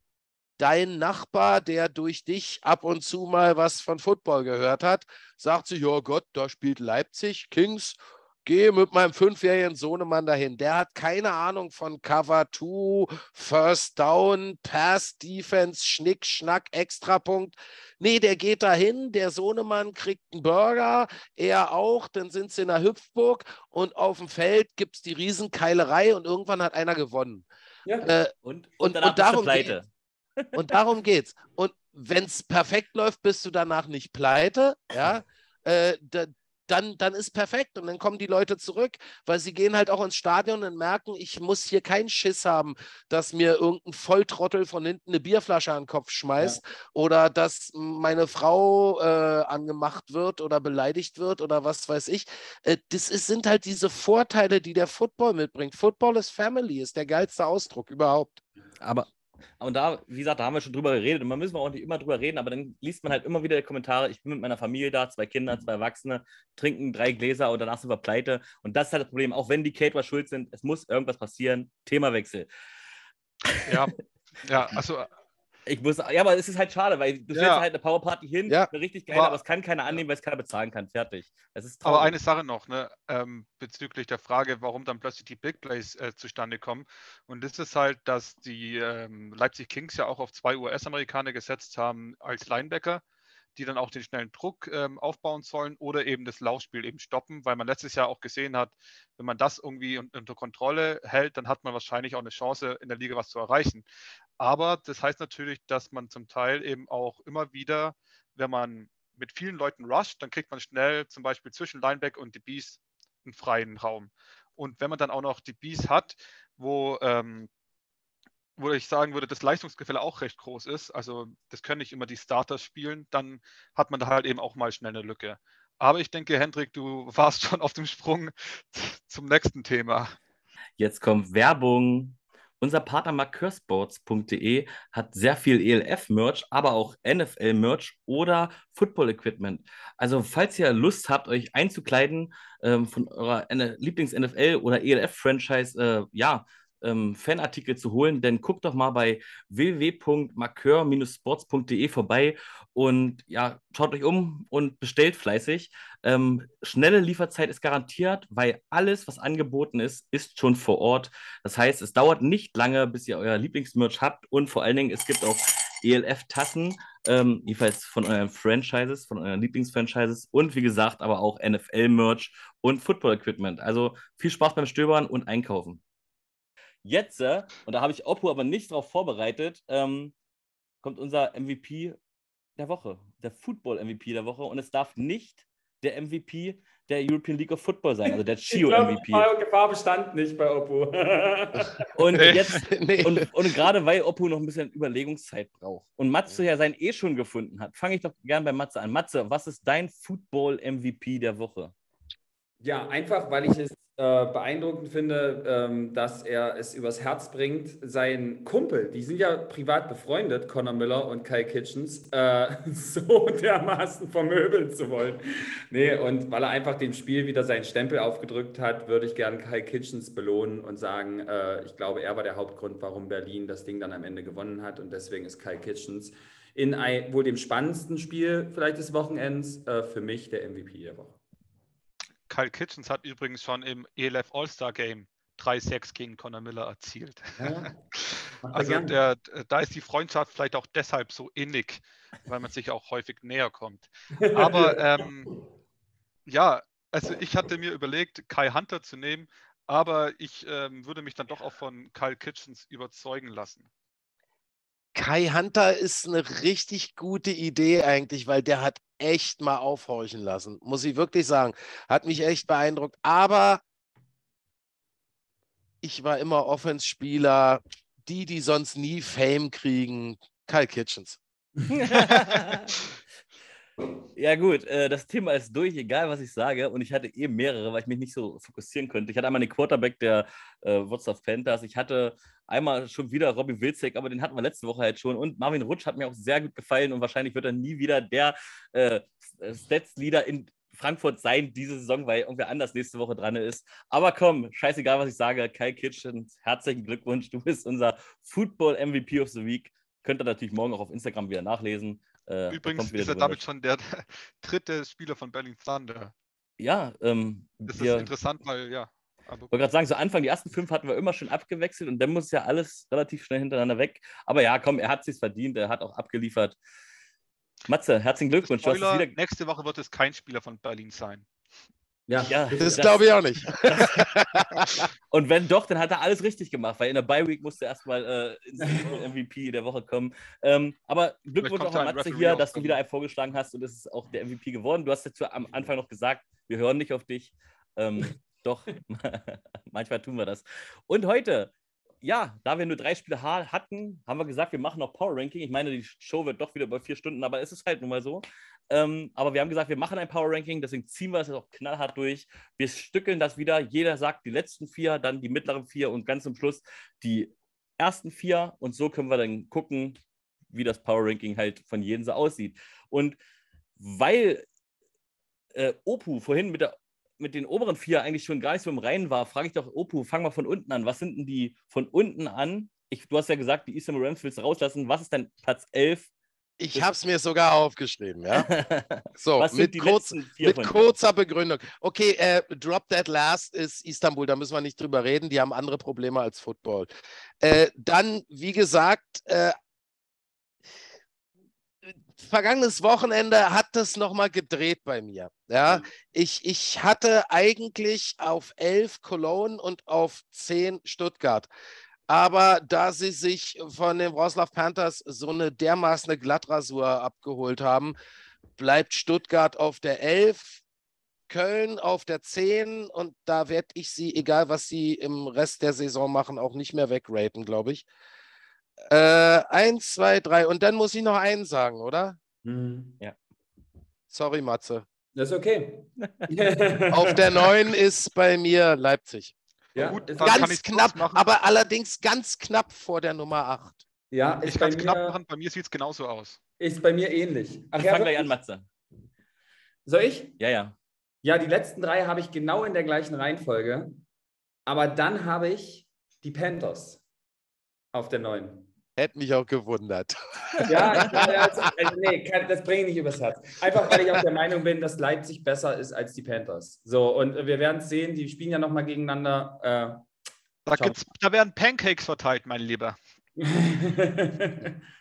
A: dein Nachbar, der durch dich ab und zu mal was von Football gehört hat, sagt sich, ja Gott, da spielt Leipzig, Kings, gehe mit meinem fünfjährigen Sohnemann dahin. Der hat keine Ahnung von Cover 2, First Down, Pass, Defense, Schnick, Schnack, Extrapunkt. Nee, der geht dahin, der Sohnemann kriegt einen Burger, er auch, dann sind sie in der Hüpfburg und auf dem Feld gibt es die Riesenkeilerei und irgendwann hat einer gewonnen.
B: Ja. Äh, und, und, und, und darum pleite.
A: Und darum geht's. Und wenn es perfekt läuft, bist du danach nicht pleite. Ja, äh, da, dann, dann ist perfekt und dann kommen die Leute zurück, weil sie gehen halt auch ins Stadion und merken, ich muss hier keinen Schiss haben, dass mir irgendein Volltrottel von hinten eine Bierflasche an den Kopf schmeißt ja. oder dass meine Frau äh, angemacht wird oder beleidigt wird oder was weiß ich. Äh, das ist, sind halt diese Vorteile, die der Football mitbringt. Football ist Family, ist der geilste Ausdruck überhaupt.
B: Aber und da, wie gesagt, da haben wir schon drüber geredet und man müssen wir auch nicht immer drüber reden, aber dann liest man halt immer wieder Kommentare, ich bin mit meiner Familie da, zwei Kinder, zwei Erwachsene, trinken drei Gläser und danach sind wir pleite. Und das ist halt das Problem, auch wenn die Caterer schuld sind, es muss irgendwas passieren. Themawechsel.
C: Ja, ja, also
B: ich muss, ja, aber es ist halt schade, weil du stellst halt eine Powerparty hin, ja. eine richtig geile, aber, es kann keiner annehmen, weil es keiner bezahlen kann. Fertig.
C: Das ist aber eine Sache noch, ne, ähm, bezüglich der Frage, warum dann plötzlich die Big Plays äh, zustande kommen. Und das ist halt, dass die ähm, Leipzig Kings ja auch auf zwei US-Amerikaner gesetzt haben als Linebacker die dann auch den schnellen Druck ähm, aufbauen sollen oder eben das Laufspiel eben stoppen, weil man letztes Jahr auch gesehen hat, wenn man das irgendwie unter Kontrolle hält, dann hat man wahrscheinlich auch eine Chance, in der Liga was zu erreichen. Aber das heißt natürlich, dass man zum Teil eben auch immer wieder, wenn man mit vielen Leuten rusht, dann kriegt man schnell zum Beispiel zwischen Lineback und DBs einen freien Raum. Und wenn man dann auch noch DBs hat, wo ähm, wo ich sagen würde, das Leistungsgefälle auch recht groß ist, also das können nicht immer die Starters spielen, dann hat man da halt eben auch mal schnell eine Lücke. Aber ich denke, Hendrik, du warst schon auf dem Sprung zum nächsten Thema.
B: Jetzt kommt Werbung. Unser Partner markeursports.de hat sehr viel ELF-Merch, aber auch NFL-Merch oder Football-Equipment. Also, falls ihr Lust habt, euch einzukleiden ähm, von eurer Lieblings-NFL oder ELF-Franchise, äh, ja, ähm, Fanartikel zu holen, denn guckt doch mal bei www.markeur-sports.de vorbei und ja, schaut euch um und bestellt fleißig. Ähm, schnelle Lieferzeit ist garantiert, weil alles, was angeboten ist, ist schon vor Ort. Das heißt, es dauert nicht lange, bis ihr euer Lieblingsmerch habt und vor allen Dingen, es gibt auch ELF-Tassen, ähm, jedenfalls von euren Franchises, von euren Lieblingsfranchises und wie gesagt, aber auch NFL-Merch und Football-Equipment. Also viel Spaß beim Stöbern und Einkaufen. Jetzt, äh, und da habe ich Oppo aber nicht darauf vorbereitet, ähm, kommt unser MVP der Woche, der Football-MVP der Woche und es darf nicht der MVP der European League of Football sein, also der Chio MVP.
D: Die Gefahr bestand nicht bei Oppo.
B: und jetzt, nee. und, und gerade weil Oppo noch ein bisschen Überlegungszeit braucht und Matze ja sein eh schon gefunden hat, fange ich doch gern bei Matze an. Matze, was ist dein Football-MVP der Woche?
D: Ja, einfach, weil ich es äh, beeindruckend finde, ähm, dass er es übers Herz bringt, seinen Kumpel, die sind ja privat befreundet, Conor Miller und Kyle Kitchens, äh, so dermaßen vermöbeln zu wollen. Nee, und weil er einfach dem Spiel wieder seinen Stempel aufgedrückt hat, würde ich gerne Kyle Kitchens belohnen und sagen, äh, ich glaube, er war der Hauptgrund, warum Berlin das Ding dann am Ende gewonnen hat und deswegen ist Kyle Kitchens in ein, wohl dem spannendsten Spiel vielleicht des Wochenends äh, für mich der MVP der Woche.
C: Kyle Kitchens hat übrigens schon im ELF All-Star Game 3-6 gegen Conor Miller erzielt. Ja, also der, da ist die Freundschaft vielleicht auch deshalb so innig, weil man sich auch häufig näher kommt. Aber ähm, ja, also ich hatte mir überlegt, Kai Hunter zu nehmen, aber ich ähm, würde mich dann doch auch von Kyle Kitchens überzeugen lassen.
A: Kai Hunter ist eine richtig gute Idee eigentlich, weil der hat echt mal aufhorchen lassen, muss ich wirklich sagen. Hat mich echt beeindruckt. Aber ich war immer Offense-Spieler, die, die sonst nie Fame kriegen, Kyle Kitchens.
B: Ja, gut, äh, das Thema ist durch, egal was ich sage. Und ich hatte eben mehrere, weil ich mich nicht so fokussieren konnte. Ich hatte einmal den Quarterback der äh, WhatsApp Panthers. Ich hatte einmal schon wieder Robbie Wilczek, aber den hatten wir letzte Woche halt schon. Und Marvin Rutsch hat mir auch sehr gut gefallen und wahrscheinlich wird er nie wieder der äh, Stats-Leader in Frankfurt sein diese Saison, weil irgendwer anders nächste Woche dran ist. Aber komm, scheißegal, was ich sage. Kai Kitchen, herzlichen Glückwunsch. Du bist unser Football MVP of the Week. Könnt ihr natürlich morgen auch auf Instagram wieder nachlesen.
C: Äh, Übrigens ist er damit schon der, dritte Spieler von Berlin Thunder.
B: Ja, ähm,
C: das wir, ist interessant, weil ja.
B: Ich wollte gerade sagen, so Anfang, die ersten fünf hatten wir immer schon abgewechselt und dann muss ja alles relativ schnell hintereinander weg. Aber ja, komm, er hat sich verdient, er hat auch abgeliefert. Matze, herzlichen Glückwunsch.
C: Spoiler, nächste Woche wird es kein Spieler von Berlin sein.
A: Ja, ja das, das glaube ich auch nicht.
B: und wenn doch, dann hat er alles richtig gemacht, weil in der Bye Week musste erstmal äh, ins MVP der Woche kommen. Ähm, aber Glückwunsch auch an Matze hier, dass du wieder einen vorgeschlagen hast und es ist auch der MVP geworden. Du hast jetzt am Anfang noch gesagt, wir hören nicht auf dich. Ähm, doch, manchmal tun wir das. Und heute ja, da wir nur drei Spiele hatten, haben wir gesagt, wir machen noch Power Ranking. Ich meine, die Show wird doch wieder über vier Stunden, aber es ist halt nun mal so. Ähm, aber wir haben gesagt, wir machen ein Power Ranking, deswegen ziehen wir es jetzt auch knallhart durch. Wir stückeln das wieder. Jeder sagt die letzten vier, dann die mittleren vier und ganz zum Schluss die ersten vier. Und so können wir dann gucken, wie das Power Ranking halt von jedem so aussieht. Und weil äh, Opu vorhin mit, der, mit den oberen vier eigentlich schon gar nicht so im Reinen war, frage ich doch Opu, fang mal von unten an. Was sind denn die von unten an? Ich, du hast ja gesagt, die Eastern Rams willst du rauslassen. Was ist denn Platz 11
A: ich habe es mir sogar aufgeschrieben, ja. So, mit, kurz, mit kurzer Begründung. Okay, äh, Drop That Last ist Istanbul, da müssen wir nicht drüber reden. Die haben andere Probleme als Football. Äh, dann, wie gesagt, äh, vergangenes Wochenende hat das nochmal gedreht bei mir. Ja, mhm. ich, ich hatte eigentlich auf 11 Cologne und auf 10 Stuttgart. Aber da sie sich von den Wroclaw Panthers so eine dermaßen Glattrasur abgeholt haben, bleibt Stuttgart auf der 11, Köln auf der 10 und da werde ich sie, egal was sie im Rest der Saison machen, auch nicht mehr wegraten, glaube ich. Äh, eins, zwei, drei und dann muss ich noch einen sagen, oder?
B: Mhm. Ja.
A: Sorry, Matze.
D: Das ist okay.
A: auf der 9 ist bei mir Leipzig. Ja, gut, ganz knapp, aber allerdings ganz knapp vor der Nummer 8.
C: Ja, ich kann es knapp machen, bei mir sieht es genauso aus.
D: Ist bei mir ähnlich.
B: Ach, ich ja, fange gleich an, Matze.
D: Soll ich?
B: Ja, ja.
D: Ja, die letzten drei habe ich genau in der gleichen Reihenfolge. Aber dann habe ich die Panthers auf der 9.
A: Hätte mich auch gewundert.
D: Ja, ich, also, also, nee, kann, das bringe ich nicht übers Herz. Einfach, weil ich auch der Meinung bin, dass Leipzig besser ist als die Panthers. So, und wir werden es sehen, die spielen ja nochmal gegeneinander. Äh,
C: da, da, werden Pancakes verteilt, mein Lieber.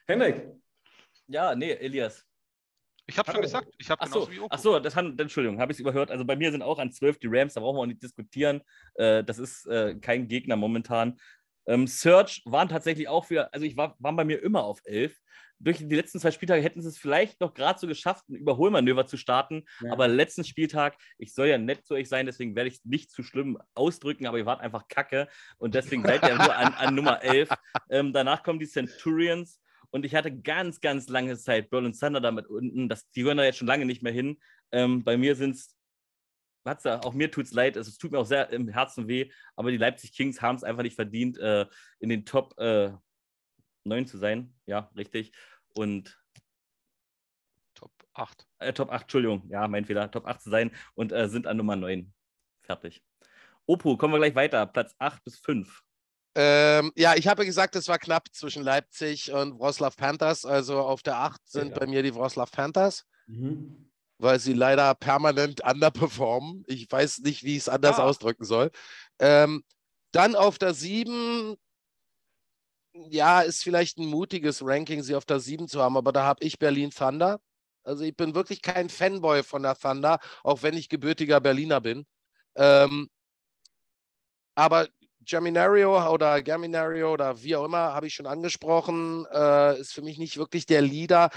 D: Henrik.
B: Ja, nee, Elias.
C: Ich habe schon gesagt, ich habe
B: genauso so, wie Oko. Ach so, das hat, Entschuldigung, habe ich es überhört. Also bei mir sind auch an 12 die Rams, da brauchen wir auch nicht diskutieren. Äh, das ist äh, kein Gegner momentan. Ähm, Search waren tatsächlich auch für, also ich war, waren bei mir immer auf 11. Durch die letzten zwei Spieltage hätten sie es vielleicht noch gerade so geschafft, ein Überholmanöver zu starten. Ja. Aber letzten Spieltag, ich soll ja nett zu euch sein, deswegen werde ich es nicht zu schlimm ausdrücken, aber ihr wart einfach kacke. Und deswegen seid ihr nur an, an Nummer 11. Ähm, danach kommen die Centurions. Und ich hatte ganz, ganz lange Zeit Berlin Thunder damit unten. Das, die gehören da jetzt schon lange nicht mehr hin. Ähm, bei mir sind es Matze, auch mir tut es leid, es tut mir auch sehr im Herzen weh, aber die Leipzig Kings haben es einfach nicht verdient, äh, in den Top äh, 9 zu sein. Ja, richtig. Und
C: Top 8.
B: Äh, Top 8, Entschuldigung, ja, mein Fehler, Top 8 zu sein und äh, sind an Nummer 9. Fertig. Opo, kommen wir gleich weiter, Platz 8 bis 5.
A: Ähm, ja, ich habe gesagt, es war knapp zwischen Leipzig und Wroclaw Panthers. Also auf der 8 sind ja. bei mir die Wroclaw Panthers. Mhm weil sie leider permanent underperformen. Ich weiß nicht, wie ich es anders ah. ausdrücken soll. Ähm, dann auf der 7, ja, ist vielleicht ein mutiges Ranking, sie auf der 7 zu haben, aber da habe ich Berlin Thunder. Also ich bin wirklich kein Fanboy von der Thunder, auch wenn ich gebürtiger Berliner bin. Ähm, aber Geminario oder Germinario oder wie auch immer, habe ich schon angesprochen, äh, ist für mich nicht wirklich der Leader.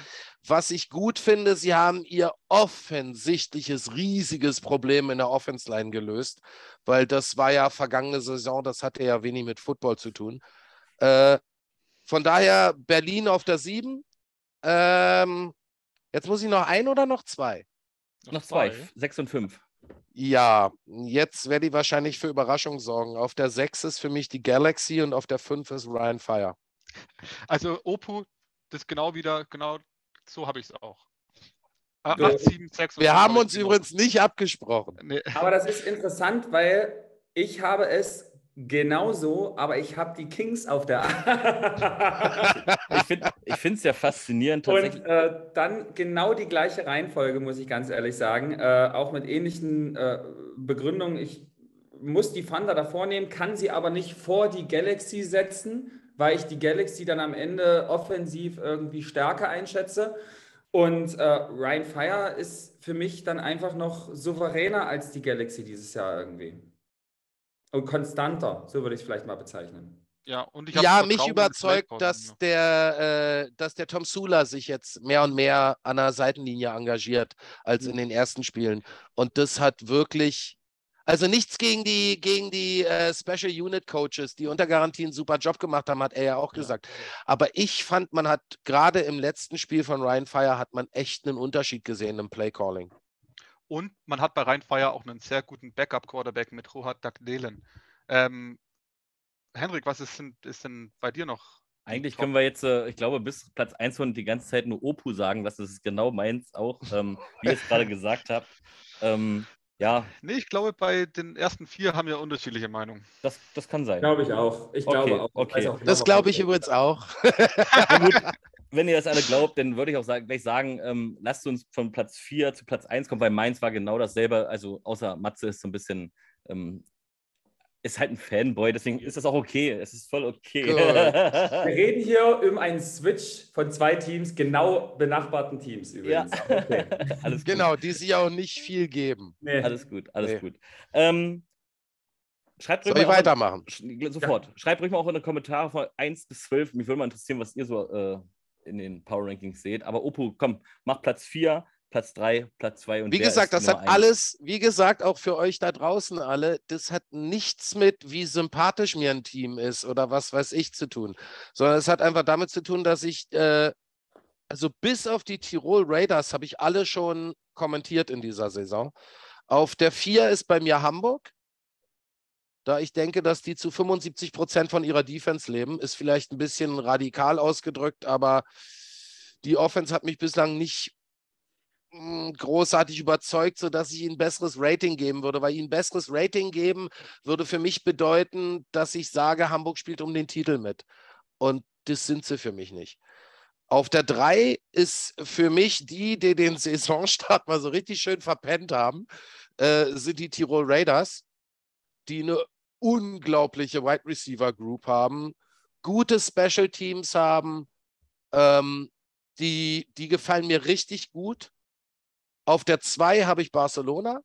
A: Was ich gut finde, sie haben ihr offensichtliches, riesiges Problem in der Offense-Line gelöst, weil das war ja vergangene Saison, das hatte ja wenig mit Football zu tun. Äh, von daher Berlin auf der 7. Ähm, jetzt muss ich noch ein oder noch zwei?
B: Noch zwei, sechs und fünf.
A: Ja, jetzt werde ich wahrscheinlich für Überraschung sorgen. Auf der 6 ist für mich die Galaxy und auf der 5 ist Ryan Fire.
C: Also Opu, das genau wieder, genau so habe ich es auch. 8, ah, 7, 6
A: Wir haben uns übrigens nicht abgesprochen.
D: Nee. Aber das ist interessant, weil ich habe es Genauso, aber ich habe die Kings auf der.
B: ich finde es ja faszinierend.
D: Und äh, dann genau die gleiche Reihenfolge, muss ich ganz ehrlich sagen. Äh, auch mit ähnlichen äh, Begründungen. Ich muss die Thunder davor nehmen, kann sie aber nicht vor die Galaxy setzen, weil ich die Galaxy dann am Ende offensiv irgendwie stärker einschätze. Und äh, Ryan Fire ist für mich dann einfach noch souveräner als die Galaxy dieses Jahr irgendwie. Und konstanter, so würde ich es vielleicht mal bezeichnen.
A: Ja, und ich ja mich überzeugt, dass der, äh, dass der Tom Sula sich jetzt mehr und mehr an der Seitenlinie engagiert als mhm. in den ersten Spielen. Und das hat wirklich, also nichts gegen die, gegen die äh, Special Unit Coaches, die unter Garantie einen super Job gemacht haben, hat er ja auch ja. gesagt. Aber ich fand, man hat gerade im letzten Spiel von Ryan Fire hat man echt einen Unterschied gesehen im Play Calling.
C: Und man hat bei Rheinfire auch einen sehr guten Backup-Quarterback mit Rohat Dagdelen. Ähm, Henrik, was ist denn, ist denn bei dir noch?
B: Eigentlich können wir jetzt, äh, ich glaube, bis Platz 1 von die ganze Zeit nur Opu sagen, was das ist genau meins auch, ähm, wie ihr es gerade gesagt habt. Ähm, ja.
C: Nee, ich glaube, bei den ersten vier haben wir unterschiedliche Meinungen.
B: Das, das kann sein.
D: Glaube ich auch. Ich
B: okay,
D: glaube auch.
B: Okay.
A: Auch das glaube ich übrigens auch.
B: wenn ihr das alle glaubt, dann würde ich auch sagen, gleich sagen, ähm, lasst uns von Platz 4 zu Platz 1 kommen, weil Mainz war genau dasselbe. Also außer Matze ist so ein bisschen, ähm, ist halt ein Fanboy, deswegen ist das auch okay. Es ist voll okay.
D: Wir reden hier um einen Switch von zwei Teams, genau benachbarten Teams übrigens.
A: Ja. Okay. alles genau, die sich auch nicht viel geben.
B: Nee. Alles gut, alles nee. gut. Ähm, Schreibt
A: Soll ich weitermachen?
B: sofort. Ja. Schreibt ruhig mal auch in die Kommentare von 1 bis 12. Mich würde mal interessieren, was ihr so äh, in den Power Rankings seht. Aber Opu, komm, mach Platz 4, Platz 3, Platz 2 und
A: Wie gesagt, das hat 1? alles, wie gesagt, auch für euch da draußen alle, das hat nichts mit, wie sympathisch mir ein Team ist oder was weiß ich zu tun, sondern es hat einfach damit zu tun, dass ich, äh, also bis auf die Tirol Raiders habe ich alle schon kommentiert in dieser Saison. Auf der 4 ist bei mir Hamburg da ich denke, dass die zu 75 Prozent von ihrer Defense leben. Ist vielleicht ein bisschen radikal ausgedrückt, aber die Offense hat mich bislang nicht hm, großartig überzeugt, sodass ich ihnen ein besseres Rating geben würde, weil ihnen ein besseres Rating geben würde für mich bedeuten, dass ich sage, Hamburg spielt um den Titel mit. Und das sind sie für mich nicht. Auf der 3 ist für mich die, die den Saisonstart mal so richtig schön verpennt haben, äh, sind die Tirol Raiders, die eine unglaubliche Wide Receiver Group haben, gute Special Teams haben, ähm, die, die gefallen mir richtig gut. Auf der 2 habe ich Barcelona,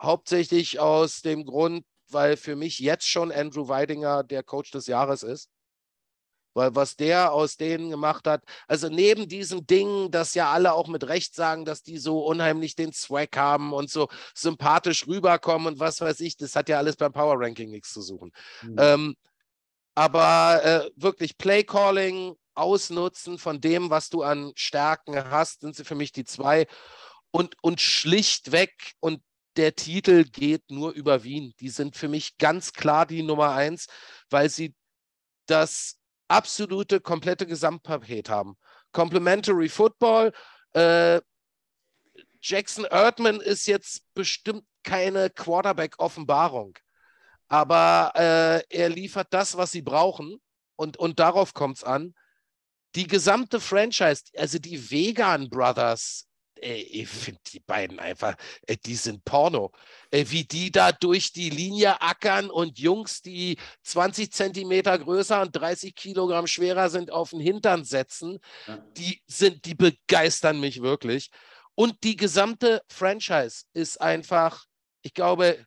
A: hauptsächlich aus dem Grund, weil für mich jetzt schon Andrew Weidinger der Coach des Jahres ist. Weil was der aus denen gemacht hat, also neben diesen Dingen, dass ja alle auch mit Recht sagen, dass die so unheimlich den Swag haben und so sympathisch rüberkommen und was weiß ich, das hat ja alles beim Power Ranking nichts zu suchen. Mhm. Ähm, aber äh, wirklich Playcalling, Ausnutzen von dem, was du an Stärken hast, sind sie für mich die zwei. Und, und schlichtweg, und der Titel geht nur über Wien. Die sind für mich ganz klar die Nummer eins, weil sie das absolute, komplette Gesamtpaket haben. Complementary Football. Äh, Jackson Erdman ist jetzt bestimmt keine Quarterback-Offenbarung, aber äh, er liefert das, was sie brauchen und, und darauf kommt es an. Die gesamte Franchise, also die Vegan Brothers, ey, ich finde die beiden einfach, ey, die sind Porno. Ey, wie die da durch die Linie ackern und Jungs, die 20 Zentimeter größer und 30 Kilogramm schwerer sind, auf den Hintern setzen, die sind, die begeistern mich wirklich. Und die gesamte Franchise ist einfach, ich glaube,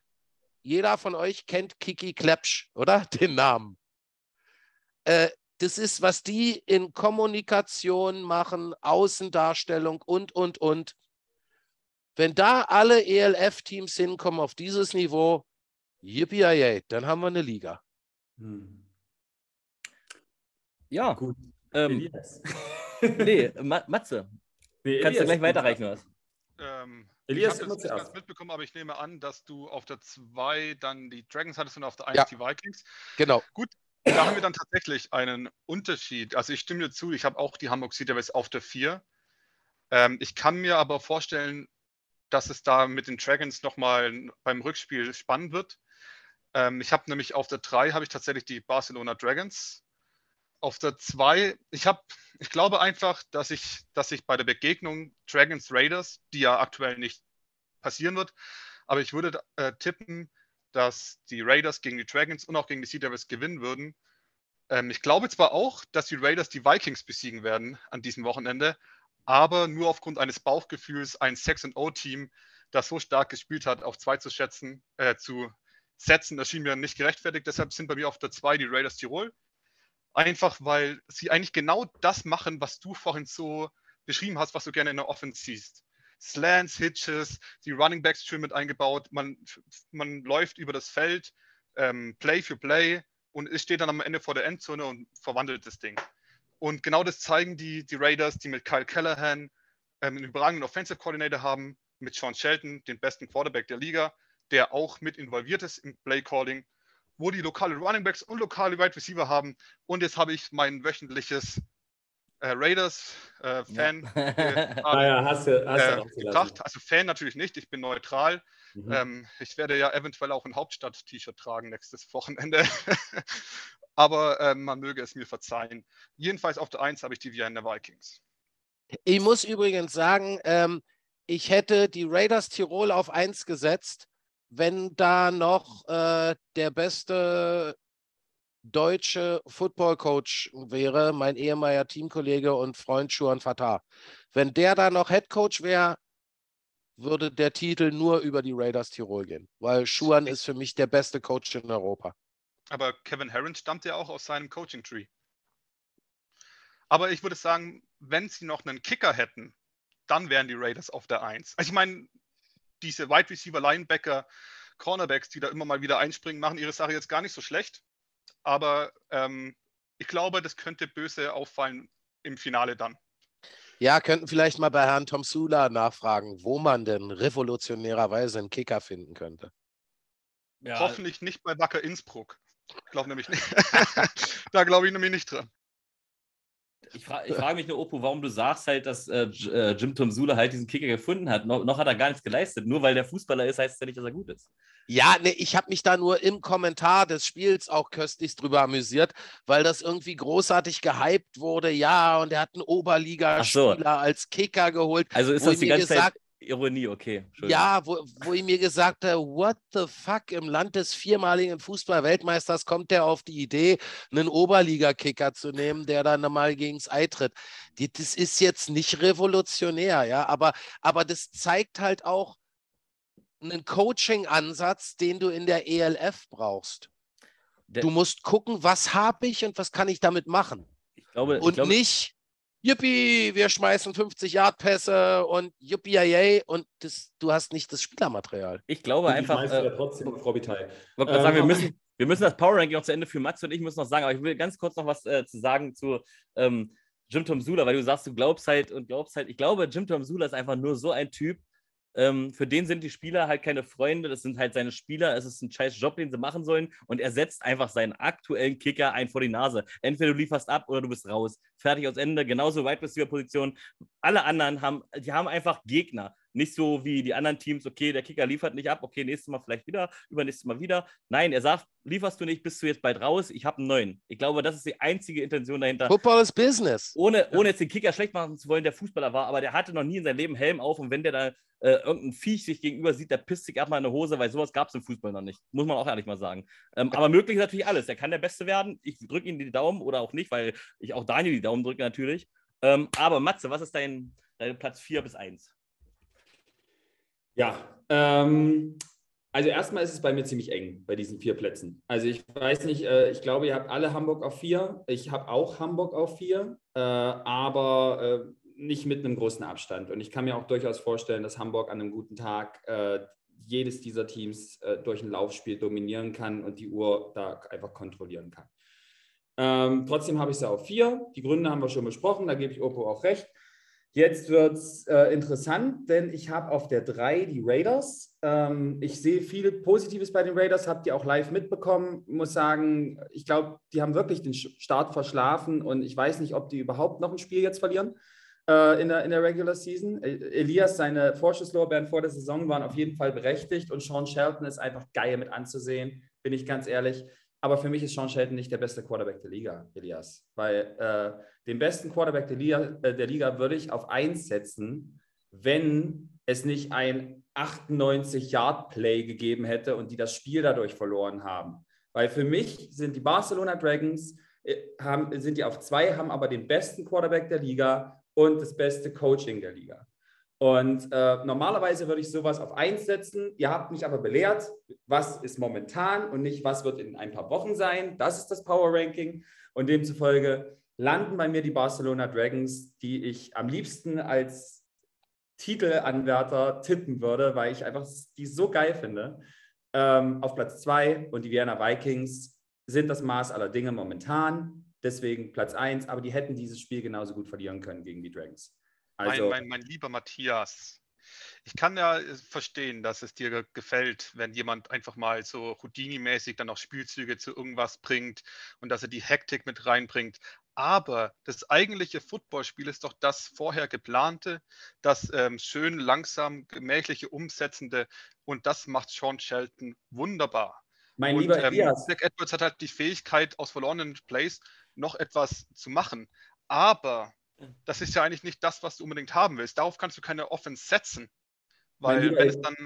A: jeder von euch kennt Kiki Klepsch, oder? Den Namen. Äh, das ist, was die in Kommunikation machen, Außendarstellung und, und, und. Wenn da alle ELF-Teams hinkommen auf dieses Niveau, yippie dann haben wir eine Liga. Hm.
B: Ja, gut. Ähm, nee, Matze. Nee, Kannst du gleich weiterreichen, was?
C: Ähm, Elias, ich habe das nicht ganz mitbekommen, aber ich nehme an, dass du auf der 2 dann die Dragons hattest und auf der 1 ja. die Vikings.
A: Genau.
C: Gut, da haben wir dann tatsächlich einen Unterschied. Also ich stimme dir zu, ich habe auch die Hamburg Sea Devils auf der 4. Ähm, ich kann mir aber vorstellen, dass es da mit den Dragons nochmal beim Rückspiel spannend wird. Ähm, ich habe nämlich auf der 3 habe ich tatsächlich die Barcelona Dragons. Auf der 2, ich habe, ich glaube einfach, dass ich, dass ich bei der Begegnung Dragons Raiders, die ja aktuell nicht passieren wird, aber ich würde äh, tippen, dass die Raiders gegen die Dragons und auch gegen die Sea Devils gewinnen würden. Ähm, ich glaube zwar auch, dass die Raiders die Vikings besiegen werden an diesem Wochenende, aber nur aufgrund eines Bauchgefühls ein 6-0-Team, das so stark gespielt hat, auf zwei zu schätzen, äh, zu setzen, das schien mir nicht gerechtfertigt. Deshalb sind bei mir auf der 2 die Raiders Tirol. Einfach weil sie eigentlich genau das machen, was du vorhin so beschrieben hast, was du gerne in der Offense siehst. Slants, Hitches, die Running Backs schön mit eingebaut. Man, man läuft über das Feld, ähm, Play für Play und es steht dann am Ende vor der Endzone und verwandelt das Ding. Und genau das zeigen die, die Raiders, die mit Kyle Callahan ähm, einen überragenden Offensive Coordinator haben, mit Sean Shelton, den besten Quarterback der Liga, der auch mit involviert ist im Play Calling, wo die lokale Running Backs und lokale Wide Receiver haben. Und jetzt habe ich mein wöchentliches äh, Raiders-Fan äh,
D: ja. ah, ja, hast du, hast
C: äh, gebracht. Also Fan natürlich nicht, ich bin neutral. Mhm. Ähm, ich werde ja eventuell auch ein Hauptstadt-T-Shirt tragen nächstes Wochenende. Aber ähm, man möge es mir verzeihen. Jedenfalls auf der 1 habe ich die Vienna Vikings.
A: Ich muss übrigens sagen, ähm, ich hätte die Raiders Tirol auf 1 gesetzt, wenn da noch äh, der beste deutsche Football-Coach wäre, mein ehemaliger Teamkollege und Freund Schuan Fatah. Wenn der da noch Headcoach wäre, würde der Titel nur über die Raiders Tirol gehen, weil Schuan ist für mich der beste Coach in Europa.
C: Aber Kevin Herron stammt ja auch aus seinem Coaching-Tree. Aber ich würde sagen, wenn sie noch einen Kicker hätten, dann wären die Raiders auf der Eins. Also ich meine, diese Wide Receiver, Linebacker, Cornerbacks, die da immer mal wieder einspringen, machen ihre Sache jetzt gar nicht so schlecht aber ähm, ich glaube, das könnte böse auffallen im Finale dann.
A: Ja, könnten vielleicht mal bei Herrn Tom Sula nachfragen, wo man denn revolutionärerweise einen Kicker finden könnte.
C: Ja. Hoffentlich nicht bei Wacker Innsbruck. Ich glaube nämlich nicht. da glaube ich nämlich nicht dran.
B: Ich, fra ich frage mich nur, Opo, warum du sagst halt, dass äh, äh Jim Tom Sula halt diesen Kicker gefunden hat. No noch hat er gar nichts geleistet. Nur weil der Fußballer ist, heißt es ja nicht, dass er gut ist.
A: Ja, nee, ich habe mich da nur im Kommentar des Spiels auch köstlichst drüber amüsiert, weil das irgendwie großartig gehypt wurde. Ja, und er hat einen Oberligaspieler so. als Kicker geholt.
B: Also ist das die ganze gesagt, Zeit Ironie, okay.
A: Ja, wo, wo ich mir gesagt habe, what the fuck, im Land des viermaligen Fußball-Weltmeisters kommt der auf die Idee, einen Oberliga-Kicker zu nehmen, der dann mal gegens Ei tritt. Das ist jetzt nicht revolutionär, ja, aber, aber das zeigt halt auch einen Coaching-Ansatz, den du in der ELF brauchst. du musst gucken, was habe ich und was kann ich damit machen.
B: Ich glaube,
A: und
B: ich glaube,
A: nicht, Yippie, wir schmeißen 50 Yard Pässe und Yippie yay und das, du hast nicht das Spielermaterial.
B: Ich glaube
D: Und
B: einfach.
D: Ich äh, trotzdem Frau Bitei.
B: Ich wollte ähm, sagen, wir müssen, wir müssen das Power Ranking noch zu Ende führen. Matze und ich müssen noch sagen, aber ich will ganz kurz noch was äh, zu sagen zu ähm, Jim Tom Sula, weil du sagst, du glaubst halt und glaubst halt. Ich glaube, Jim Tom Sula ist einfach nur so ein Typ, ähm, für den sind die Spieler halt keine Freunde, das sind halt seine Spieler. Es ist ein scheiß Job, den sie machen sollen. Und er setzt einfach seinen aktuellen Kicker ein vor die Nase. Entweder du lieferst ab oder du bist raus. Fertig aus Ende. Genauso Wide Receiver Position. Alle anderen haben, die haben einfach Gegner. Nicht so wie die anderen Teams, okay, der Kicker liefert nicht ab, okay, nächstes Mal vielleicht wieder, übernächstes Mal wieder. Nein, er sagt, lieferst du nicht, bist du jetzt bald raus, ich habe einen neuen. Ich glaube, das ist die einzige Intention dahinter.
A: Football ist Business.
B: Ohne, ohne jetzt den Kicker schlecht machen zu wollen, der Fußballer war, aber der hatte noch nie in seinem Leben Helm auf und wenn der da äh, irgendein Viech sich gegenüber sieht, der pisst sich ab mal in eine Hose, weil sowas gab es im Fußball noch nicht. Muss man auch ehrlich mal sagen. Ähm, aber möglich ist natürlich alles. Er kann der Beste werden. Ich drücke ihm die Daumen oder auch nicht, weil ich auch Daniel die Daumen drücke natürlich. Ähm, aber Matze, was ist dein, dein Platz 4 bis 1?
D: Ja, ähm, also erstmal ist es bei mir ziemlich eng bei diesen vier Plätzen. Also ich weiß nicht, äh, ich glaube, ihr habt alle Hamburg auf vier. Ich habe auch Hamburg auf vier, äh, aber äh, nicht mit einem großen Abstand. Und ich kann mir auch durchaus vorstellen, dass Hamburg an einem guten Tag äh, jedes dieser Teams äh, durch ein Laufspiel dominieren kann und die Uhr da einfach kontrollieren kann. Ähm, trotzdem habe ich sie auf vier. Die Gründe haben wir schon besprochen, da gebe ich Opo auch recht. Jetzt wird es äh, interessant, denn ich habe auf der 3 die Raiders. Ähm, ich sehe viel Positives bei den Raiders, habt ihr auch live mitbekommen. Muss sagen, ich glaube, die haben wirklich den Start verschlafen und ich weiß nicht, ob die überhaupt noch ein Spiel jetzt verlieren äh, in, der, in der Regular Season. Elias, seine Vorschusslorbeeren vor der Saison waren auf jeden Fall berechtigt und Sean Shelton ist einfach geil mit anzusehen, bin ich ganz ehrlich. Aber für mich ist Sean Shelton nicht der beste Quarterback der Liga, Elias. Weil äh, den besten Quarterback der Liga, äh, der Liga würde ich auf 1 setzen, wenn es nicht ein 98-Yard-Play gegeben hätte und die das Spiel dadurch verloren haben. Weil für mich sind die Barcelona Dragons, äh, haben, sind die auf 2, haben aber den besten Quarterback der Liga und das beste Coaching der Liga. Und äh, normalerweise würde ich sowas auf eins setzen. Ihr habt mich aber belehrt, was ist momentan und nicht, was wird in ein paar Wochen sein. Das ist das Power Ranking. Und demzufolge landen bei mir die Barcelona Dragons, die ich am liebsten als Titelanwärter tippen würde, weil ich einfach die so geil finde. Ähm, auf Platz zwei und die Vienna Vikings sind das Maß aller Dinge momentan. Deswegen Platz eins, aber die hätten dieses Spiel genauso gut verlieren können gegen die Dragons.
C: Also, mein, mein, mein lieber Matthias, ich kann ja äh, verstehen, dass es dir gefällt, wenn jemand einfach mal so Houdini-mäßig dann auch Spielzüge zu irgendwas bringt und dass er die Hektik mit reinbringt. Aber das eigentliche Footballspiel ist doch das vorher geplante, das ähm, schön langsam gemächliche Umsetzende und das macht Sean Shelton wunderbar.
D: Mein und, lieber ähm,
C: Zach Edwards hat halt die Fähigkeit, aus verlorenen Plays noch etwas zu machen. Aber das ist ja eigentlich nicht das, was du unbedingt haben willst. Darauf kannst du keine Offense setzen. Weil wenn es dann.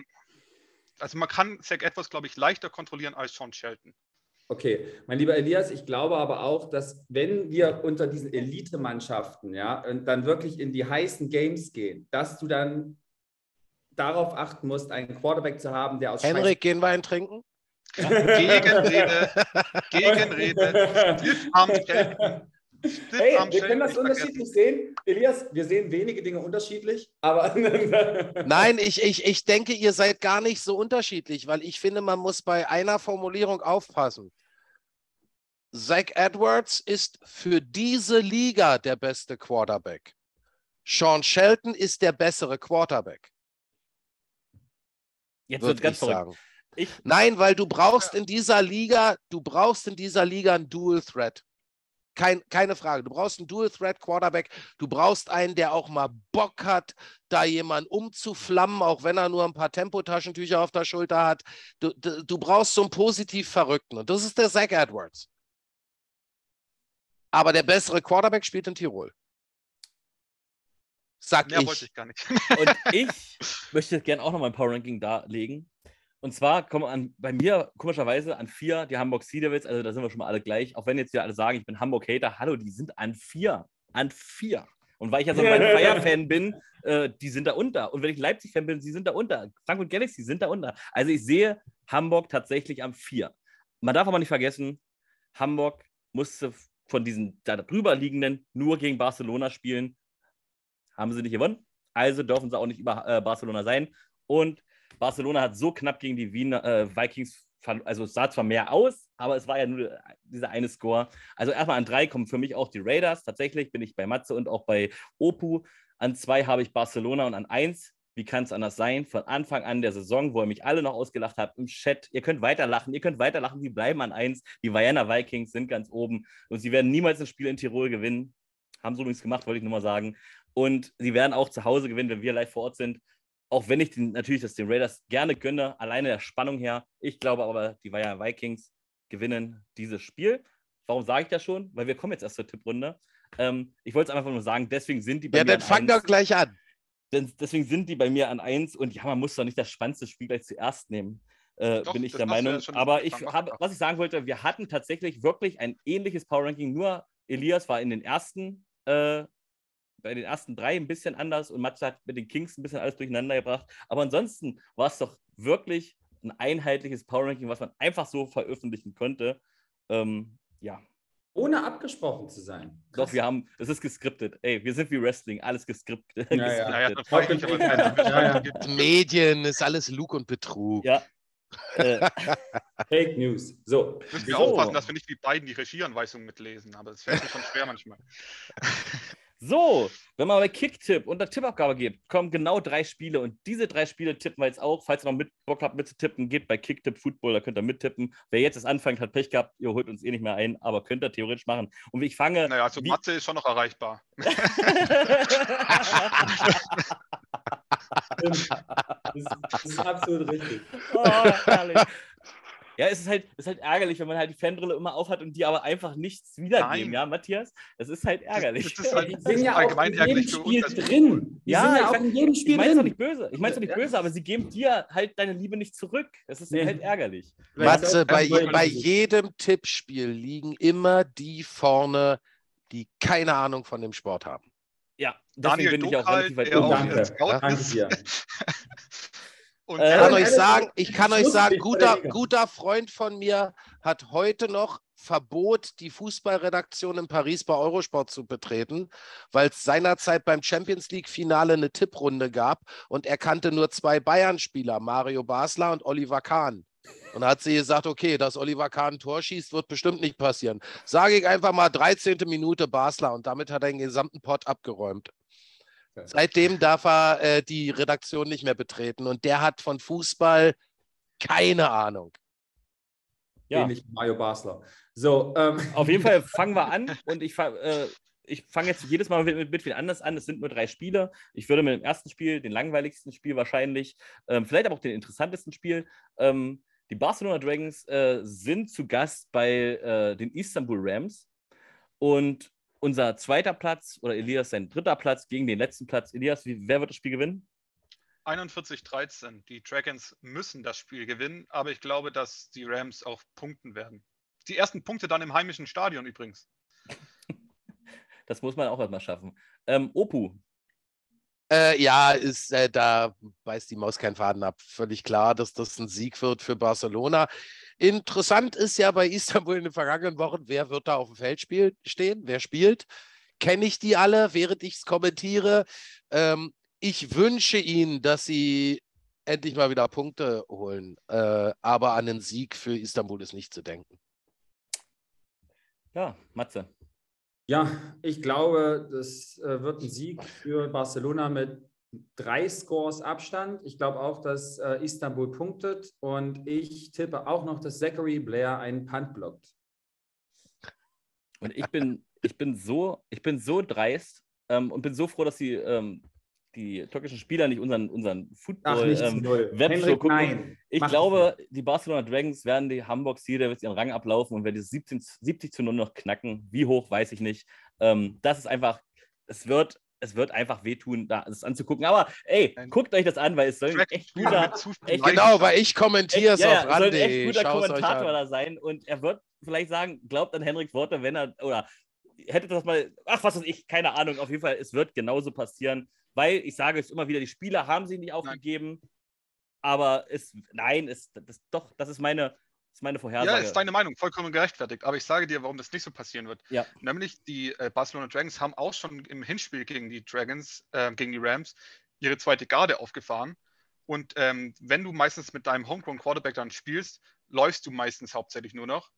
C: Also man kann Zach Edwards, glaube ich, leichter kontrollieren als Sean Shelton.
D: Okay, mein lieber Elias, ich glaube aber auch, dass wenn wir unter diesen Elite-Mannschaften, ja, dann wirklich in die heißen Games gehen, dass du dann darauf achten musst, einen Quarterback zu haben, der aus
A: Henrik, gehen wir einen trinken?
C: Gegenrede, Gegenrede, Arm
D: Hey, wir können das unterschiedlich sehen. Elias, wir sehen wenige Dinge unterschiedlich, aber.
A: Nein, ich, ich, ich denke, ihr seid gar nicht so unterschiedlich, weil ich finde, man muss bei einer Formulierung aufpassen. Zach Edwards ist für diese Liga der beste Quarterback. Sean Shelton ist der bessere Quarterback.
B: Jetzt wird ganz sagen.
A: Ich, Nein, weil du brauchst in dieser Liga, du brauchst in dieser Liga ein Dual Threat. Kein, keine Frage. Du brauchst einen Dual-Threat-Quarterback. Du brauchst einen, der auch mal Bock hat, da jemanden umzuflammen, auch wenn er nur ein paar Tempotaschentücher auf der Schulter hat. Du, du, du brauchst so einen positiv Verrückten. Und das ist der Zach Edwards. Aber der bessere Quarterback spielt in Tirol. Sag
C: Mehr
A: ich.
C: wollte ich gar nicht.
B: Und ich möchte gerne auch noch mein Power Ranking darlegen. Und zwar kommen an, bei mir komischerweise an vier die Hamburg Sea Devils, also da sind wir schon mal alle gleich. Auch wenn jetzt wieder alle sagen, ich bin Hamburg-Hater, hallo, die sind an vier. An vier. Und weil ich ja so ein Fire-Fan bin, äh, die sind da unter. Und wenn ich Leipzig-Fan bin, sie sind da unter. Frankfurt Galaxy sind da unter. Also ich sehe Hamburg tatsächlich am vier. Man darf aber nicht vergessen, Hamburg musste von diesen da drüber liegenden nur gegen Barcelona spielen. Haben sie nicht gewonnen. Also dürfen sie auch nicht über äh, Barcelona sein. Und Barcelona hat so knapp gegen die Wiener äh, Vikings, also es sah zwar mehr aus, aber es war ja nur dieser eine Score. Also erstmal an drei kommen für mich auch die Raiders. Tatsächlich bin ich bei Matze und auch bei Opu. An zwei habe ich Barcelona und an eins, wie kann es anders sein? Von Anfang an der Saison, wo ihr mich alle noch ausgelacht habt im Chat, ihr könnt weiterlachen, ihr könnt weiterlachen, die bleiben an eins. Die Vienna Vikings sind ganz oben und sie werden niemals ein Spiel in Tirol gewinnen. Haben sie übrigens gemacht, wollte ich nur mal sagen. Und sie werden auch zu Hause gewinnen, wenn wir live vor Ort sind. Auch wenn ich den, natürlich das den Raiders gerne gönne, alleine der Spannung her. Ich glaube aber, die Vikings gewinnen dieses Spiel. Warum sage ich das schon? Weil wir kommen jetzt erst zur Tipprunde. Ähm, ich wollte es einfach nur sagen, deswegen sind die bei
A: Ja,
B: mir
A: dann
B: an
A: fang
B: eins.
A: doch gleich an.
B: Denn- Deswegen sind die bei mir an eins und ja, man muss doch nicht das spannendste Spiel gleich zuerst nehmen. Äh,
C: Doch,
B: bin ich der Meinung.
C: ja
B: Aber ich habe, was ich sagen wollte, wir hatten tatsächlich wirklich ein ähnliches Power Ranking, nur Elias war in den ersten, äh, bei den ersten drei ein bisschen anders und Matze hat mit den Kings ein bisschen alles durcheinander gebracht. Aber ansonsten war es doch wirklich ein einheitliches Power Ranking, was man einfach so veröffentlichen konnte. Ähm, ja,
D: Ohne abgesprochen zu sein.
B: doch, wir haben, es ist geskriptet. Ey, wir sind wie Wrestling, alles geskriptet.
D: Ja,
B: geskriptet.
D: Ja, ja.
C: gibt.
A: Medien ist alles Lug und Betrug.
B: Ja. äh,
D: Fake News. So.
C: Müssen wir
B: So.
C: aufpassen, dass wir nicht wie beiden die Regieanweisungen mitlesen, aber das fällt mir schon schwer manchmal.
B: So, wenn man bei Kicktipp und der Tippabgabe gibt, kommen genau drei Spiele und diese drei Spiele tippen wir jetzt auch. Falls ihr noch mit Bock habt mitzutippen, geht bei Kicktipp Football, da könnt ihr mittippen. Wer jetzt das anfängt, hat Pech gehabt, ihr holt uns eh nicht mehr ein, aber könnt ihr theoretisch machen. Und ich fange.
C: Naja, also
B: wie-
C: Matze ist schon noch erreichbar.
D: Das, das ist absolut richtig.
B: oh, herrlich. Ja, es ist halt, es ist halt ärgerlich, wenn man halt die Fanbrille immer aufhat und die aber einfach nichts wiedergeben,
C: Nein.
B: ja, Matthias? Das ist halt ärgerlich.
C: das ist halt-
D: Die
C: Das
D: sind ja auch in jedem Spiel drin. Die
B: Ja, ich
D: ja auch in jedem
B: Ich
D: Spiel
B: meine es doch
D: drin.
B: nicht böse. Ich meine es nicht
D: Ja.
B: böse, aber sie geben dir halt deine Liebe nicht zurück. Es ist
D: Nee.
B: halt ärgerlich.
A: Matze, bei, bei jedem Tippspiel liegen immer die vorne, die keine Ahnung von dem Sport haben.
B: Ja, deswegen
C: Daniel
B: bin ich auch relativ weit
C: auch
D: Danke. Danke dir.
C: Und
B: Äh,
A: Ich
B: Ja,
A: kann euch sagen, ich kann euch sagen, guter, guter Freund von mir hat heute noch Verbot, die Fußballredaktion in Paris bei Eurosport zu betreten, weil es seinerzeit beim Champions League-Finale eine Tipprunde gab und er kannte nur zwei Bayern-Spieler, Mario Basler und Oliver Kahn. Und da hat sie gesagt, okay, dass Oliver Kahn ein Tor schießt, wird bestimmt nicht passieren. Sage ich einfach mal 13. Minute Basler und damit hat er den gesamten Pott abgeräumt. Seitdem darf er äh, die Redaktion nicht mehr betreten und der hat von Fußball keine Ahnung.
B: Ja,
D: Ähnlich Mario Basler. So, ähm,
B: auf jeden Fall fangen wir an und ich, fa- äh, ich fange jetzt jedes Mal mit, mit, mit viel anders an. Es sind nur drei Spiele. Ich würde mit dem ersten Spiel, den langweiligsten Spiel wahrscheinlich, ähm, vielleicht aber auch den interessantesten Spiel. Ähm, die Barcelona Dragons äh, sind zu Gast bei äh, den Istanbul Rams und unser zweiter Platz oder Elias sein dritter Platz gegen den letzten Platz. Elias, wie, wer wird das Spiel gewinnen?
C: 41-13. Die Dragons müssen das Spiel gewinnen, aber ich glaube, dass die Rams auch punkten werden. Die ersten Punkte dann im heimischen Stadion übrigens.
B: Das muss man auch erstmal schaffen. Ähm, Opu,
A: Äh, ja, ist, äh, da beißt die Maus keinen Faden ab. Völlig klar, dass das ein Sieg wird für Barcelona. Interessant ist ja bei Istanbul in den vergangenen Wochen, wer wird da auf dem Feld spiel stehen, wer spielt. Kenne ich die alle, während ich es kommentiere. Ähm, ich wünsche ihnen, dass sie endlich mal wieder Punkte holen. Äh, aber an den Sieg für Istanbul ist nicht zu denken.
B: ja, Matze.
D: ja, ich glaube, das äh, wird ein Sieg für Barcelona mit drei Scores Abstand. Ich glaube auch, dass äh, Istanbul punktet und ich tippe auch noch, dass Zachary Blair einen Punt blockt.
B: Und ich bin, ich bin so, ich bin so dreist ähm, und bin so froh, dass die, ähm, die türkischen Spieler nicht unseren, unseren Football-Webshow ähm, gucken. Nein, ich glaube, nicht. die Barcelona Dragons werden die Hamburg Sea Devils ihren Rang ablaufen und werden die 17, 70 zu 0 noch knacken. Wie hoch, weiß ich nicht. Ähm, das ist einfach, es wird es wird einfach wehtun, da das anzugucken. Aber ey, guckt euch das an, weil es soll ein echt guter.
A: Echt, genau, weil ich kommentiere es
B: ja, auf Rande. Soll ein echt guter Kommentator da sein und er wird vielleicht sagen, glaubt an Henriks Worte, wenn er oder hätte das mal, ach was weiß ich, keine Ahnung. Auf jeden Fall, es wird genauso passieren, weil ich sage es immer wieder, die Spieler haben sich nicht aufgegeben. Nein. Aber es, nein, es, das, doch, das ist meine, das ist meine Vorhersage.
C: Ja, ist deine Meinung, vollkommen gerechtfertigt. Aber ich sage dir, warum das nicht so passieren wird. Ja. Nämlich die äh, Barcelona Dragons haben auch schon im Hinspiel gegen die Dragons, äh, gegen die Rams, ihre zweite Garde aufgefahren. Und ähm, wenn du meistens mit deinem Homegrown Quarterback dann spielst, läufst du meistens hauptsächlich nur noch.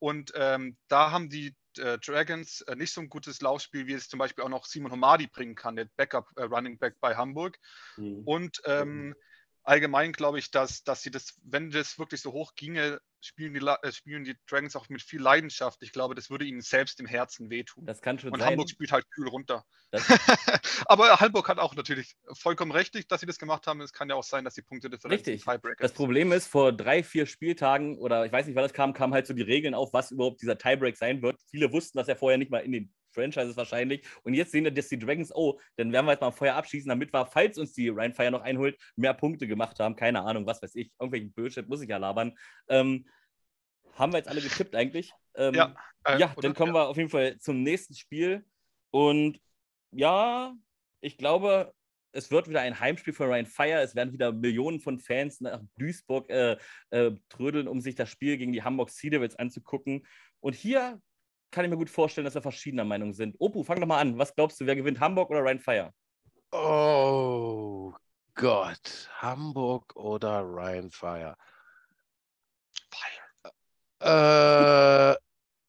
C: Und ähm, da haben die äh, Dragons äh, nicht so ein gutes Laufspiel, wie es zum Beispiel auch noch Simon Homadi bringen kann, der Backup äh, Running Back bei Hamburg. Mhm. Und ähm, allgemein glaube ich, dass, dass sie das, wenn das wirklich so hoch ginge, spielen die, äh, spielen die Dragons auch mit viel Leidenschaft. Ich glaube, das würde ihnen selbst im Herzen wehtun.
B: Das kann schon
C: Und
B: sein.
C: Hamburg spielt halt kühl runter. Aber Hamburg hat auch natürlich vollkommen recht, dass sie das gemacht haben. Es kann ja auch sein, dass die Punktedifferenz
B: Richtig. Das Problem ist, vor drei, vier Spieltagen oder ich weiß nicht, wann das kam, kamen halt so die Regeln auf, was überhaupt dieser Tiebreak sein wird. Viele wussten das ja vorher nicht mal in den Franchises wahrscheinlich. Und jetzt sehen wir, dass die Dragons, oh, dann werden wir jetzt mal Feuer abschießen, damit wir, falls uns die Ryan Fire noch einholt, mehr Punkte gemacht haben. Keine Ahnung, was weiß ich. Irgendwelchen Bullshit muss ich ja labern. Ähm, haben wir jetzt alle getippt eigentlich? Ähm, ja. Äh, ja, dann kommen ja. wir auf jeden Fall zum nächsten Spiel. Und ja, ich glaube, es wird wieder ein Heimspiel für Ryan Fire. Es werden wieder Millionen von Fans nach Duisburg äh, äh, trödeln, um sich das Spiel gegen die Hamburg Sea Devils anzugucken. Und hier kann ich mir gut vorstellen, dass wir verschiedener Meinung sind. Opu, fang doch mal an. Was glaubst du, wer gewinnt, Hamburg oder Ryan Fire?
A: Oh Gott, Hamburg oder Ryan Fire? Fire. Äh,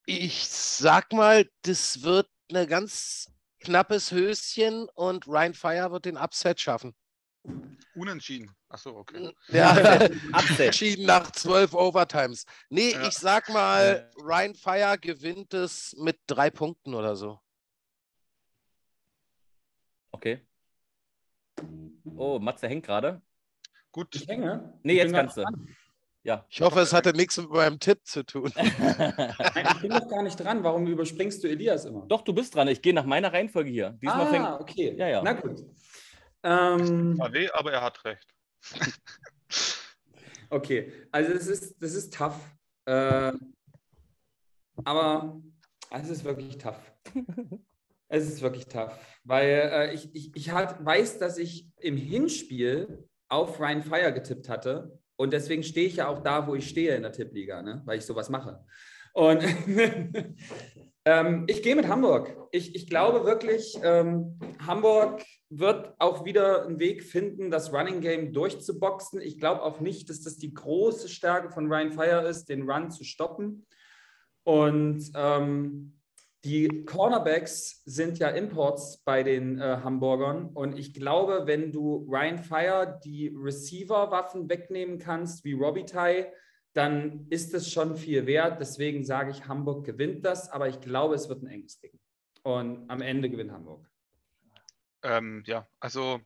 A: ich sag mal, das wird ein ganz knappes Höschen und Ryan Fire wird den Upset schaffen.
C: Unentschieden. Achso, okay.
A: Ja, entschieden nach zwölf Overtimes. Nee, ja. ich sag mal, Ryan Fire gewinnt es mit drei Punkten oder so.
B: Okay. Oh, Matze hängt gerade.
C: Gut.
D: Ich hänge?
B: Nee, jetzt kannst du.
A: Ja. Ich hoffe, es hatte nichts mit meinem Tipp zu tun.
D: Nein, ich bin doch gar nicht dran. Warum überspringst du Elias immer?
B: Doch, du bist dran. Ich gehe nach meiner Reihenfolge hier.
D: Diesmal ah, fängt... okay.
B: Ja, ja.
D: Na gut.
C: Ähm, AW, aber er hat recht.
D: okay, also es ist, das ist tough. Äh, aber es ist wirklich tough. Es ist wirklich tough, weil äh, ich, ich, ich halt weiß, dass ich im Hinspiel auf Ryan Fire getippt hatte und deswegen stehe ich ja auch da, wo ich stehe in der Tippliga, ne? weil ich sowas mache. Und ähm, ich gehe mit Hamburg. Ich, ich glaube wirklich, ähm, Hamburg wird auch wieder einen Weg finden, das Running Game durchzuboxen. Ich glaube auch nicht, dass das die große Stärke von Ryan Fire ist, den Run zu stoppen. Und ähm, die Cornerbacks sind ja Imports bei den äh, Hamburgern. Und ich glaube, wenn du Ryan Fire die Receiver-Waffen wegnehmen kannst, wie Robbie Ty, dann ist es schon viel wert. Deswegen sage ich, Hamburg gewinnt das. Aber ich glaube, es wird ein enges Ding. Und am Ende gewinnt Hamburg.
C: Ähm, ja, also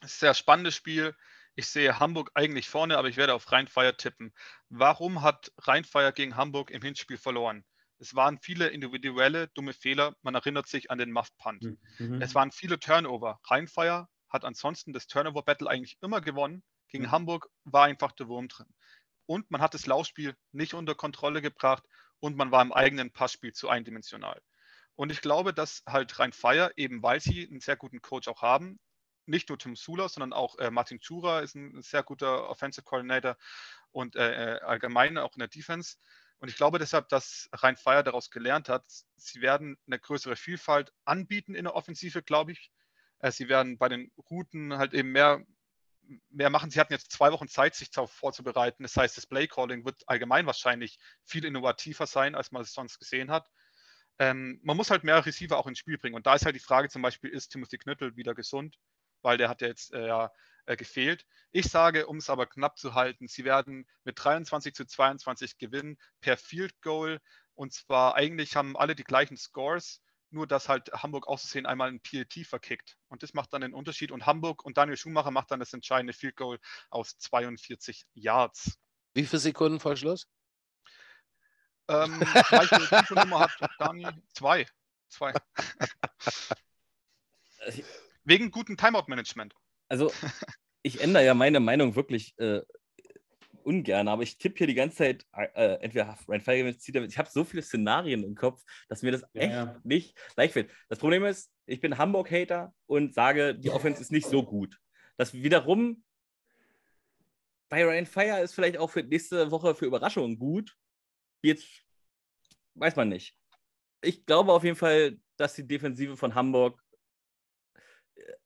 C: es ist ein sehr spannendes Spiel. Ich sehe Hamburg eigentlich vorne, aber ich werde auf Rheinfeier tippen. Warum hat Rheinfeier gegen Hamburg im Hinspiel verloren? Es waren viele individuelle dumme Fehler. Man erinnert sich an den Muff Punt. Mhm. mhm. Es waren viele Turnover. Rheinfeier hat ansonsten das Turnover Battle eigentlich immer gewonnen. Gegen mhm. Hamburg war einfach der Wurm drin. Und man hat das Laufspiel nicht unter Kontrolle gebracht und man war im eigenen Passspiel zu eindimensional. Und ich glaube, dass halt rein Fire, eben weil sie einen sehr guten Coach auch haben, nicht nur Tim Sula, sondern auch äh, Martin Chura ist ein sehr guter Offensive Coordinator und äh, äh, allgemein auch in der Defense. Und ich glaube deshalb, dass Rhein Fire daraus gelernt hat, sie werden eine größere Vielfalt anbieten in der Offensive, glaube ich. Äh, sie werden bei den Routen halt eben mehr, mehr machen. Sie hatten jetzt zwei Wochen Zeit, sich darauf vorzubereiten. Das heißt, das Play-Calling wird allgemein wahrscheinlich viel innovativer sein, als man es sonst gesehen hat ähm, man muss halt mehr Receiver auch ins Spiel bringen. Und da ist halt die Frage zum Beispiel, ist Timothy Knüttel wieder gesund? Weil der hat ja jetzt äh, äh, gefehlt. Ich sage, um es aber knapp zu halten, sie werden mit 23 zu 22 gewinnen per Field Goal. Und zwar eigentlich haben alle die gleichen Scores, nur dass halt Hamburg auszusehen einmal ein PLT verkickt. Und das macht dann den Unterschied. Und Hamburg und Daniel Schumacher macht dann das entscheidende Field Goal aus 42 Yards.
A: Wie viele Sekunden vor Schluss?
C: Ähm, welche Nummer hat Daniel? Zwei. Zwei. Wegen gutem Timeout-Management.
B: Also, ich ändere ja meine Meinung wirklich äh, ungern, aber ich tippe hier die ganze Zeit, äh, entweder Ryan Feige zieht Ich habe so viele Szenarien im Kopf, dass mir das ja, echt ja. nicht leicht fällt. Das Problem ist, ich bin Hamburg-Hater und sage, die Offense ist nicht so gut. Das wiederum bei Ryan Fire ist vielleicht auch für nächste Woche für Überraschungen gut. Jetzt weiß man nicht. Ich glaube auf jeden Fall, dass die Defensive von Hamburg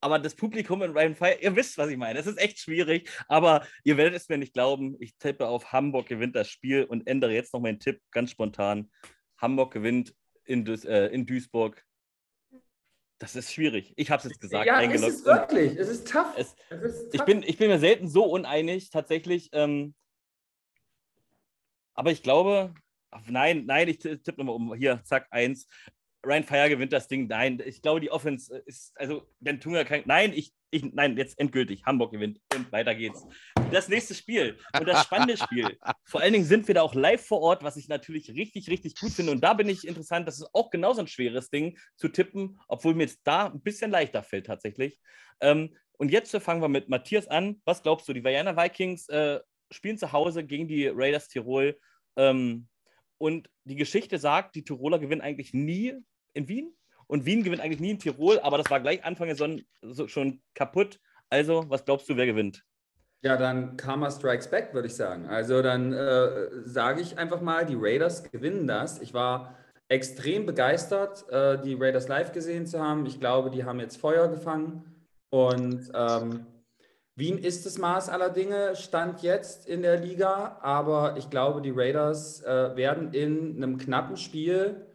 B: aber das Publikum in Ryan Fire, ihr wisst, was ich meine. Es ist echt schwierig, aber ihr werdet es mir nicht glauben. Ich tippe auf Hamburg gewinnt das Spiel und ändere jetzt noch meinen Tipp ganz spontan. Hamburg gewinnt in, Duis äh, in Duisburg. Das ist schwierig. Ich habe es jetzt gesagt.
D: Ja, es ist wirklich. Es ist tough.
B: Es, es ist tough. Ich, bin, ich bin mir selten so uneinig, tatsächlich. Ähm, aber ich glaube, nein, nein, ich tippe nochmal um. Hier, zack, eins. Ryan Fire gewinnt das Ding. Nein, ich glaube, die Offense ist, also, wenn Tunga kein. Nein, ich, ich, nein, jetzt endgültig. Hamburg gewinnt und weiter geht's. Das nächste Spiel und das spannende Spiel. Vor allen Dingen sind wir da auch live vor Ort, was ich natürlich richtig, richtig gut finde. Und da bin ich interessant. Das ist auch genauso ein schweres Ding zu tippen, obwohl mir jetzt da ein bisschen leichter fällt tatsächlich. Ähm, und jetzt fangen wir mit Matthias an. Was glaubst du? Die Vienna Vikings äh, spielen zu Hause gegen die Raiders Tirol. Ähm, und die Geschichte sagt, die Tiroler gewinnen eigentlich nie in Wien und Wien gewinnt eigentlich nie in Tirol, aber das war gleich Anfang der Saison schon kaputt. Also, was glaubst du, wer gewinnt?
D: Ja, dann Karma Strikes Back, würde ich sagen. Also dann äh, sage ich einfach mal, die Raiders gewinnen das. Ich war extrem begeistert, äh, die Raiders live gesehen zu haben. Ich glaube, die haben jetzt Feuer gefangen. Und ähm, Wien ist das Maß aller Dinge, stand jetzt in der Liga. Aber ich glaube, die Raiders äh, werden in einem knappen Spiel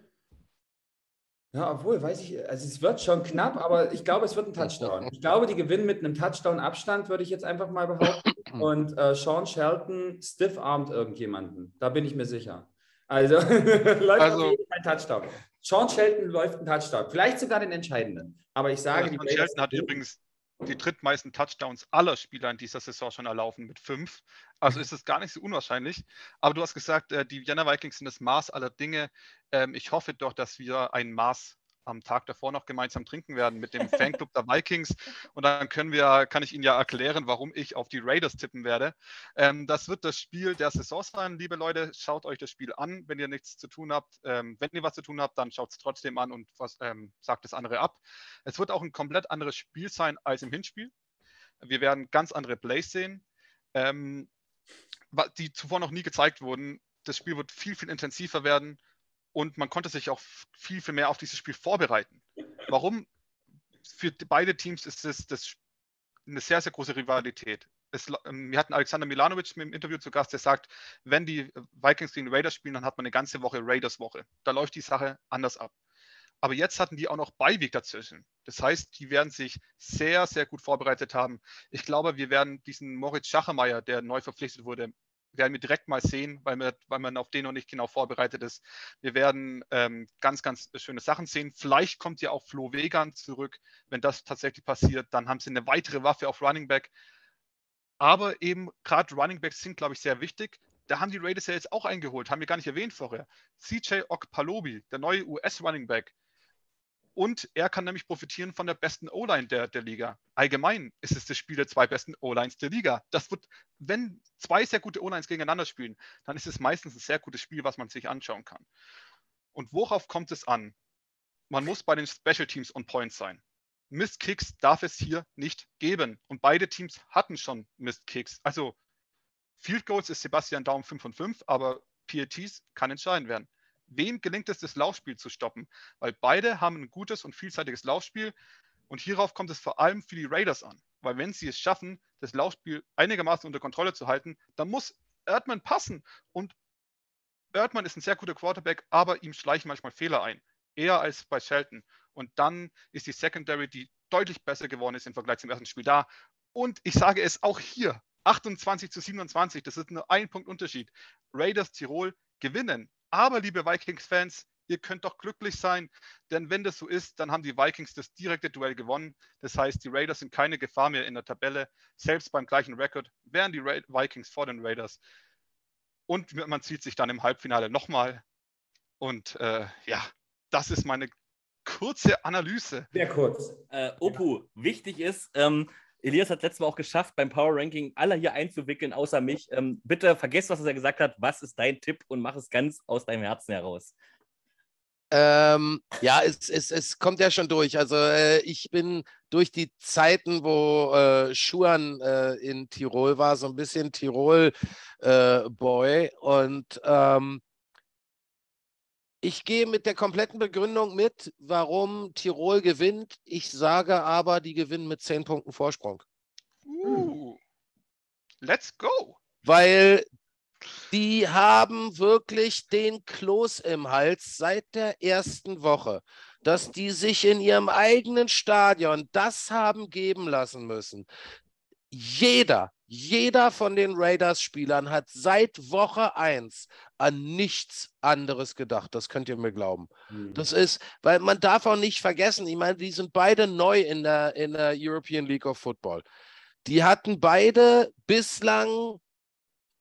D: ja, obwohl, weiß ich, also es wird schon knapp, aber ich glaube, es wird ein Touchdown. Ich glaube, die gewinnen mit einem Touchdown-Abstand, würde ich jetzt einfach mal behaupten. Und äh, Sean Shelton stiff-armt irgendjemanden. Da bin ich mir sicher. Also läuft also, ein Touchdown. Sean Shelton läuft ein Touchdown. Vielleicht sogar den entscheidenden. Aber ich sage,
C: Sean Shelton hat übrigens die drittmeisten Touchdowns aller Spieler in dieser Saison schon erlaufen mit fünf. Also ist es gar nicht so unwahrscheinlich. Aber du hast gesagt, äh, die Vienna Vikings sind das Maß aller Dinge. Ähm, ich hoffe doch, dass wir ein Maß am Tag davor noch gemeinsam trinken werden mit dem Fanclub der Vikings. Und dann können wir, kann ich Ihnen ja erklären, warum ich auf die Raiders tippen werde. Ähm, das wird das Spiel der Saison sein, liebe Leute. Schaut euch das Spiel an, wenn ihr nichts zu tun habt. Ähm, wenn ihr was zu tun habt, dann schaut es trotzdem an und was, ähm, sagt das andere ab. Es wird auch ein komplett anderes Spiel sein als im Hinspiel. Wir werden ganz andere Plays sehen, ähm, die zuvor noch nie gezeigt wurden. Das Spiel wird viel, viel intensiver werden und man konnte sich auch viel, viel mehr auf dieses Spiel vorbereiten. Warum? Für beide Teams ist es das eine sehr, sehr große Rivalität. Es, ähm, wir hatten Alexander Milanovic im Interview zu Gast, der sagt, wenn die Vikings gegen Raiders spielen, dann hat man eine ganze Woche Raiders-Woche. Da läuft die Sache anders ab. Aber jetzt hatten die auch noch Beiweg dazwischen. Das heißt, die werden sich sehr, sehr gut vorbereitet haben. Ich glaube, wir werden diesen Moritz Schachermeier, der neu verpflichtet wurde, werden wir direkt mal sehen, weil, wir, weil man auf den noch nicht genau vorbereitet ist. Wir werden ähm, ganz, ganz schöne Sachen sehen. Vielleicht kommt ja auch Flo Vegan zurück. Wenn das tatsächlich passiert, dann haben sie eine weitere Waffe auf Running Back. Aber eben gerade Running Backs sind, glaube ich, sehr wichtig. Da haben die Raiders ja jetzt auch eingeholt, haben wir gar nicht erwähnt vorher. CJ Okpalobi, der neue US-Running Back, und er kann nämlich profitieren von der besten O-Line der, der Liga. Allgemein ist es das Spiel der zwei besten O-Lines der Liga. Das wird, wenn zwei sehr gute O-Lines gegeneinander spielen, dann ist es meistens ein sehr gutes Spiel, was man sich anschauen kann. Und worauf kommt es an? Man muss bei den Special Teams on Point sein. Mist Kicks darf es hier nicht geben. Und beide Teams hatten schon Mist Kicks. Also Field Goals ist Sebastian Daum 5 von 5, aber PATs kann entscheidend werden wem gelingt es, das Laufspiel zu stoppen? Weil beide haben ein gutes und vielseitiges Laufspiel und hierauf kommt es vor allem für die Raiders an. Weil wenn sie es schaffen, das Laufspiel einigermaßen unter Kontrolle zu halten, dann muss Erdmann passen. Und Erdmann ist ein sehr guter Quarterback, aber ihm schleichen manchmal Fehler ein. Eher als bei Shelton. Und dann ist die Secondary, die deutlich besser geworden ist im Vergleich zum ersten Spiel da. Und ich sage es auch hier, 28 zu 27, das ist nur ein Punkt Unterschied. Raiders Tirol gewinnen Aber, liebe Vikings-Fans, ihr könnt doch glücklich sein, denn wenn das so ist, dann haben die Vikings das direkte Duell gewonnen. Das heißt, die Raiders sind keine Gefahr mehr in der Tabelle. Selbst beim gleichen Rekord wären die Ra Vikings vor den Raiders. Und man sieht sich dann im Halbfinale nochmal. Und äh, ja, das ist meine kurze Analyse.
D: Sehr kurz.
B: Äh, Opu, ja. wichtig ist, ähm, Elias hat letztes Mal auch geschafft, beim Power Ranking alle hier einzuwickeln, außer mich. Ähm, bitte vergesst, was er gesagt hat. Was ist dein Tipp und mach es ganz aus deinem Herzen heraus.
A: Ähm, ja, es, es, es kommt ja schon durch. Also äh, ich bin durch die Zeiten, wo äh, Schuan äh, in Tirol war, so ein bisschen Tirol-Boy. Äh, und ähm, ich gehe mit der kompletten Begründung mit, warum Tirol gewinnt. Ich sage aber, die gewinnen mit zehn Punkten Vorsprung.
C: Uh, let's go.
A: Weil die haben wirklich den Kloß im Hals seit der ersten Woche, dass die sich in ihrem eigenen Stadion das haben geben lassen müssen. Jeder, jeder von den Raiders-Spielern hat seit Woche 1 an nichts anderes gedacht. Das könnt ihr mir glauben. Mhm. Das ist, weil man darf auch nicht vergessen, ich meine, die sind beide neu in der, in der European League of Football. Die hatten beide bislang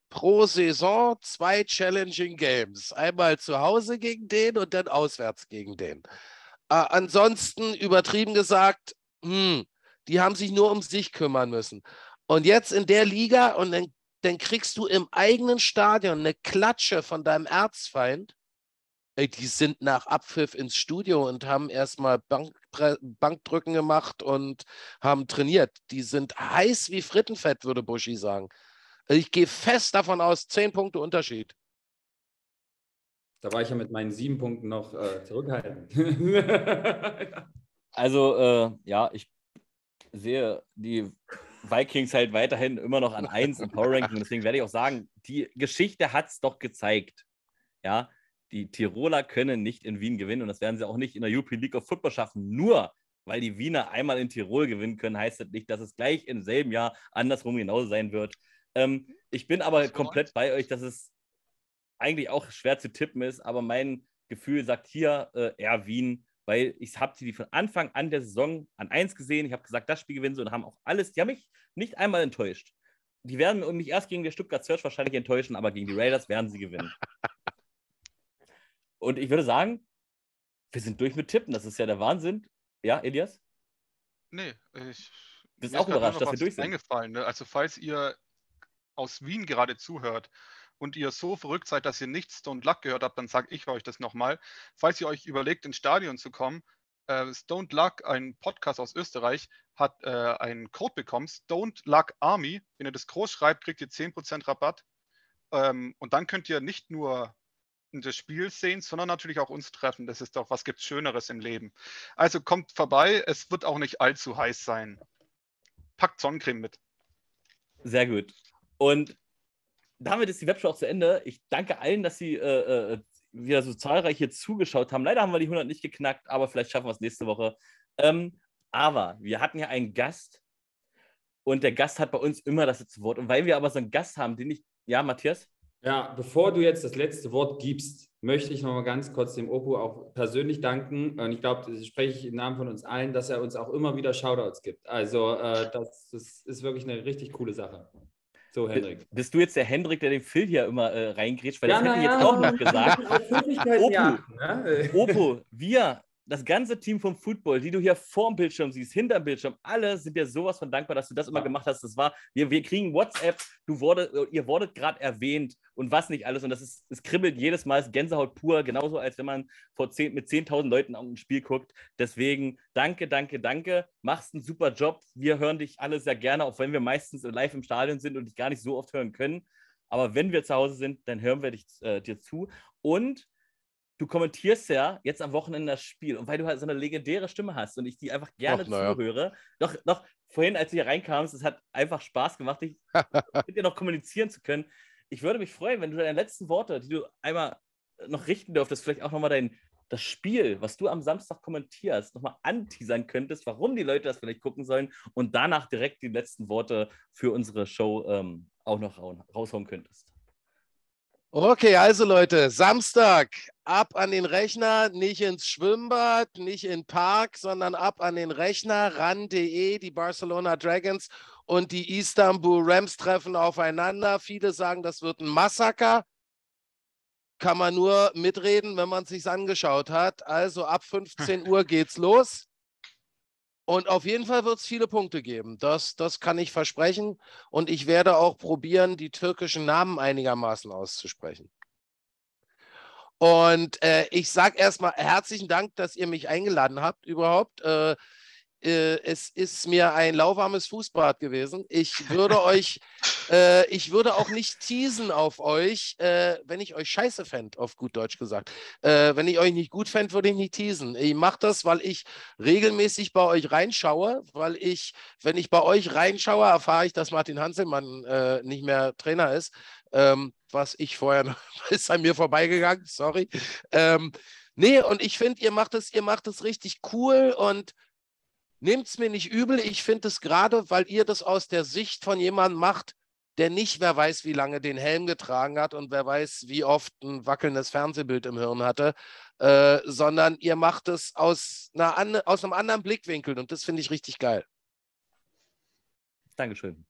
A: pro Saison zwei Challenging Games. Einmal zu Hause gegen den und dann auswärts gegen den. Äh, ansonsten übertrieben gesagt, hm, die haben sich nur um sich kümmern müssen. Und jetzt in der Liga und dann, dann kriegst du im eigenen Stadion eine Klatsche von deinem Erzfeind. Ey, die sind nach Abpfiff ins Studio und haben erstmal Bank, Bankdrücken gemacht und haben trainiert. Die sind heiß wie Frittenfett, würde Buschi sagen. Ich gehe fest davon aus, zehn Punkte Unterschied.
D: Da war ich ja mit meinen sieben Punkten noch äh, zurückhaltend.
B: also, äh, ja, ich sehe die Vikings halt weiterhin immer noch an 1 im Power Ranking. Deswegen werde ich auch sagen, die Geschichte hat es doch gezeigt. Ja, die Tiroler können nicht in Wien gewinnen und das werden sie auch nicht in der European League of Football schaffen. Nur weil die Wiener einmal in Tirol gewinnen können, heißt das nicht, dass es gleich im selben Jahr andersrum genauso sein wird. Ähm, ich bin aber komplett bei euch, dass es eigentlich auch schwer zu tippen ist, aber mein Gefühl sagt hier äh, eher Wien weil ich habe die von Anfang an der Saison an eins gesehen. Ich habe gesagt, das Spiel gewinnen sie und haben auch alles, die haben mich nicht einmal enttäuscht. Die werden mich erst gegen die Stuttgart Search wahrscheinlich enttäuschen, aber gegen die Raiders werden sie gewinnen. und ich würde sagen, wir sind durch mit Tippen. Das ist ja der Wahnsinn. Ja, Elias?
C: Nee, ich.
B: bin auch überrascht, dass wir durch sind.
C: Eingefallen, ne? Also, falls ihr aus Wien gerade zuhört, und ihr so verrückt seid, dass ihr nicht Stone Luck gehört habt, dann sage ich euch das nochmal. Falls ihr euch überlegt, ins Stadion zu kommen, äh, Stone Luck, ein Podcast aus Österreich, hat äh, einen Code bekommen, Stone Luck Army. Wenn ihr das groß schreibt, kriegt ihr 10% Rabatt. Ähm, und dann könnt ihr nicht nur das Spiel sehen, sondern natürlich auch uns treffen. Das ist doch, was gibt Schöneres im Leben. Also kommt vorbei, es wird auch nicht allzu heiß sein. Packt Sonnencreme mit.
B: Sehr gut. Und damit ist die Webshow auch zu Ende. Ich danke allen, dass Sie äh, äh, wieder so zahlreich hier zugeschaut haben. Leider haben wir die 100 nicht geknackt, aber vielleicht schaffen wir es nächste Woche. Ähm, aber wir hatten ja einen Gast und der Gast hat bei uns immer das letzte Wort. Und weil wir aber so einen Gast haben, den ich. Ja, Matthias?
D: Ja, bevor du jetzt das letzte Wort gibst, möchte ich noch mal ganz kurz dem Opu auch persönlich danken. Und ich glaube, das spreche ich im Namen von uns allen, dass er uns auch immer wieder Shoutouts gibt. Also, äh, das, das ist wirklich eine richtig coole Sache. So, Hendrik.
B: Bist du jetzt der Hendrik, der den Phil hier immer äh, reingrätscht? Weil ja, das hätte ich jetzt auch noch gesagt. Opo, ne? Opo, wir das ganze Team vom Football, die du hier vorm Bildschirm siehst, hinterm Bildschirm, alle sind dir sowas von dankbar, dass du das immer gemacht hast. Das war, wir, wir kriegen WhatsApp, du wurde, ihr wurdet gerade erwähnt und was nicht alles. Und das ist, es kribbelt jedes Mal, es ist Gänsehaut pur, genauso als wenn man vor 10, mit 10.000 Leuten auf ein Spiel guckt. Deswegen danke, danke, danke. Machst einen super Job. Wir hören dich alle sehr gerne, auch wenn wir meistens live im Stadion sind und dich gar nicht so oft hören können. Aber wenn wir zu Hause sind, dann hören wir dich, äh, dir zu. Und du kommentierst ja jetzt am Wochenende das Spiel und weil du halt so eine legendäre Stimme hast und ich die einfach gerne Ach, zuhöre, ja. doch, doch vorhin, als du hier reinkamst, es hat einfach Spaß gemacht, dich mit dir noch kommunizieren zu können. Ich würde mich freuen, wenn du deine letzten Worte, die du einmal noch richten dürftest, vielleicht auch nochmal dein das Spiel, was du am Samstag kommentierst, nochmal anteasern könntest, warum die Leute das vielleicht gucken sollen und danach direkt die letzten Worte für unsere Show ähm, auch noch raushauen könntest.
A: Okay, also Leute, Samstag ab an den Rechner, nicht ins Schwimmbad, nicht in den Park, sondern ab an den Rechner, ran.de, die Barcelona Dragons und die Istanbul Rams treffen aufeinander. Viele sagen, das wird ein Massaker. Kann man nur mitreden, wenn man es sich angeschaut hat. Also ab 15 Uhr geht's los. Und auf jeden Fall wird es viele Punkte geben. Das, das kann ich versprechen. Und ich werde auch probieren, die türkischen Namen einigermaßen auszusprechen. Und äh, ich sage erstmal herzlichen Dank, dass ihr mich eingeladen habt überhaupt. Äh, äh, es ist mir ein lauwarmes Fußbad gewesen. Ich würde euch, äh, ich würde auch nicht teasen auf euch, äh, wenn ich euch scheiße fände, auf gut Deutsch gesagt. Äh, wenn ich euch nicht gut fände, würde ich nicht teasen. Ich mache das, weil ich regelmäßig bei euch reinschaue, weil ich, wenn ich bei euch reinschaue, erfahre ich, dass Martin Hanselmann äh, nicht mehr Trainer ist. Ähm, was ich vorher, ist an mir vorbeigegangen, sorry. Ähm, nee, und ich finde, ihr macht es, ihr macht es richtig cool und Nehmt es mir nicht übel, ich finde es gerade, weil ihr das aus der Sicht von jemandem macht, der nicht, wer weiß, wie lange den Helm getragen hat und wer weiß, wie oft ein wackelndes Fernsehbild im Hirn hatte, äh, sondern ihr macht es aus, einer, aus einem anderen Blickwinkel und das finde ich richtig geil.
B: Dankeschön.